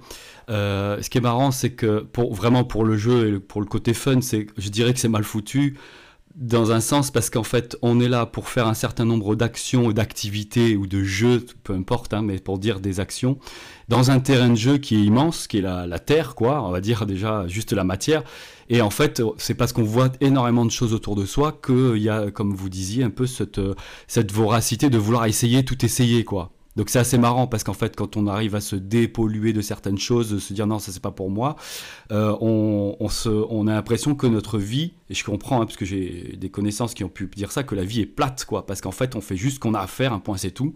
Euh, ce qui est marrant, c'est que pour, vraiment pour le jeu et le- pour le côté fun, c'est, je dirais que c'est mal foutu dans un sens parce qu'en fait, on est là pour faire un certain nombre d'actions ou d'activités ou de jeux, peu importe, hein, mais pour dire des actions, dans un terrain de jeu qui est immense, qui est la, la Terre, quoi, on va dire déjà juste la matière. Et en fait, c'est parce qu'on voit énormément de choses autour de soi qu'il y a, comme vous disiez, un peu cette, cette voracité de vouloir essayer, tout essayer, quoi. Donc c'est assez marrant parce qu'en fait, quand on arrive à se dépolluer de certaines choses, de se dire non, ça c'est pas pour moi, euh, on, on, a l'impression que notre vie, et je comprends hein, parce que j'ai des connaissances qui ont pu dire ça, que la vie est plate, quoi, parce qu'en fait, on fait juste ce qu'on a à faire, un point c'est tout.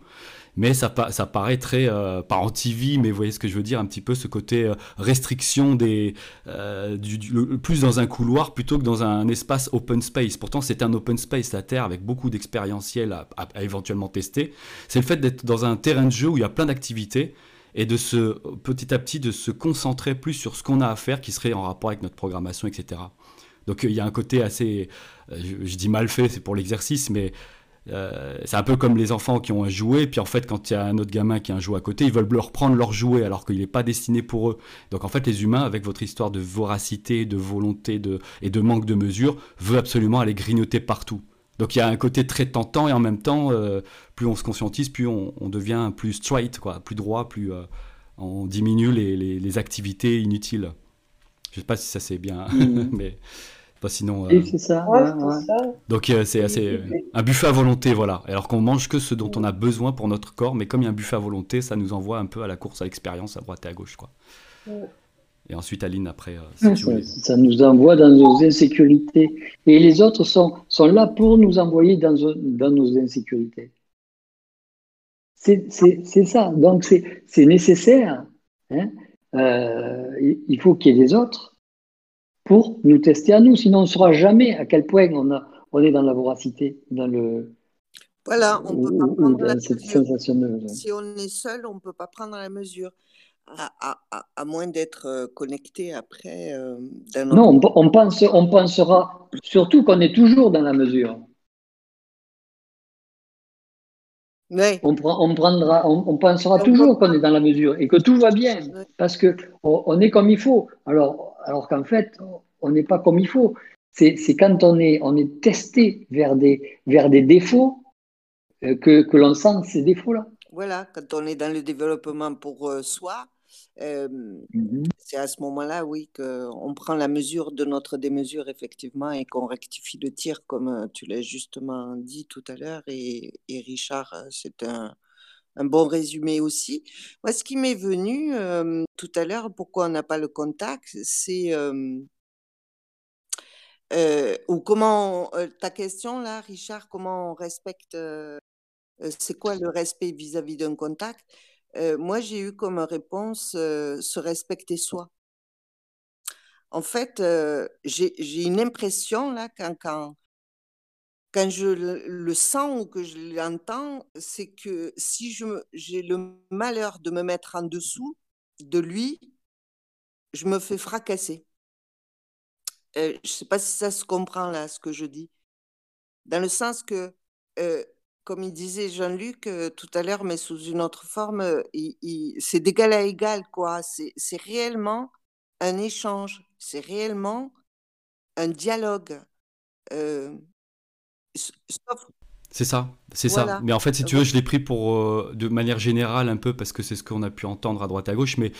Mais ça, pa- ça paraît très, euh, pas anti-vie, mais vous voyez ce que je veux dire, un petit peu ce côté euh, restriction des, euh, du, du- plus dans un couloir plutôt que dans un espace open space. Pourtant, c'est un open space, la Terre, avec beaucoup d'expérientiel à, éventuellement tester. C'est le fait d'être dans un terrain de jeu où il y a plein d'activités et de se, petit à petit, de se concentrer plus sur ce qu'on a à faire qui serait en rapport avec notre programmation, etc. Donc il y a un côté assez, euh, je dis mal fait, c'est pour l'exercice, mais euh, c'est un peu comme les enfants qui ont un jouet, puis en fait, quand il y a un autre gamin qui a un jouet à côté, ils veulent leur prendre leur jouet alors qu'il n'est pas destiné pour eux. Donc en fait, les humains, avec votre histoire de voracité, de volonté de, et de manque de mesure, veulent absolument aller grignoter partout. Donc il y a un côté très tentant et en même temps, euh, plus on se conscientise, plus on, on devient plus straight, quoi, plus droit, plus euh, on diminue les, les- les activités inutiles. Je sais pas si ça c'est bien, Mhm. [laughs] mais pas sinon. euh, Et c'est ça. Ouais, ouais, c'était ouais. ça. donc euh, c'est assez euh, un buffet à volonté, voilà. Alors qu'on mange que ce dont on a besoin pour notre corps, mais comme il y a un buffet à volonté, ça nous envoie un peu à la course à l'expérience à droite et à gauche, quoi. Ouais. Et ensuite Aline après. euh, si Ça, nous envoie dans nos insécurités. Et les autres sont, sont là pour nous envoyer dans, dans nos insécurités. C'est ça. Donc, c'est nécessaire. Hein. Euh, il faut qu'il y ait des autres pour nous tester à nous. Sinon, on ne saura jamais à quel point on, a, on est dans la voracité, dans le. Voilà, on peut pas prendre la mesure. Si on est seul, on ne peut pas prendre la mesure. À, à, à moins d'être euh, connecté après. Euh, non, on, pense, on pensera surtout qu'on est toujours dans la mesure. On, on, prendra, on, pensera toujours qu'on est dans la mesure et que tout va bien parce que on, est comme il faut. Alors, alors qu'en fait, on n'est pas comme il faut. C'est quand on est, on est testé vers des, vers des défauts euh, que, que l'on sent ces défauts-là. Voilà, quand on est dans le développement pour euh, soi, euh, mhm. C'est à ce moment-là, oui, qu'on prend la mesure de notre démesure, effectivement, et qu'on rectifie le tir, comme tu l'as justement dit tout à l'heure. Et, Richard, c'est un, bon résumé aussi. Moi, ce qui m'est venu tout à l'heure, pourquoi on n'a pas le contact, c'est. ou comment. ta question, là, Richard, comment on respecte. c'est quoi le respect vis-à-vis d'un contact? Moi, j'ai eu comme réponse se respecter soi. En fait, j'ai une impression, là, quand, quand, quand je le, sens ou que je l'entends, c'est que si j'ai le malheur de me mettre en dessous de lui, je me fais fracasser. je ne sais pas si ça se comprend, là, ce que je dis. Dans le sens que comme il disait Jean-Luc euh, tout à l'heure, mais sous une autre forme, euh, c'est d'égal à égal, quoi. C'est réellement un échange, c'est réellement un dialogue. Euh, c'est ça, c'est ça. Mais en fait, si tu veux, je l'ai pris pour de manière générale un peu parce que c'est ce qu'on a pu entendre à droite à gauche. Mais,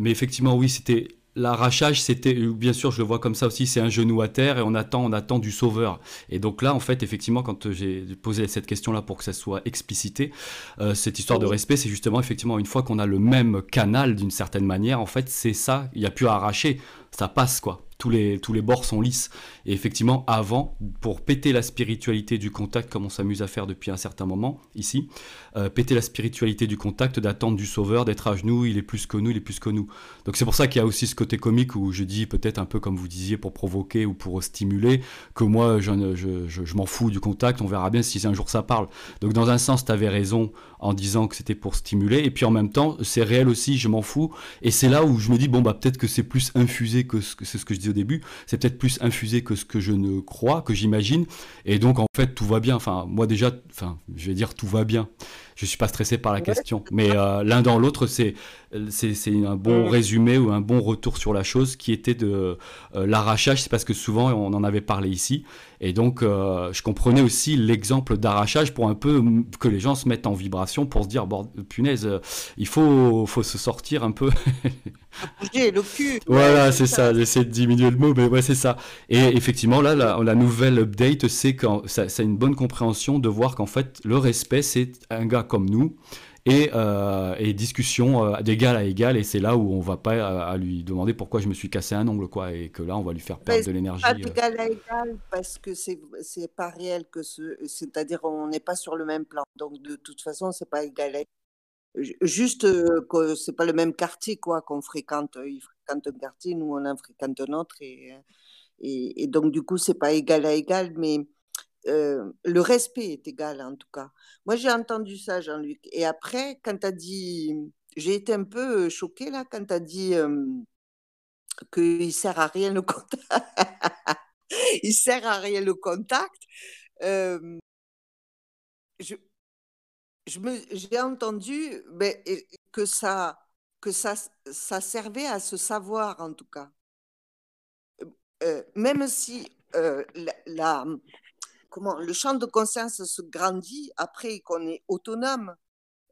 mais effectivement, oui, c'était l'arrachage, c'était, bien sûr, je le vois comme ça aussi, c'est un genou à terre et on attend, on attend du sauveur. Et donc là, en fait, effectivement, quand j'ai posé cette question-là pour que ça soit explicité, euh, cette histoire de respect, c'est justement, effectivement, une fois qu'on a le même canal d'une certaine manière, en fait, c'est ça, il n'y a plus à arracher, ça passe, quoi tous les, tous les bords sont lisses. Et effectivement, avant, pour péter la spiritualité du contact, comme on s'amuse à faire depuis un certain moment ici, euh, péter la spiritualité du contact, d'attendre du sauveur, d'être à genoux, il est plus que nous, il est plus que nous. Donc c'est pour ça qu'il y a aussi ce côté comique où je dis peut-être un peu comme vous disiez pour provoquer ou pour stimuler, que moi je, je, je, m'en fous du contact, on verra bien si un jour ça parle. Donc dans un sens, tu avais raison en disant que c'était pour stimuler, et puis en même temps, c'est réel aussi, je m'en fous. Et c'est là où je me dis, bon, bah peut-être que c'est plus infusé que ce que c'est ce que je dis début, c'est peut-être plus infusé que ce que je ne crois, que j'imagine. Et donc, en fait, tout va bien. Enfin, moi déjà, enfin, je vais dire tout va bien je suis pas stressé par la question. Mais euh, l'un dans l'autre, c'est c'est un bon résumé ou un bon retour sur la chose qui était de euh, l'arrachage. C'est parce que souvent on en avait parlé ici, et donc euh, je comprenais aussi l'exemple d'arrachage pour un peu que les gens se mettent en vibration pour se dire bon punaise, il faut faut se sortir un peu. le cul. [laughs] Voilà, c'est ça. J'essaie de diminuer le mot, mais ouais, c'est ça. Et effectivement, là, la, la nouvelle update, c'est quand ça, ça a une bonne compréhension de voir qu'en fait, le respect, c'est un gars comme nous et, euh, et discussion euh, d'égal à égal et c'est là où on va pas euh, à, lui demander pourquoi je me suis cassé un ongle quoi et que là on va lui faire perdre de l'énergie. Pas d'égal à égal parce que c'est c'est pas réel que ce c'est-à-dire on n'est pas sur le même plan donc de toute façon c'est pas égal à égal. Juste que c'est pas le même quartier quoi qu'on fréquente. Il fréquente un quartier, nous on en fréquente un autre et, et, et donc du coup c'est pas égal à égal mais euh, le respect est égal en tout cas. Moi j'ai entendu ça Jean-Luc. Et après, quand tu as dit, j'ai été un peu choquée là quand tu as dit euh, qu'il sert à rien le contact. [laughs] il sert à rien le contact. Euh, je, j'ai entendu ben, que ça que ça, ça servait à se savoir en tout cas. même si la, comment le champ de conscience se grandit après qu'on est autonome.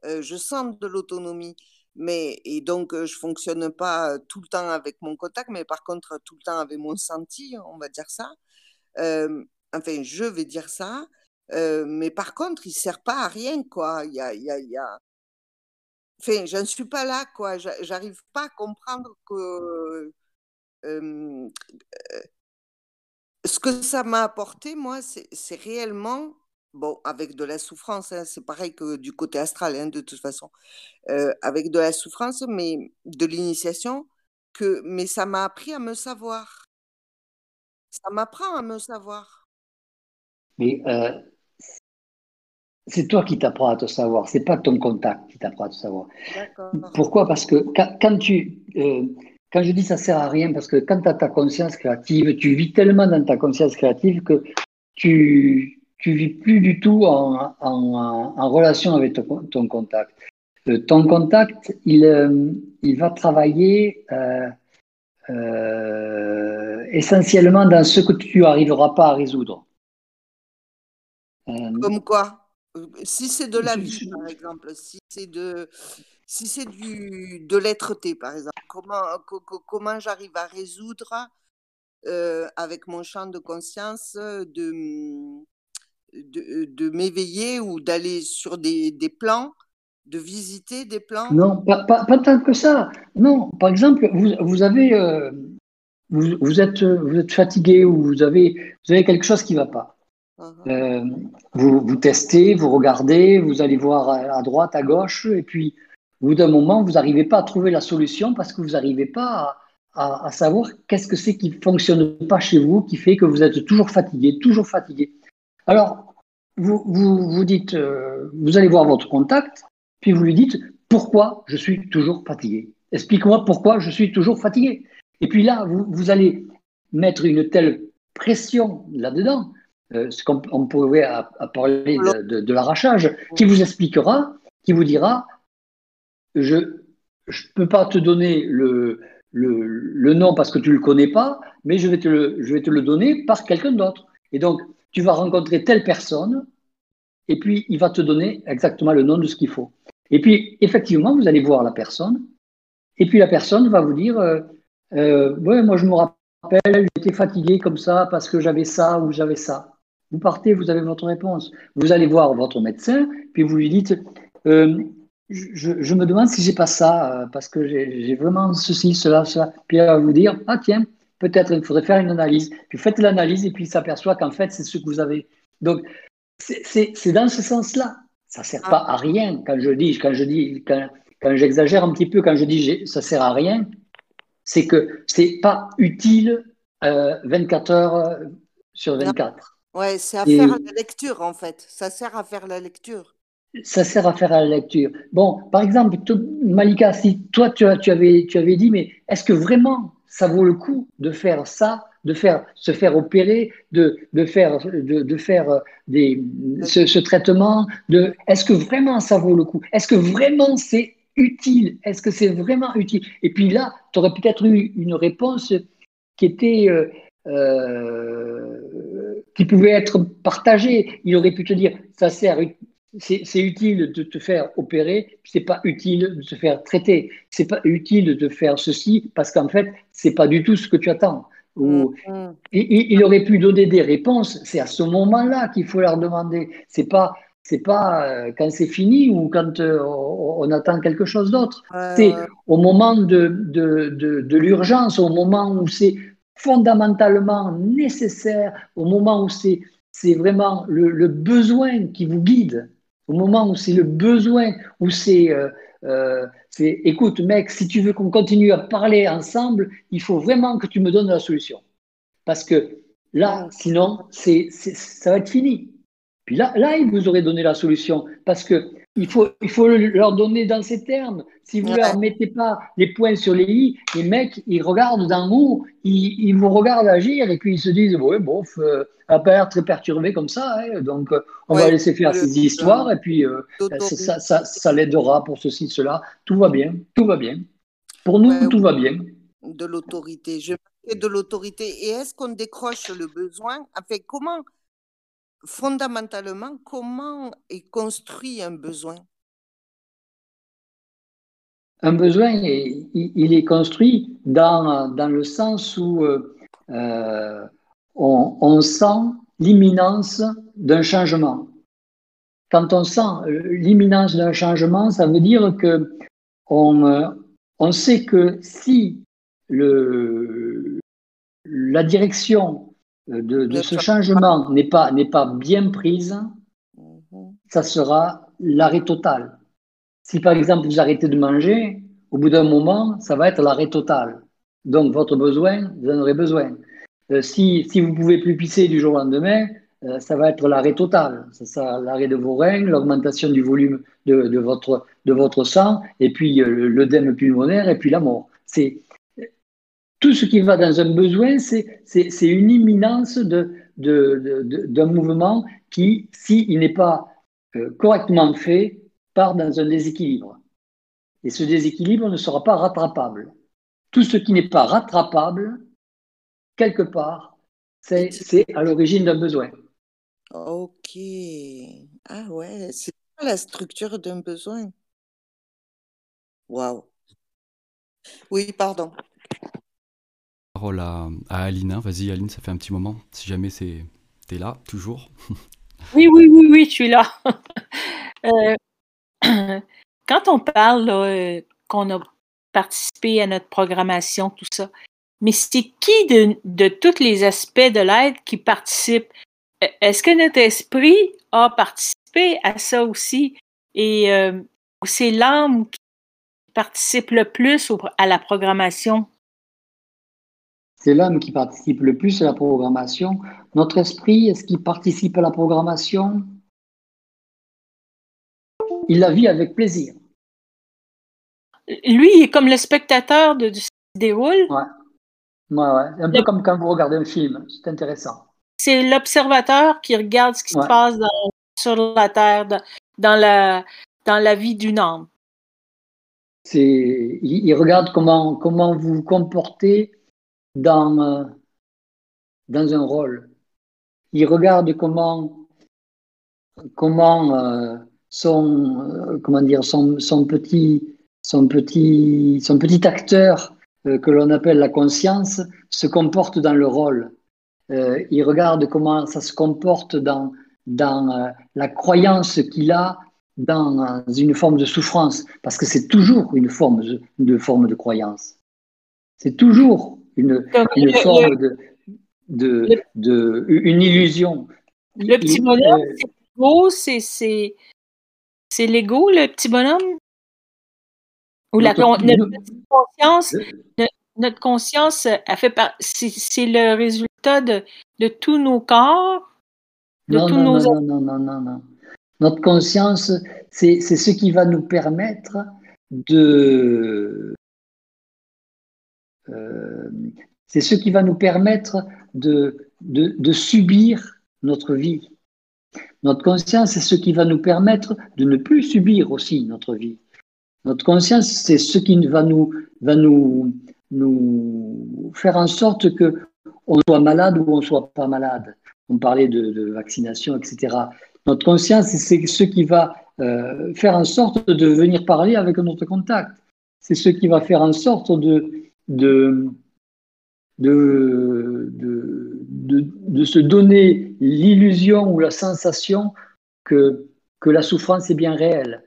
Euh, je sens de l'autonomie, mais et donc euh, je fonctionne pas tout le temps avec mon contact, mais par contre tout le temps avec mon senti, on va dire ça. Euh, enfin, je vais dire ça. mais par contre, il sert pas à rien, quoi. Y a... Enfin, je ne suis pas là, quoi. J'arrive pas à comprendre que ce que ça m'a apporté, moi, c'est réellement bon, avec de la souffrance, hein, c'est pareil que du côté astral, hein, de toute façon, euh, avec de la souffrance, mais de l'initiation, que, mais ça m'a appris à me savoir. Ça m'apprend à me savoir. Mais euh, c'est toi qui t'apprends à te savoir, c'est pas ton contact qui t'apprend à te savoir. Pourquoi? Parce que quand, tu, euh, quand je dis ça sert à rien, parce que quand tu as ta conscience créative, tu vis tellement dans ta conscience créative que tu, tu vis plus du tout en, en, relation avec ton, contact. Euh, ton contact, il, euh, il va travailler euh, essentiellement dans ce que tu n'arriveras pas à résoudre. Comme quoi? Si c'est de la vie, par exemple, si c'est de, si c'est du de l'être-té, par exemple, comment, comment j'arrive à résoudre avec mon champ de conscience de de, de m'éveiller ou d'aller sur des, des, plans, de visiter des plans? Non, pas, pas, pas, tant que ça. Non, par exemple, vous, vous avez, euh, vous, vous, êtes, vous êtes fatigué ou vous avez, vous avez quelque chose qui ne va pas. Euh, vous, vous testez, vous regardez, vous allez voir à, droite, à gauche, et puis au bout d'un moment, vous n'arrivez pas à trouver la solution parce que vous n'arrivez pas à, à, à savoir qu'est-ce que c'est qui ne fonctionne pas chez vous, qui fait que vous êtes toujours fatigué, toujours fatigué. Alors, vous, vous, dites, euh, vous allez voir votre contact, puis vous lui dites pourquoi je suis toujours fatigué? Explique-moi pourquoi je suis toujours fatigué. Et puis là, vous, allez mettre une telle pression là-dedans, euh, ce qu'on pourrait parler de, l'arrachage, qui vous expliquera, qui vous dira, je ne peux pas te donner le, le, nom parce que tu ne le connais pas, mais je vais te le, je vais te le donner par quelqu'un d'autre. Et donc, tu vas rencontrer telle personne, et puis il va te donner exactement le nom de ce qu'il faut. Et puis, effectivement, vous allez voir la personne, et puis la personne va vous dire, euh, euh moi je me rappelle, j'étais fatigué comme ça parce que j'avais ça ou j'avais ça. Vous partez, vous avez votre réponse. Vous allez voir votre médecin, puis vous lui dites, euh, je, me demande si j'ai pas ça, euh, parce que j'ai vraiment ceci, cela, cela. Puis elle va vous dire, ah tiens, peut-être il faudrait faire une analyse. Puis faites l'analyse et puis il s'aperçoit qu'en fait, c'est ce que vous avez. Donc, c'est dans ce sens-là. Ça ne sert pas à rien quand je dis, quand je dis, quand, j'exagère un petit peu, quand je dis ça ne sert à rien, c'est que ce n'est pas utile 24 euh, heures euh, sur 24. Ouais, c'est à faire la lecture en fait. Ça sert à faire la lecture. Ça sert à faire la lecture. Bon, par exemple, Malika, si toi tu, avais, tu avais dit, mais est-ce que vraiment ça vaut le coup de faire ça, de faire, se faire opérer, de, de faire, de, de faire euh, des, ce, traitement. Est-ce que vraiment ça vaut le coup? Est-ce que vraiment c'est utile? Est-ce que c'est vraiment utile? Et puis là, tu aurais peut-être eu une réponse qui était euh, euh, qui pouvait être partagée. Il aurait pu te dire ça sert c'est utile de te faire opérer, c'est pas utile de te faire traiter, c'est pas utile de faire ceci parce qu'en fait c'est pas du tout ce que tu attends. Ou, mm-hmm. il, aurait pu donner des réponses. C'est à ce moment-là qu'il faut leur demander. C'est pas c'est pas euh, quand c'est fini ou quand euh, on attend quelque chose d'autre. c'est au moment de, de, de, de l'urgence, au moment où c'est fondamentalement nécessaire, au moment où c'est c'est vraiment le, le, besoin qui vous guide au moment où c'est le besoin, où euh, euh, c'est, écoute mec, si tu veux qu'on continue à parler ensemble, il faut vraiment que tu me donnes la solution. Parce que là, sinon, c'est, ça va être fini. Puis là, là, il vous aurait donné la solution. Parce que il faut, il faut leur donner dans ces termes. Si vous ne leur mettez pas les points sur les i, les mecs, ils regardent d'en haut, ils, ils, vous regardent agir et puis ils se disent, ouais, bon, euh, n'a pas l'air très perturbé comme ça, hein, donc euh, on va laisser faire ces histoires et puis euh, ça, ça, ça, l'aidera pour ceci, cela. Tout va bien, tout va bien. Pour nous, tout va bien. De l'autorité, je de l'autorité. Et est-ce qu'on décroche le besoin? Enfin, comment fondamentalement, comment est construit un besoin? Un besoin, il, est construit dans, dans, le sens où euh, euh, on, sent l'imminence d'un changement. Quand on sent l'imminence d'un changement, ça veut dire que on, on sait que si le, la direction de, ce changement n'est pas, n'est pas bien prise, ça sera l'arrêt total. Si par exemple vous arrêtez de manger, au bout d'un moment, ça va être l'arrêt total. Donc votre besoin, vous en aurez besoin. Euh, si, si vous pouvez plus pisser du jour au lendemain, euh, ça va être l'arrêt total. Ça sera l'arrêt de vos reins, l'augmentation du volume de, de, votre, de votre sang, et puis euh, l'œdème pulmonaire, et puis la mort. C'est tout ce qui va dans un besoin, c'est une imminence d'un mouvement qui, s'il n'est pas correctement fait, part dans un déséquilibre. Et ce déséquilibre ne sera pas rattrapable. Tout ce qui n'est pas rattrapable, quelque part, c'est à l'origine d'un besoin. Ok. Ah ouais, c'est la structure d'un besoin. Waouh. Oui, pardon. À, à Alina. Vas-y, Aline, ça fait un petit moment. Si jamais c'est es là, toujours. [laughs] Oui, oui, oui, oui, je suis là. [laughs] Euh, [clears throat] quand on parle euh, qu'on a participé à notre programmation, tout ça, mais c'est qui de, de tous les aspects de l'aide qui participe? E, est-ce que notre esprit a participé à ça aussi? Et euh, c'est l'âme qui participe le plus à la programmation? C'est l'âme qui participe le plus à la programmation. Notre esprit, est-ce qu'il participe à la programmation? Il la vit avec plaisir. Lui, il est comme le spectateur de, ce qui se déroule. Ouais. Ouais, ouais. Un peu comme quand vous regardez un film. C'est intéressant. C'est l'observateur qui regarde ce qui se passe sur la Terre, dans, la, dans la vie d'une âme. Il, il, regarde comment, comment vous vous comportez dans, euh, dans un rôle. Il regarde comment, comment euh, son, euh, comment dire, son, son, petit, son, petit, son petit acteur que l'on appelle la conscience se comporte dans le rôle. Il regarde comment ça se comporte dans, dans la croyance qu'il a dans une forme de souffrance, parce que c'est toujours une forme de, forme de croyance. C'est toujours une, une forme de, de, de, une illusion. Le petit bonhomme, c'est l'ego, c'est l'ego, le petit bonhomme? Ou la, notre, conscience, notre, conscience a fait c'est le résultat de, de, tous nos corps, de non, tous non, nos non, non, non, non, non. Notre conscience, c'est ce qui va nous permettre de euh, c'est ce qui va nous permettre de, de, de, subir notre vie. Notre conscience, c'est ce qui va nous permettre de ne plus subir aussi notre vie. Notre conscience, c'est ce qui va nous, va nous, nous faire en sorte que on soit malade ou on soit pas malade. On parlait de, vaccination, etc. Notre conscience, c'est ce qui va euh, faire en sorte de venir parler avec notre contact. C'est ce qui va faire en sorte de, de, de, de, de se donner l'illusion ou la sensation que, que la souffrance est bien réelle.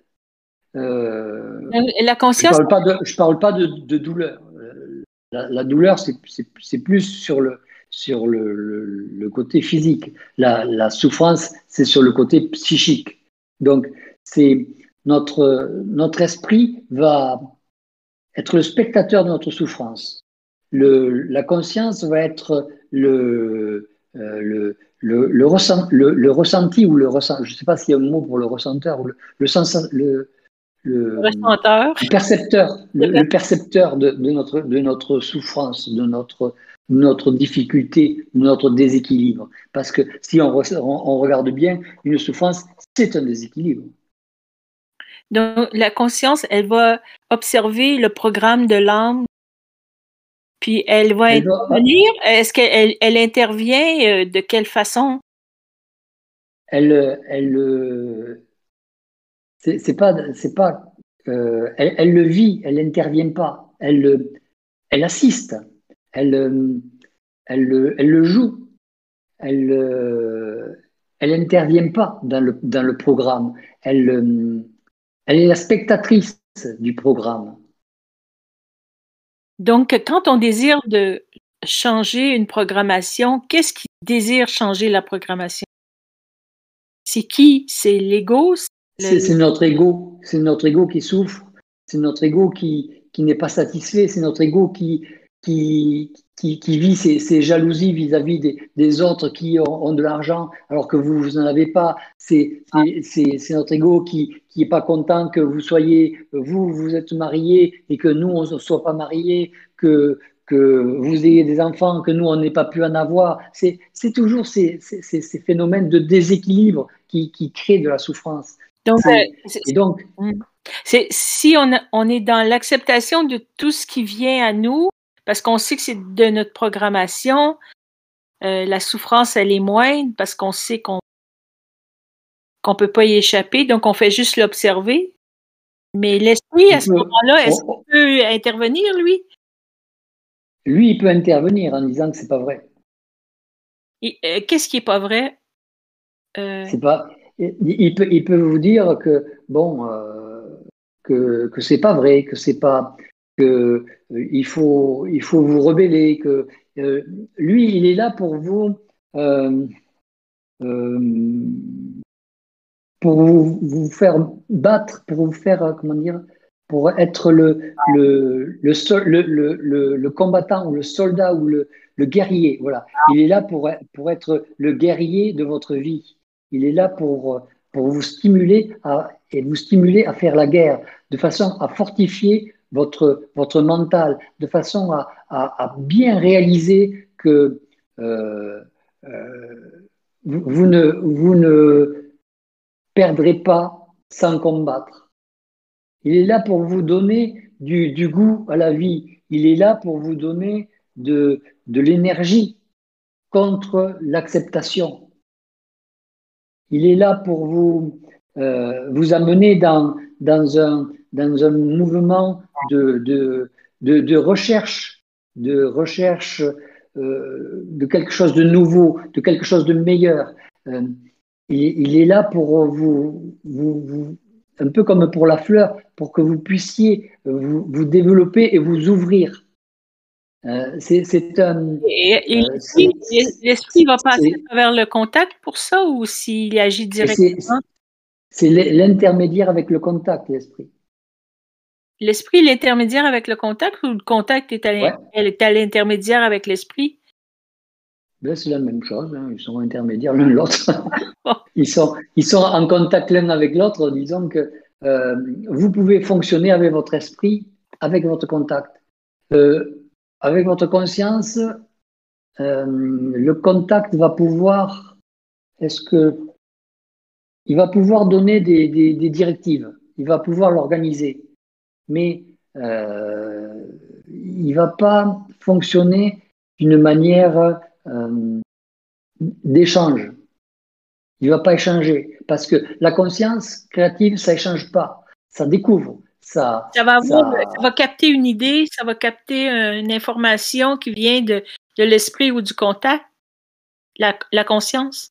Euh, la conscience. Je ne parle pas de, je parle pas de, de douleur. La, la douleur, c'est plus sur le, sur le, le, le côté physique. La, la souffrance, c'est sur le côté psychique. Donc, c'est notre, notre esprit va être le spectateur de notre souffrance. Le, la conscience va être le, euh, le, le, le, ressent, le, le, ressenti ou le ressent, je ne sais pas s'il y a un mot pour le ressenteur, ou le, le, sens, le, le, percepteur, le, percepteur de, de, notre, de notre souffrance, de notre, notre difficulté, de notre déséquilibre. Parce que si on, on, regarde bien, une souffrance, c'est un déséquilibre. Donc, la conscience, elle va observer le programme de l'âme, puis elle va intervenir. Est-ce qu'elle elle intervient euh, de quelle façon? Elle, elle, c'est pas, c'est pas, euh, elle, elle, le vit, elle n'intervient pas, elle, elle assiste, elle, elle, elle le joue, elle, elle n'intervient pas dans le, dans le programme, elle, elle est la spectatrice du programme. Donc, quand on désire de changer une programmation, qu'est-ce qui désire changer la programmation? c'est qui? C'est l'ego? C'est notre ego. C'est notre ego qui souffre. C'est notre ego qui, qui n'est pas satisfait. C'est notre ego qui, qui, qui, qui vit ses, jalousies vis-à-vis des, des, autres qui ont, de l'argent alors que vous, vous n'en avez pas. C'est notre ego qui n'est pas content que vous soyez, vous, vous êtes marié et que nous, on ne soit pas mariés, que, que vous ayez des enfants, que nous, on n'ait pas pu en avoir. C'est toujours ces, ces, ces, phénomènes de déséquilibre qui, qui créent de la souffrance. Donc, et donc, si on, on est dans l'acceptation de tout ce qui vient à nous, parce qu'on sait que c'est de notre programmation. Euh, la souffrance, elle est moindre parce qu'on sait qu'on qu'on peut pas y échapper, donc on fait juste l'observer. Mais l'esprit, à ce moment-là, est-ce qu'il peut intervenir, lui? Lui, il peut intervenir en disant que c'est pas vrai. Euh, qu'est-ce qui est pas vrai? Euh, c'est pas. Il peut, il peut vous dire que bon, que que c'est pas vrai, que c'est pas que euh, il faut, il faut vous rebeller, que euh, lui, il est là pour vous, euh, pour vous, vous, faire battre, pour vous faire, comment dire, pour être le, le, le, le, le, combattant ou le soldat ou le, le guerrier. Voilà. Il est là pour, pour être le guerrier de votre vie. Il est là pour, pour vous stimuler à, et vous stimuler à faire la guerre, de façon à fortifier votre, votre mental, de façon à, bien réaliser que euh, euh, vous, ne, vous ne perdrez pas sans combattre. Il est là pour vous donner du, du goût à la vie. Il est là pour vous donner de, de l'énergie contre l'acceptation. Il est là pour vous, euh, vous amener dans, dans, un, dans un mouvement de, de, de, recherche, de recherche euh, de quelque chose de nouveau, de quelque chose de meilleur. Euh, il, est là pour vous, vous, un peu comme pour la fleur, pour que vous puissiez vous, vous développer et vous ouvrir. Euh, c'est un. l'esprit va passer à travers le contact pour ça ou s'il agit directement? C'est l'intermédiaire avec le contact, l'esprit. L'esprit est l'intermédiaire avec le contact ou le contact est à l'intermédiaire avec l'esprit? Ben, c'est la même chose, hein. ils sont intermédiaires l'un l'autre. [laughs] [laughs] ils, sont, ils sont en contact l'un avec l'autre, disons que euh, vous pouvez fonctionner avec votre esprit, avec votre contact. Euh, avec votre conscience, euh, le contact va pouvoir, est-ce que, il va pouvoir donner des, des directives, il va pouvoir l'organiser mais euh, il ne va pas fonctionner d'une manière euh, d'échange. Il ne va pas échanger. Parce que la conscience créative, ça échange pas. Ça découvre. Ça, ça, va, avoir, ça... va capter une idée, ça va capter une information qui vient de, de l'esprit ou du contact, la, la conscience.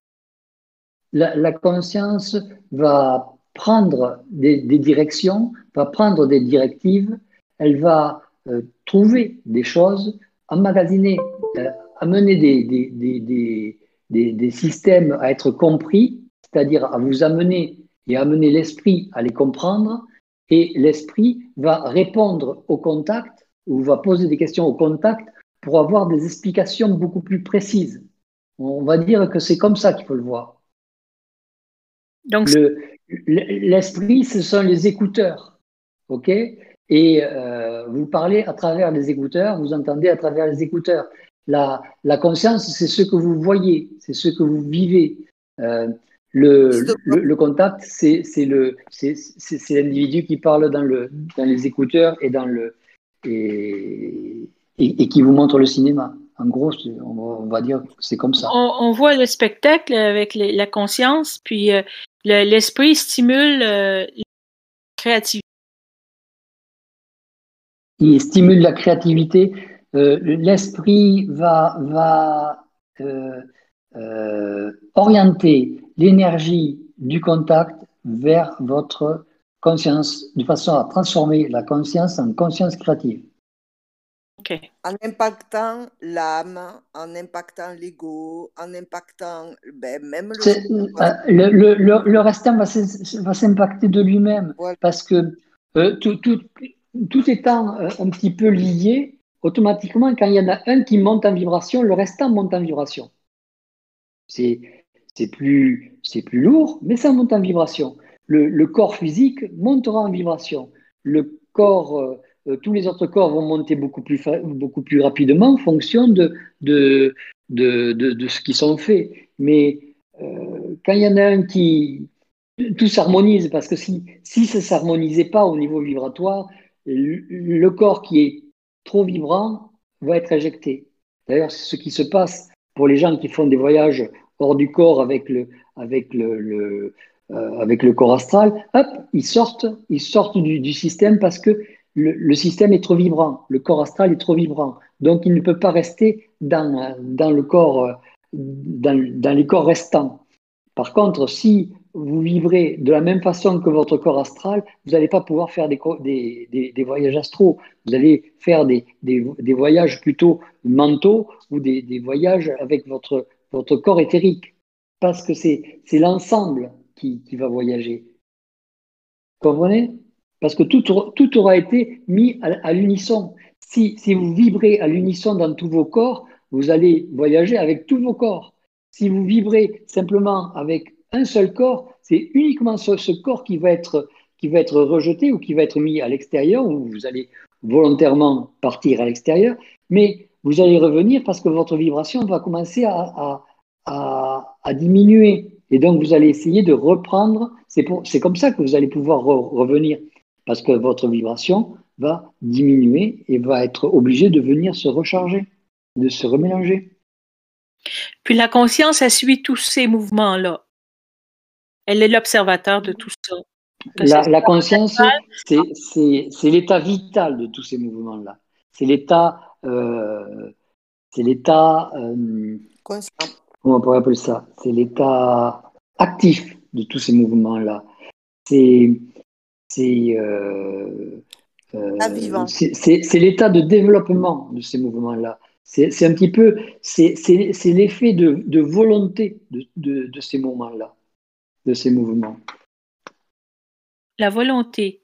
La, la, conscience va prendre des, directions, va prendre des directives, elle va euh, trouver des choses, emmagasiner, euh, amener des, des, des, des, systèmes à être compris, c'est-à-dire à vous amener et amener l'esprit à les comprendre, et l'esprit va répondre au contact ou va poser des questions au contact pour avoir des explications beaucoup plus précises. On va dire que c'est comme ça qu'il faut le voir. Donc, le, L'esprit, ce sont les écouteurs. OK? Et euh, vous parlez à travers les écouteurs, vous entendez à travers les écouteurs. La, la conscience, c'est ce que vous voyez, c'est ce que vous vivez. Euh, le, le, contact, c'est l'individu qui parle dans, le, dans les écouteurs et, dans le, et, et, qui vous montre le cinéma. En gros, on va, dire que c'est comme ça. On, voit le spectacle avec la conscience, puis euh, l'esprit stimule euh, la créativité. Il stimule la créativité. Euh, l'esprit va, euh, orienter l'énergie du contact vers votre conscience, de façon à transformer la conscience en conscience créative. En impactant l'âme, en impactant l'ego, en impactant ben, même le... Euh, le, le, le, restant va s'impacter de lui-même parce que euh, tout, tout, tout, étant euh, un petit peu lié, automatiquement, quand il y en a un qui monte en vibration, le restant monte en vibration. C'est plus, plus lourd, mais ça monte en vibration. Le, le, corps physique montera en vibration. Le corps euh, tous les autres corps vont monter beaucoup plus, beaucoup plus rapidement en fonction de, de, de, de, ce qui sont faits. Mais euh, quand il y en a un qui... Tout s'harmonise, parce que si, si ça ne s'harmonisait pas au niveau vibratoire, le, corps qui est trop vibrant va être éjecté. D'ailleurs, c'est ce qui se passe pour les gens qui font des voyages hors du corps avec le, avec le euh, avec le corps astral, hop, ils sortent, ils sortent du, du système parce que le, système est trop vibrant, le corps astral est trop vibrant. Donc, il ne peut pas rester dans, le corps, dans, les corps restants. Par contre, si vous vibrez de la même façon que votre corps astral, vous n'allez pas pouvoir faire des, des, voyages astraux. Vous allez faire des, voyages plutôt mentaux ou des, voyages avec votre, corps éthérique. Parce que c'est l'ensemble qui, qui va voyager. Comprenez? Parce que tout, tout aura été mis à, l'unisson. Si, si, vous vibrez à l'unisson dans tous vos corps, vous allez voyager avec tous vos corps. Si vous vibrez simplement avec un seul corps, c'est uniquement ce, corps qui va, être, qui va être rejeté ou qui va être mis à l'extérieur, ou vous allez volontairement partir à l'extérieur, mais vous allez revenir parce que votre vibration va commencer à, à, à, diminuer. Et donc, vous allez essayer de reprendre. C'est comme ça que vous allez pouvoir revenir parce que votre vibration va diminuer et va être obligée de venir se recharger, de se remélanger. Puis la conscience, elle suit tous ces mouvements-là. Elle est l'observateur de tout ça. La, conscience, c'est l'état vital de tous ces mouvements-là. C'est l'état, euh, c'est l'état, euh, comment on pourrait appeler ça? C'est l'état actif de tous ces mouvements-là. C'est c'est l'état de développement de ces mouvements-là. C'est un petit peu, c'est l'effet de, volonté de, ces moments-là, de ces mouvements. La volonté.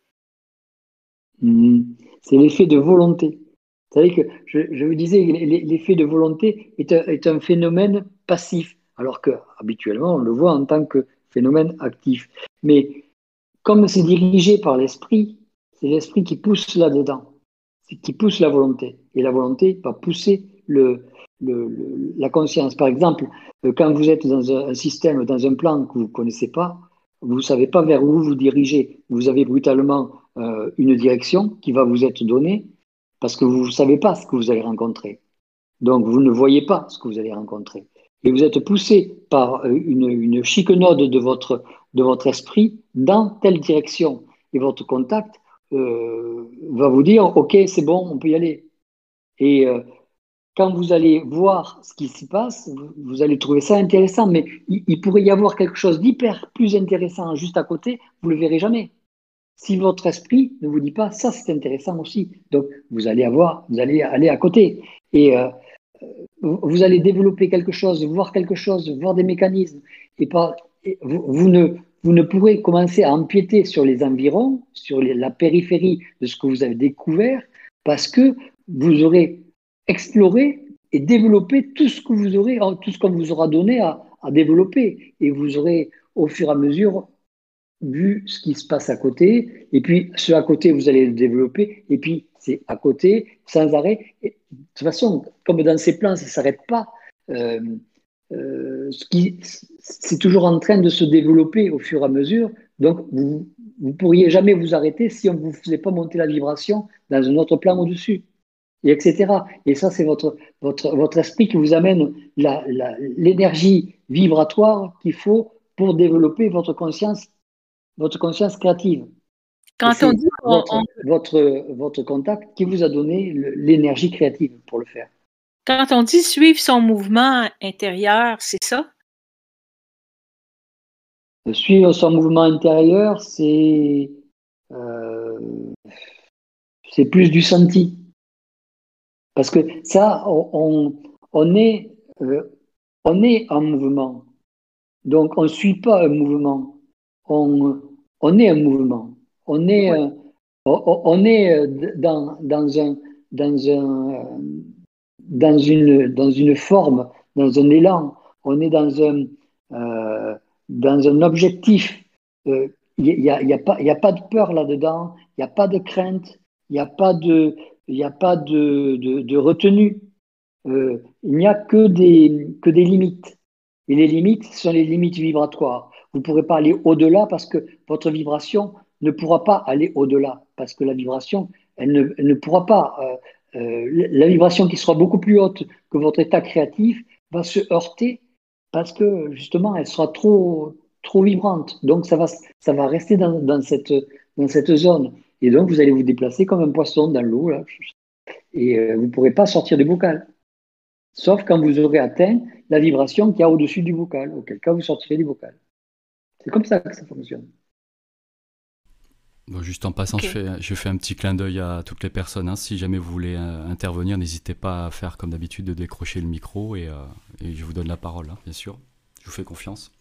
Mhm. C'est l'effet de volonté. Vous savez que je, vous disais, l'effet de volonté est un, est un, phénomène passif, alors que habituellement on le voit en tant que phénomène actif. Mais comme c'est dirigé par l'esprit, c'est l'esprit qui pousse là-dedans, qui pousse la volonté. Et la volonté va pousser la conscience. Par exemple, euh, quand vous êtes dans un système, dans un plan que vous ne connaissez pas, vous ne savez pas vers où vous dirigez. Vous avez brutalement euh, une direction qui va vous être donnée parce que vous ne savez pas ce que vous allez rencontrer. Donc, vous ne voyez pas ce que vous allez rencontrer. Et vous êtes poussé par euh, une, une chic node de votre, de votre esprit dans telle direction. Et votre contact euh, va vous dire, OK, c'est bon, on peut y aller. Et euh, quand vous allez voir ce qui s'y passe, vous, allez trouver ça intéressant, mais il, pourrait y avoir quelque chose d'hyper plus intéressant juste à côté, vous ne le verrez jamais. Si votre esprit ne vous dit pas, ça c'est intéressant aussi, donc vous allez avoir, vous allez aller à côté. Et euh, vous allez développer quelque chose, voir quelque chose, voir des mécanismes. Et pas, vous, ne, vous ne pourrez commencer à empiéter sur les environs, sur la périphérie de ce que vous avez découvert, parce que vous aurez exploré et développé tout ce que vous aurez, tout ce qu'on vous aura donné à, développer. Et vous aurez, au fur et à mesure, vu ce qui se passe à côté, et puis ce à côté, vous allez le développer, et puis c'est à côté, sans arrêt. de toute façon, comme dans ces plans, ça ne s'arrête pas. Euh, euh, c'est toujours en train de se développer au fur et à mesure. Donc, vous ne pourriez jamais vous arrêter si on ne vous faisait pas monter la vibration dans un autre plan au-dessus, et etc. Et ça, c'est votre, votre, votre esprit qui vous amène l'énergie vibratoire qu'il faut pour développer votre conscience, votre conscience créative. Quand on dit votre, votre, votre contact qui vous a donné l'énergie créative pour le faire. Quand on dit suivre son mouvement intérieur, c'est ça? Suivre son mouvement intérieur, c'est euh, c'est plus du senti. Parce que ça, on, on est, euh, on est en mouvement. Donc, on ne suit pas un mouvement. On, on est un mouvement. On est, euh, on, est dans, dans, un, dans, un, dans, une, dans une forme, dans un élan. On est dans un, dans un objectif. Il n'y a, y a, pas, y a pas de peur là-dedans, il n'y a pas de crainte, il n'y a pas de, y a pas de, de, retenue. Euh, il n'y a que des, que des limites. Et les limites sont les limites vibratoires. Vous ne pourrez pas aller au-delà parce que votre vibration ne pourra pas aller au-delà. Parce que la vibration, elle ne, ne pourra pas. Euh, euh, la vibration qui sera beaucoup plus haute que votre état créatif va se heurter parce que justement, elle sera trop, trop vibrante. Donc, ça va, ça va rester dans, cette, dans cette zone. Et donc, vous allez vous déplacer comme un poisson dans l'eau. Et vous ne pourrez pas sortir du bocal sauf quand vous aurez atteint la vibration qu'il y a au-dessus du vocal, auquel cas vous sortirez du vocal. C'est comme ça que ça fonctionne. Juste en passant, je, fais, un petit clin d'œil à toutes les personnes. Hein. Si jamais vous voulez euh, intervenir, n'hésitez pas à faire comme d'habitude de décrocher le micro et, euh, je vous donne la parole, hein, bien sûr. Je vous fais confiance.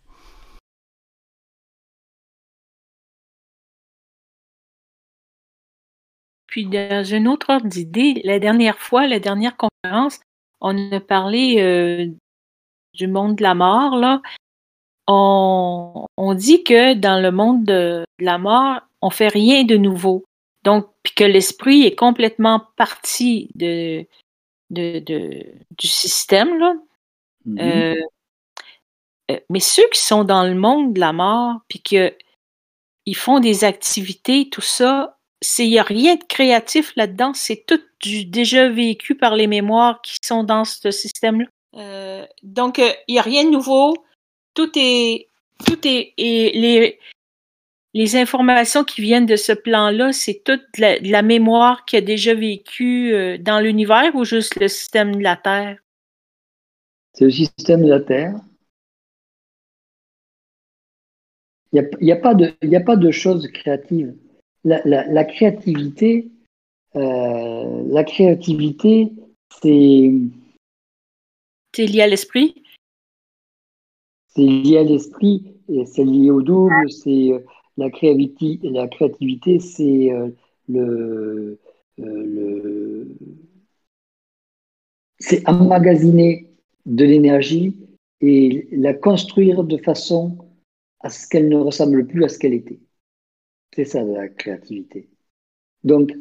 Puis dans une autre ordre d'idée, la dernière fois, la dernière conférence, on a parlé euh, du monde de la mort, là. On, dit que dans le monde de, la mort, on fait rien de nouveau. Donc, puis que l'esprit est complètement parti de, de, du système, là. Mm-hmm. Euh, euh, mais ceux qui sont dans le monde de la mort, puis qu'ils font des activités, tout ça, il n'y a rien de créatif là-dedans, c'est tout du déjà vécu par les mémoires qui sont dans ce système-là. Euh, donc, euh, il n'y a rien de nouveau. Tout est. Tout est. Et les, les informations qui viennent de ce plan-là, c'est toute la, la, mémoire qui a déjà vécu euh, dans l'univers ou juste le système de la Terre? C'est le système de la Terre. Il n'y a, a, pas de, a pas de choses créatives la, créativité, euh, la créativité, c'est. C'est lié à l'esprit? C'est lié à l'esprit, et c'est lié au double, c'est la créativité, la créativité c'est euh, le, le c'est emmagasiner de l'énergie et la construire de façon à ce qu'elle ne ressemble plus à ce qu'elle était. C'est ça la créativité. Donc,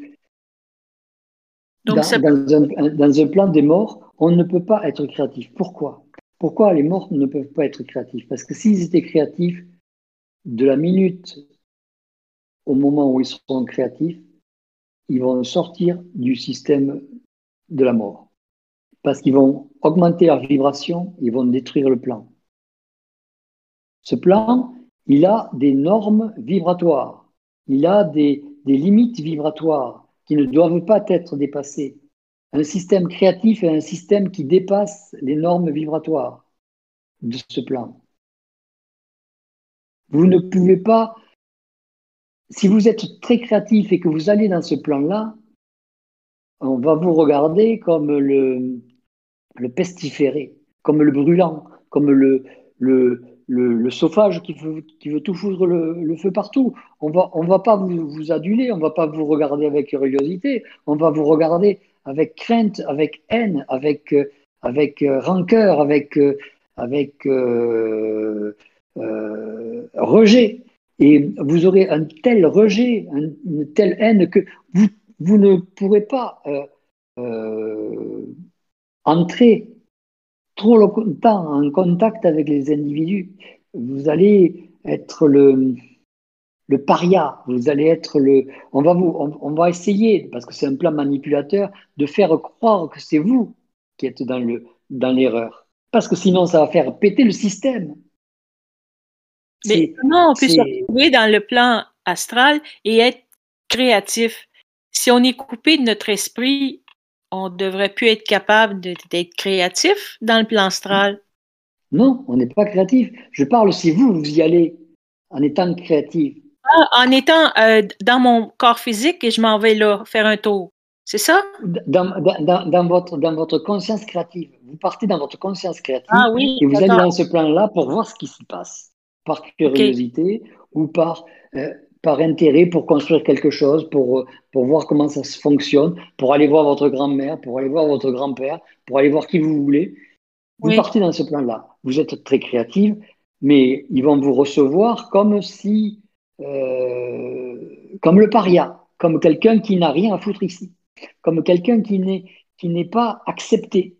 dans, un, plan des morts, on ne peut pas être créatif. Pourquoi? Pourquoi les morts ne peuvent pas être créatifs? Parce que s'ils étaient créatifs, de la minute au moment où ils seront créatifs, ils vont sortir du système de la mort. Parce qu'ils vont augmenter leur vibration, ils vont détruire le plan. Ce plan, il a des normes vibratoires il a des, limites vibratoires qui ne doivent pas être dépassées. Un système créatif est un système qui dépasse les normes vibratoires de ce plan. Vous ne pouvez pas, si vous êtes très créatif et que vous allez dans ce plan-là, on va vous regarder comme le, pestiféré, comme le brûlant, comme le, le, sauvage qui veut, tout foutre le, feu partout. On va, on va pas vous, aduler, on va pas vous regarder avec curiosité, on va vous regarder avec crainte, avec haine, avec, euh, avec euh, rancœur, avec, euh, avec rejet. Et vous aurez un tel rejet, une telle haine que vous, vous ne pourrez pas entrer trop longtemps en contact avec les individus, vous allez être le, le paria, vous allez être le. On va, vous, on, va essayer, parce que c'est un plan manipulateur, de faire croire que c'est vous qui êtes dans, le, dans l'erreur. Parce que sinon, ça va faire péter le système. Mais comment on peut se retrouver dans le plan astral et être créatif? Si on est coupé de notre esprit, on devrait plus être capable d'être créatif dans le plan astral. Non, on n'est pas créatif. Je parle si vous, vous y allez en étant créatif. Ah, en étant euh, dans mon corps physique et je m'en vais là faire un tour. C'est ça? Dans, dans, dans, votre, dans votre conscience créative. Vous partez dans votre conscience créative Ah oui, et vous allez dans ce plan-là pour voir ce qui s'y passe, par curiosité ou par, euh, par intérêt pour construire quelque chose, pour, euh, pour voir comment ça se fonctionne, pour aller voir votre grand-mère, pour aller voir votre grand-père, pour aller voir qui vous voulez. Vous Oui. partez dans ce plan-là. Vous êtes très créative, mais ils vont vous recevoir comme si, euh, comme le paria, comme quelqu'un qui n'a rien à foutre ici, comme quelqu'un qui n'est qui n'est pas accepté.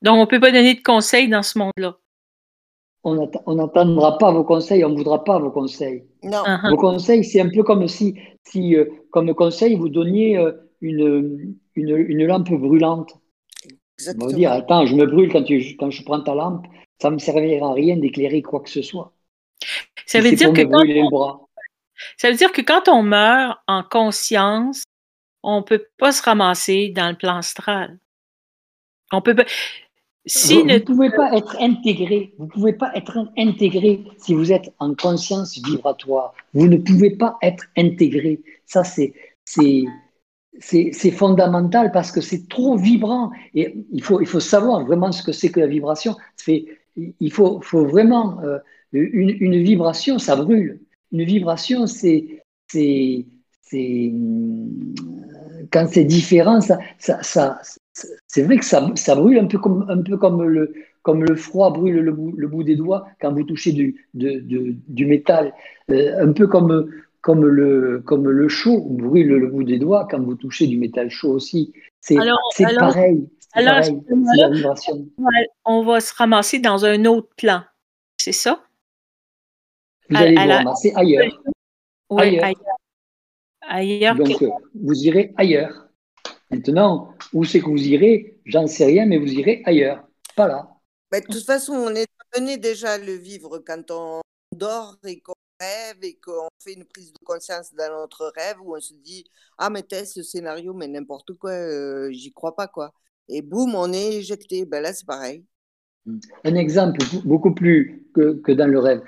Donc, on ne peut pas donner de conseils dans ce monde-là. On on n'attendra pas vos conseils, on ne voudra pas vos conseils. Non. Uh-huh. Vos conseils, c'est un peu comme si, si euh, comme conseil, vous donniez euh, une, une, une lampe brûlante. On va Exactement. vous dire, attends, je me brûle quand, tu- quand je prends ta lampe, ça ne me servira à rien d'éclairer quoi que ce soit. Ça veut dire que quand bras. Ça veut dire que quand on meurt en conscience, on ne peut pas se ramasser dans le plan astral. On peut pas. Si Vous ne pouvez pas être intégré. Vous ne pouvez pas être intégré si vous êtes en conscience vibratoire. Vous ne pouvez pas être intégré. Ça, c'est c'est fondamental parce que c'est trop vibrant et il faut il faut savoir vraiment ce que c'est que la vibration. Il faut faut vraiment euh, une, une vibration, ça brûle. Une vibration, c'est c'est quand c'est différent, ça, ça, ça, c'est vrai que ça, ça brûle un peu comme, un peu comme, le, comme le froid brûle le bout, le bout des doigts quand vous touchez du, de, de, du métal. Euh, un peu comme, comme, le, comme le chaud brûle le bout des doigts quand vous touchez du métal chaud aussi. C'est pareil. Alors, pareil. la vibration. on va se ramasser dans un autre plan. C'est ça? Vous à- allez à vous la- ramasser ailleurs. Oui, Ailleurs. ailleurs. Ailleurs. Donc, que- vous irez ailleurs. Maintenant, où c'est que vous irez J'en sais rien, mais vous irez ailleurs. Pas là. Mais de toute façon, on est amené déjà à le vivre quand on dort et qu'on rêve et qu'on fait une prise de conscience dans notre rêve où on se dit Ah, mais t'es ce scénario, mais n'importe quoi, euh, j'y crois pas, quoi. Et boum, on est éjecté. Ben là, c'est pareil. Un exemple beaucoup plus que, que dans le rêve.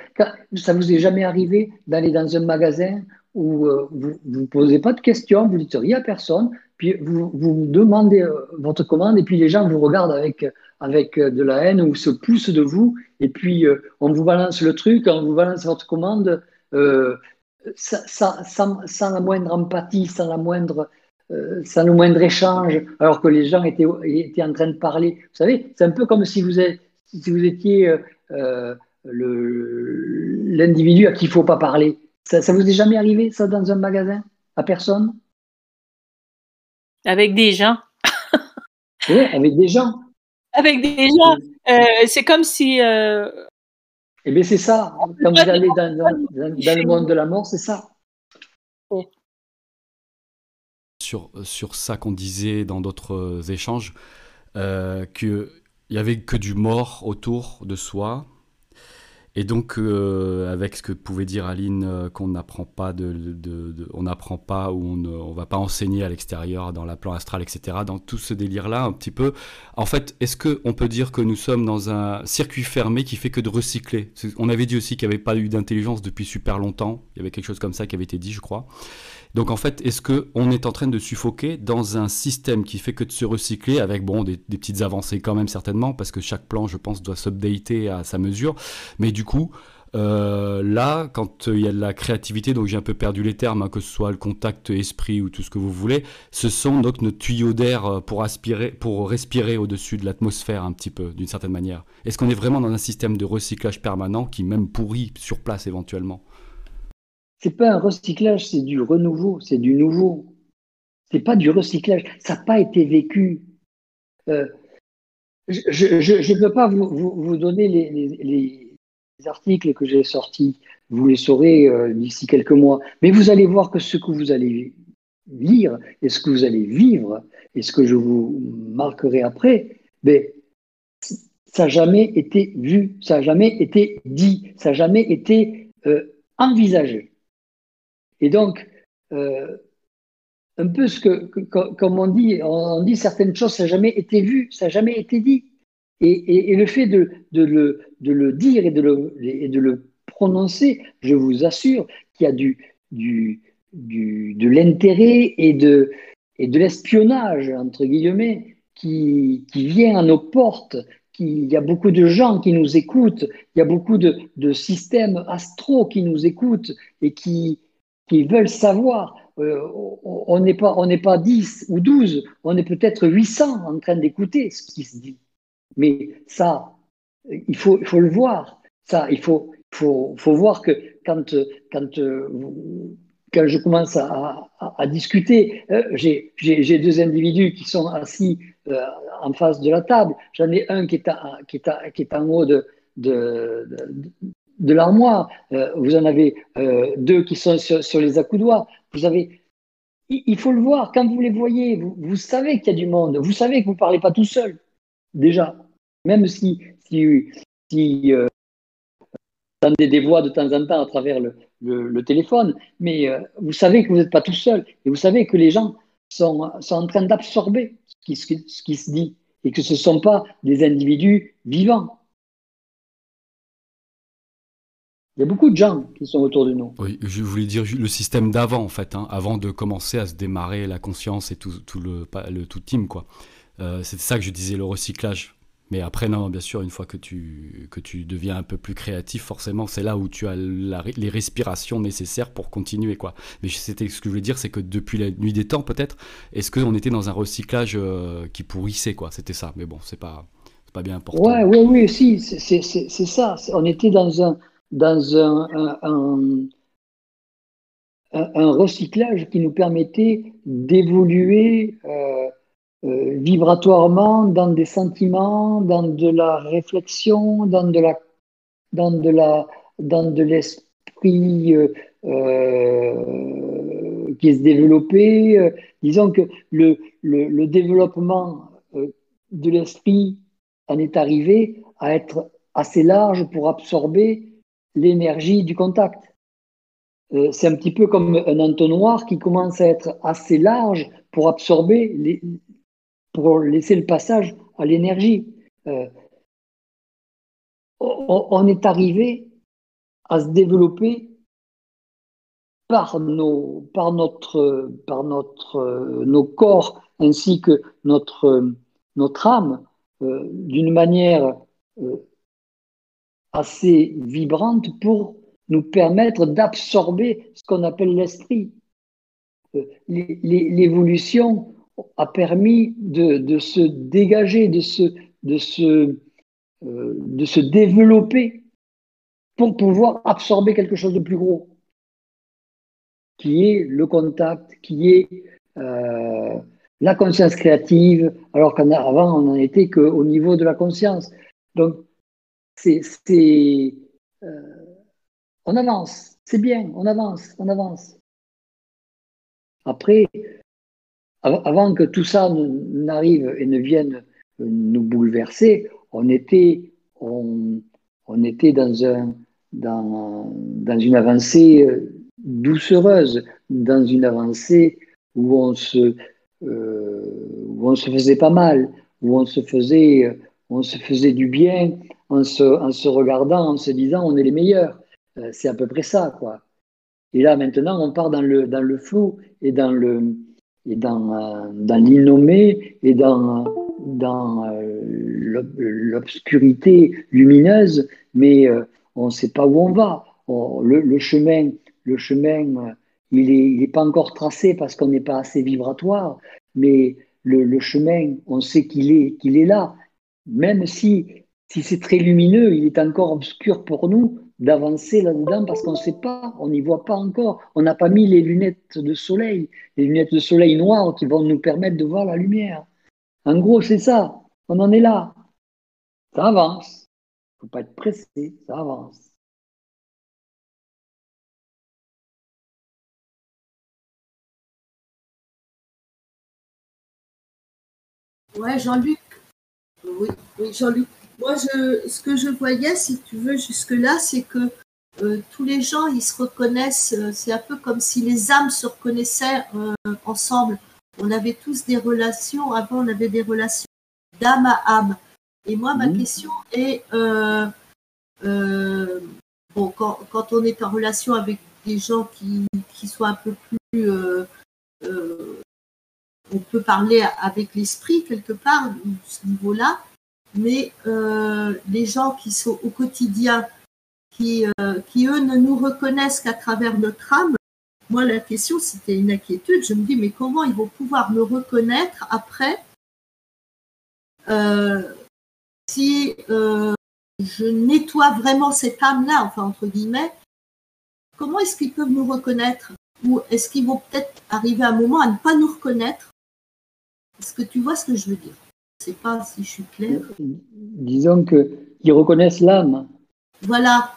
Ça vous est jamais arrivé d'aller dans un magasin où euh, vous ne posez pas de questions, vous dites rien à personne, puis vous, vous demandez euh, votre commande et puis les gens vous regardent avec, avec euh, de la haine ou se poussent de vous et puis euh, on vous balance le truc, on vous balance votre commande sans, sans- sans- la moindre empathie, sans la moindre sans le moindre échange, alors que les gens étaient, étaient en train de parler. Vous savez, c'est un peu comme si vous, êtes, si vous étiez l'individu à qui il ne faut pas parler. Ça, ça vous est jamais arrivé, ça, dans un magasin À personne? Avec des gens. [laughs] Oui, avec des gens. Avec des gens. Euh, c'est comme si. euh, Eh bien, c'est ça. Quand vous allez dans, dans- [laughs] dans- dans le monde de la mort, c'est ça. sur, sur ça qu'on disait dans d'autres euh, échanges, euh, qu'il n'y avait que du mort autour de soi. Et donc, euh, avec ce que pouvait dire Aline, euh, qu'on n'apprend pas, de, de- de- on n'apprend pas ou on ne on va pas enseigner à l'extérieur, dans la plan astral, etc., dans tout ce délire-là, un petit peu. En fait, est-ce qu'on peut dire que nous sommes dans un circuit fermé qui fait que de recycler? On avait dit aussi qu'il n'y avait pas eu d'intelligence depuis super longtemps. Il y avait quelque chose comme ça qui avait été dit, je crois. Donc en fait, est-ce qu'on est en train de suffoquer dans un système qui fait que de se recycler avec bon des, petites avancées quand même certainement parce que chaque plan, je pense, doit s'updater à sa mesure. Mais du coup, euh, là, quand il y a de la créativité, donc j'ai un peu perdu les termes, hein, que ce soit le contact esprit ou tout ce que vous voulez, ce sont donc nos tuyaux d'air euh, pour aspirer, pour respirer au-dessus de l'atmosphère un petit peu, d'une certaine manière. Est-ce qu'on est vraiment dans un système de recyclage permanent qui même pourrit sur place éventuellement? C'est pas un recyclage, c'est du renouveau, c'est du nouveau. C'est pas du recyclage. Ça n'a pas été vécu. Euh, je ne peux pas vous, vous, vous donner les, les- les articles que j'ai sortis. Vous les saurez euh, d'ici quelques mois. Mais vous allez voir que ce que vous allez lire et ce que vous allez vivre et ce que je vous marquerai après, ben, ça n'a jamais été vu, ça n'a jamais été dit, ça n'a jamais été euh, envisagé. Et donc, euh, un peu ce que, comme on dit, on dit certaines choses, ça n'a jamais été vu, ça n'a jamais été dit. Et, le fait de, le, de le dire et de le, et de le prononcer, je vous assure qu'il y a du, du, du- de l'intérêt et de, et de l'espionnage, entre guillemets, qui, qui vient à nos portes, il y a beaucoup de gens qui nous écoutent, il y a beaucoup de, de systèmes astro qui nous écoutent et qui, qui veulent savoir. Euh, on n'est pas, on pas 10 ou 12, on est peut-être 800 en train d'écouter ce qui se dit. Mais ça, il faut, il faut le voir. Ça, il faut, faut, faut voir que quand, quand, quand je commence à, à, discuter, euh, j'ai deux individus qui sont assis euh, en face de la table. J'en ai un qui est, qui est, qui est en haut de, de, l'armoire. Euh, vous en avez deux qui sont sur, les accoudoirs. Vous avez, il, faut le voir. Quand vous les voyez, vous, vous savez qu'il y a du monde. Vous savez que vous ne parlez pas tout seul, déjà. Même si, si, si entendez des voix de temps en temps à travers le, téléphone, mais euh, vous savez que vous n'êtes pas tout seul et vous savez que les gens sont, en train d'absorber ce qui se dit et que ce ne sont pas des individus vivants. Il y a beaucoup de gens qui sont autour de nous. Oui, je voulais dire le système d'avant, en fait, hein, avant de commencer à se démarrer la conscience et tout, tout le, le, tout team, quoi. Euh, c'est ça que je disais, le recyclage. Mais après, non, bien sûr, une fois que tu, que tu deviens un peu plus créatif, forcément, c'est là où tu as les respirations nécessaires pour continuer. quoi. Mais c'était ce que je voulais dire, c'est que depuis la nuit des temps, peut-être, est-ce qu'on était dans un recyclage euh, qui pourrissait quoi? C'était ça. Mais bon, c'est pas, pas bien important. Ouais, oui, oui, si, c'est ça. On était dans un, dans un, un, recyclage qui nous permettait d'évoluer. Euh, euh, vibratoirement dans des sentiments, dans de la réflexion, dans de la, dans de la, dans de l'esprit euh, qui se développait. disons que le, le, le développement de l'esprit en est arrivé à être assez large pour absorber l'énergie du contact. C'est un petit peu comme un entonnoir qui commence à être assez large pour absorber pour laisser le passage à l'énergie. Euh, on, est arrivé à se développer par, nos, par, notre, par notre, nos corps ainsi que notre, notre âme euh, d'une manière euh, assez vibrante pour nous permettre d'absorber ce qu'on appelle l'esprit. L'évolution a permis de, se dégager, de se, de, se, euh, de se développer pour pouvoir absorber quelque chose de plus gros, qui est le contact, qui est euh, la conscience créative, alors qu'avant, on n'en était qu'au niveau de la conscience. Donc, c'est, euh, on avance, c'est bien, on avance, on avance. Après, avant que tout ça n'arrive et ne vienne nous bouleverser, on était, on, était dans, un, dans, dans, une avancée euh, doucereuse, dans une avancée où on se, euh, où on se faisait pas mal, où on se faisait, on se faisait du bien en se, regardant, en se disant on est les meilleurs. Euh, c'est à peu près ça, quoi. Et là, maintenant, on part dans le, dans le flou et dans le, et dans, euh, dans l'innommé et dans, dans euh, l'obscurité lumineuse, mais on ne sait pas où on va. le, chemin, le chemin il n'est il pas encore tracé parce qu'on n'est pas assez vibratoire, mais le, le chemin, on sait qu'il est, qu'il est là. Même si, si c'est très lumineux, il est encore obscur pour nous, d'avancer là-dedans parce qu'on ne sait pas, on n'y voit pas encore. On n'a pas mis les lunettes de soleil, les lunettes de soleil noires qui vont nous permettre de voir la lumière. En gros, c'est ça. On en est là. Ça avance. Il ne faut pas être pressé, ça avance. Ouais, Jean-Luc. Oui, oui Jean-Luc. Moi, je, ce que je voyais, si tu veux, jusque-là, c'est que euh, tous les gens, ils se reconnaissent, euh, c'est un peu comme si les âmes se reconnaissaient euh, ensemble. On avait tous des relations, avant on avait des relations d'âme à âme. Et moi, ma mmh. question est, bon, quand, quand, on est en relation avec des gens qui, qui soient un peu plus on peut parler avec l'esprit quelque part, à ce niveau-là, mais euh, les gens qui sont au quotidien, qui, euh, qui eux ne nous reconnaissent qu'à travers notre âme, moi la question c'était une inquiétude, je me dis mais comment ils vont pouvoir me reconnaître après euh, si je nettoie vraiment cette âme-là, enfin entre guillemets, comment est-ce qu'ils peuvent nous reconnaître? Ou est-ce qu'ils vont peut-être arriver à un moment à ne pas nous reconnaître? Est-ce que tu vois ce que je veux dire? Sais pas si je suis claire. Disons qu'ils reconnaissent l'âme. Voilà.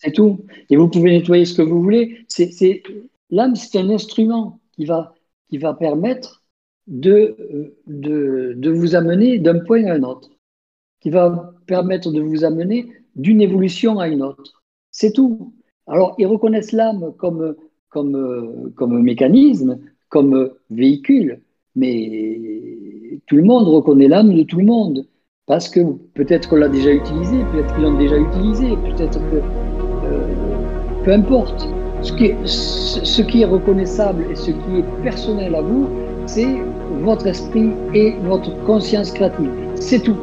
C'est tout. Et vous pouvez nettoyer ce que vous voulez. C'est, l'âme, c'est un instrument qui va, qui va permettre de, de, de vous amener d'un point à un autre, qui va permettre de vous amener d'une évolution à une autre. C'est tout. Alors, ils reconnaissent l'âme comme, comme, comme mécanisme, comme véhicule, mais tout le monde reconnaît l'âme de tout le monde. Parce que peut-être qu'on l'a déjà utilisé, peut-être qu'ils l'ont déjà utilisé, peut-être que. Euh, peu importe. Ce qui, est, ce qui est reconnaissable et ce qui est personnel à vous, c'est votre esprit et votre conscience créative. C'est tout.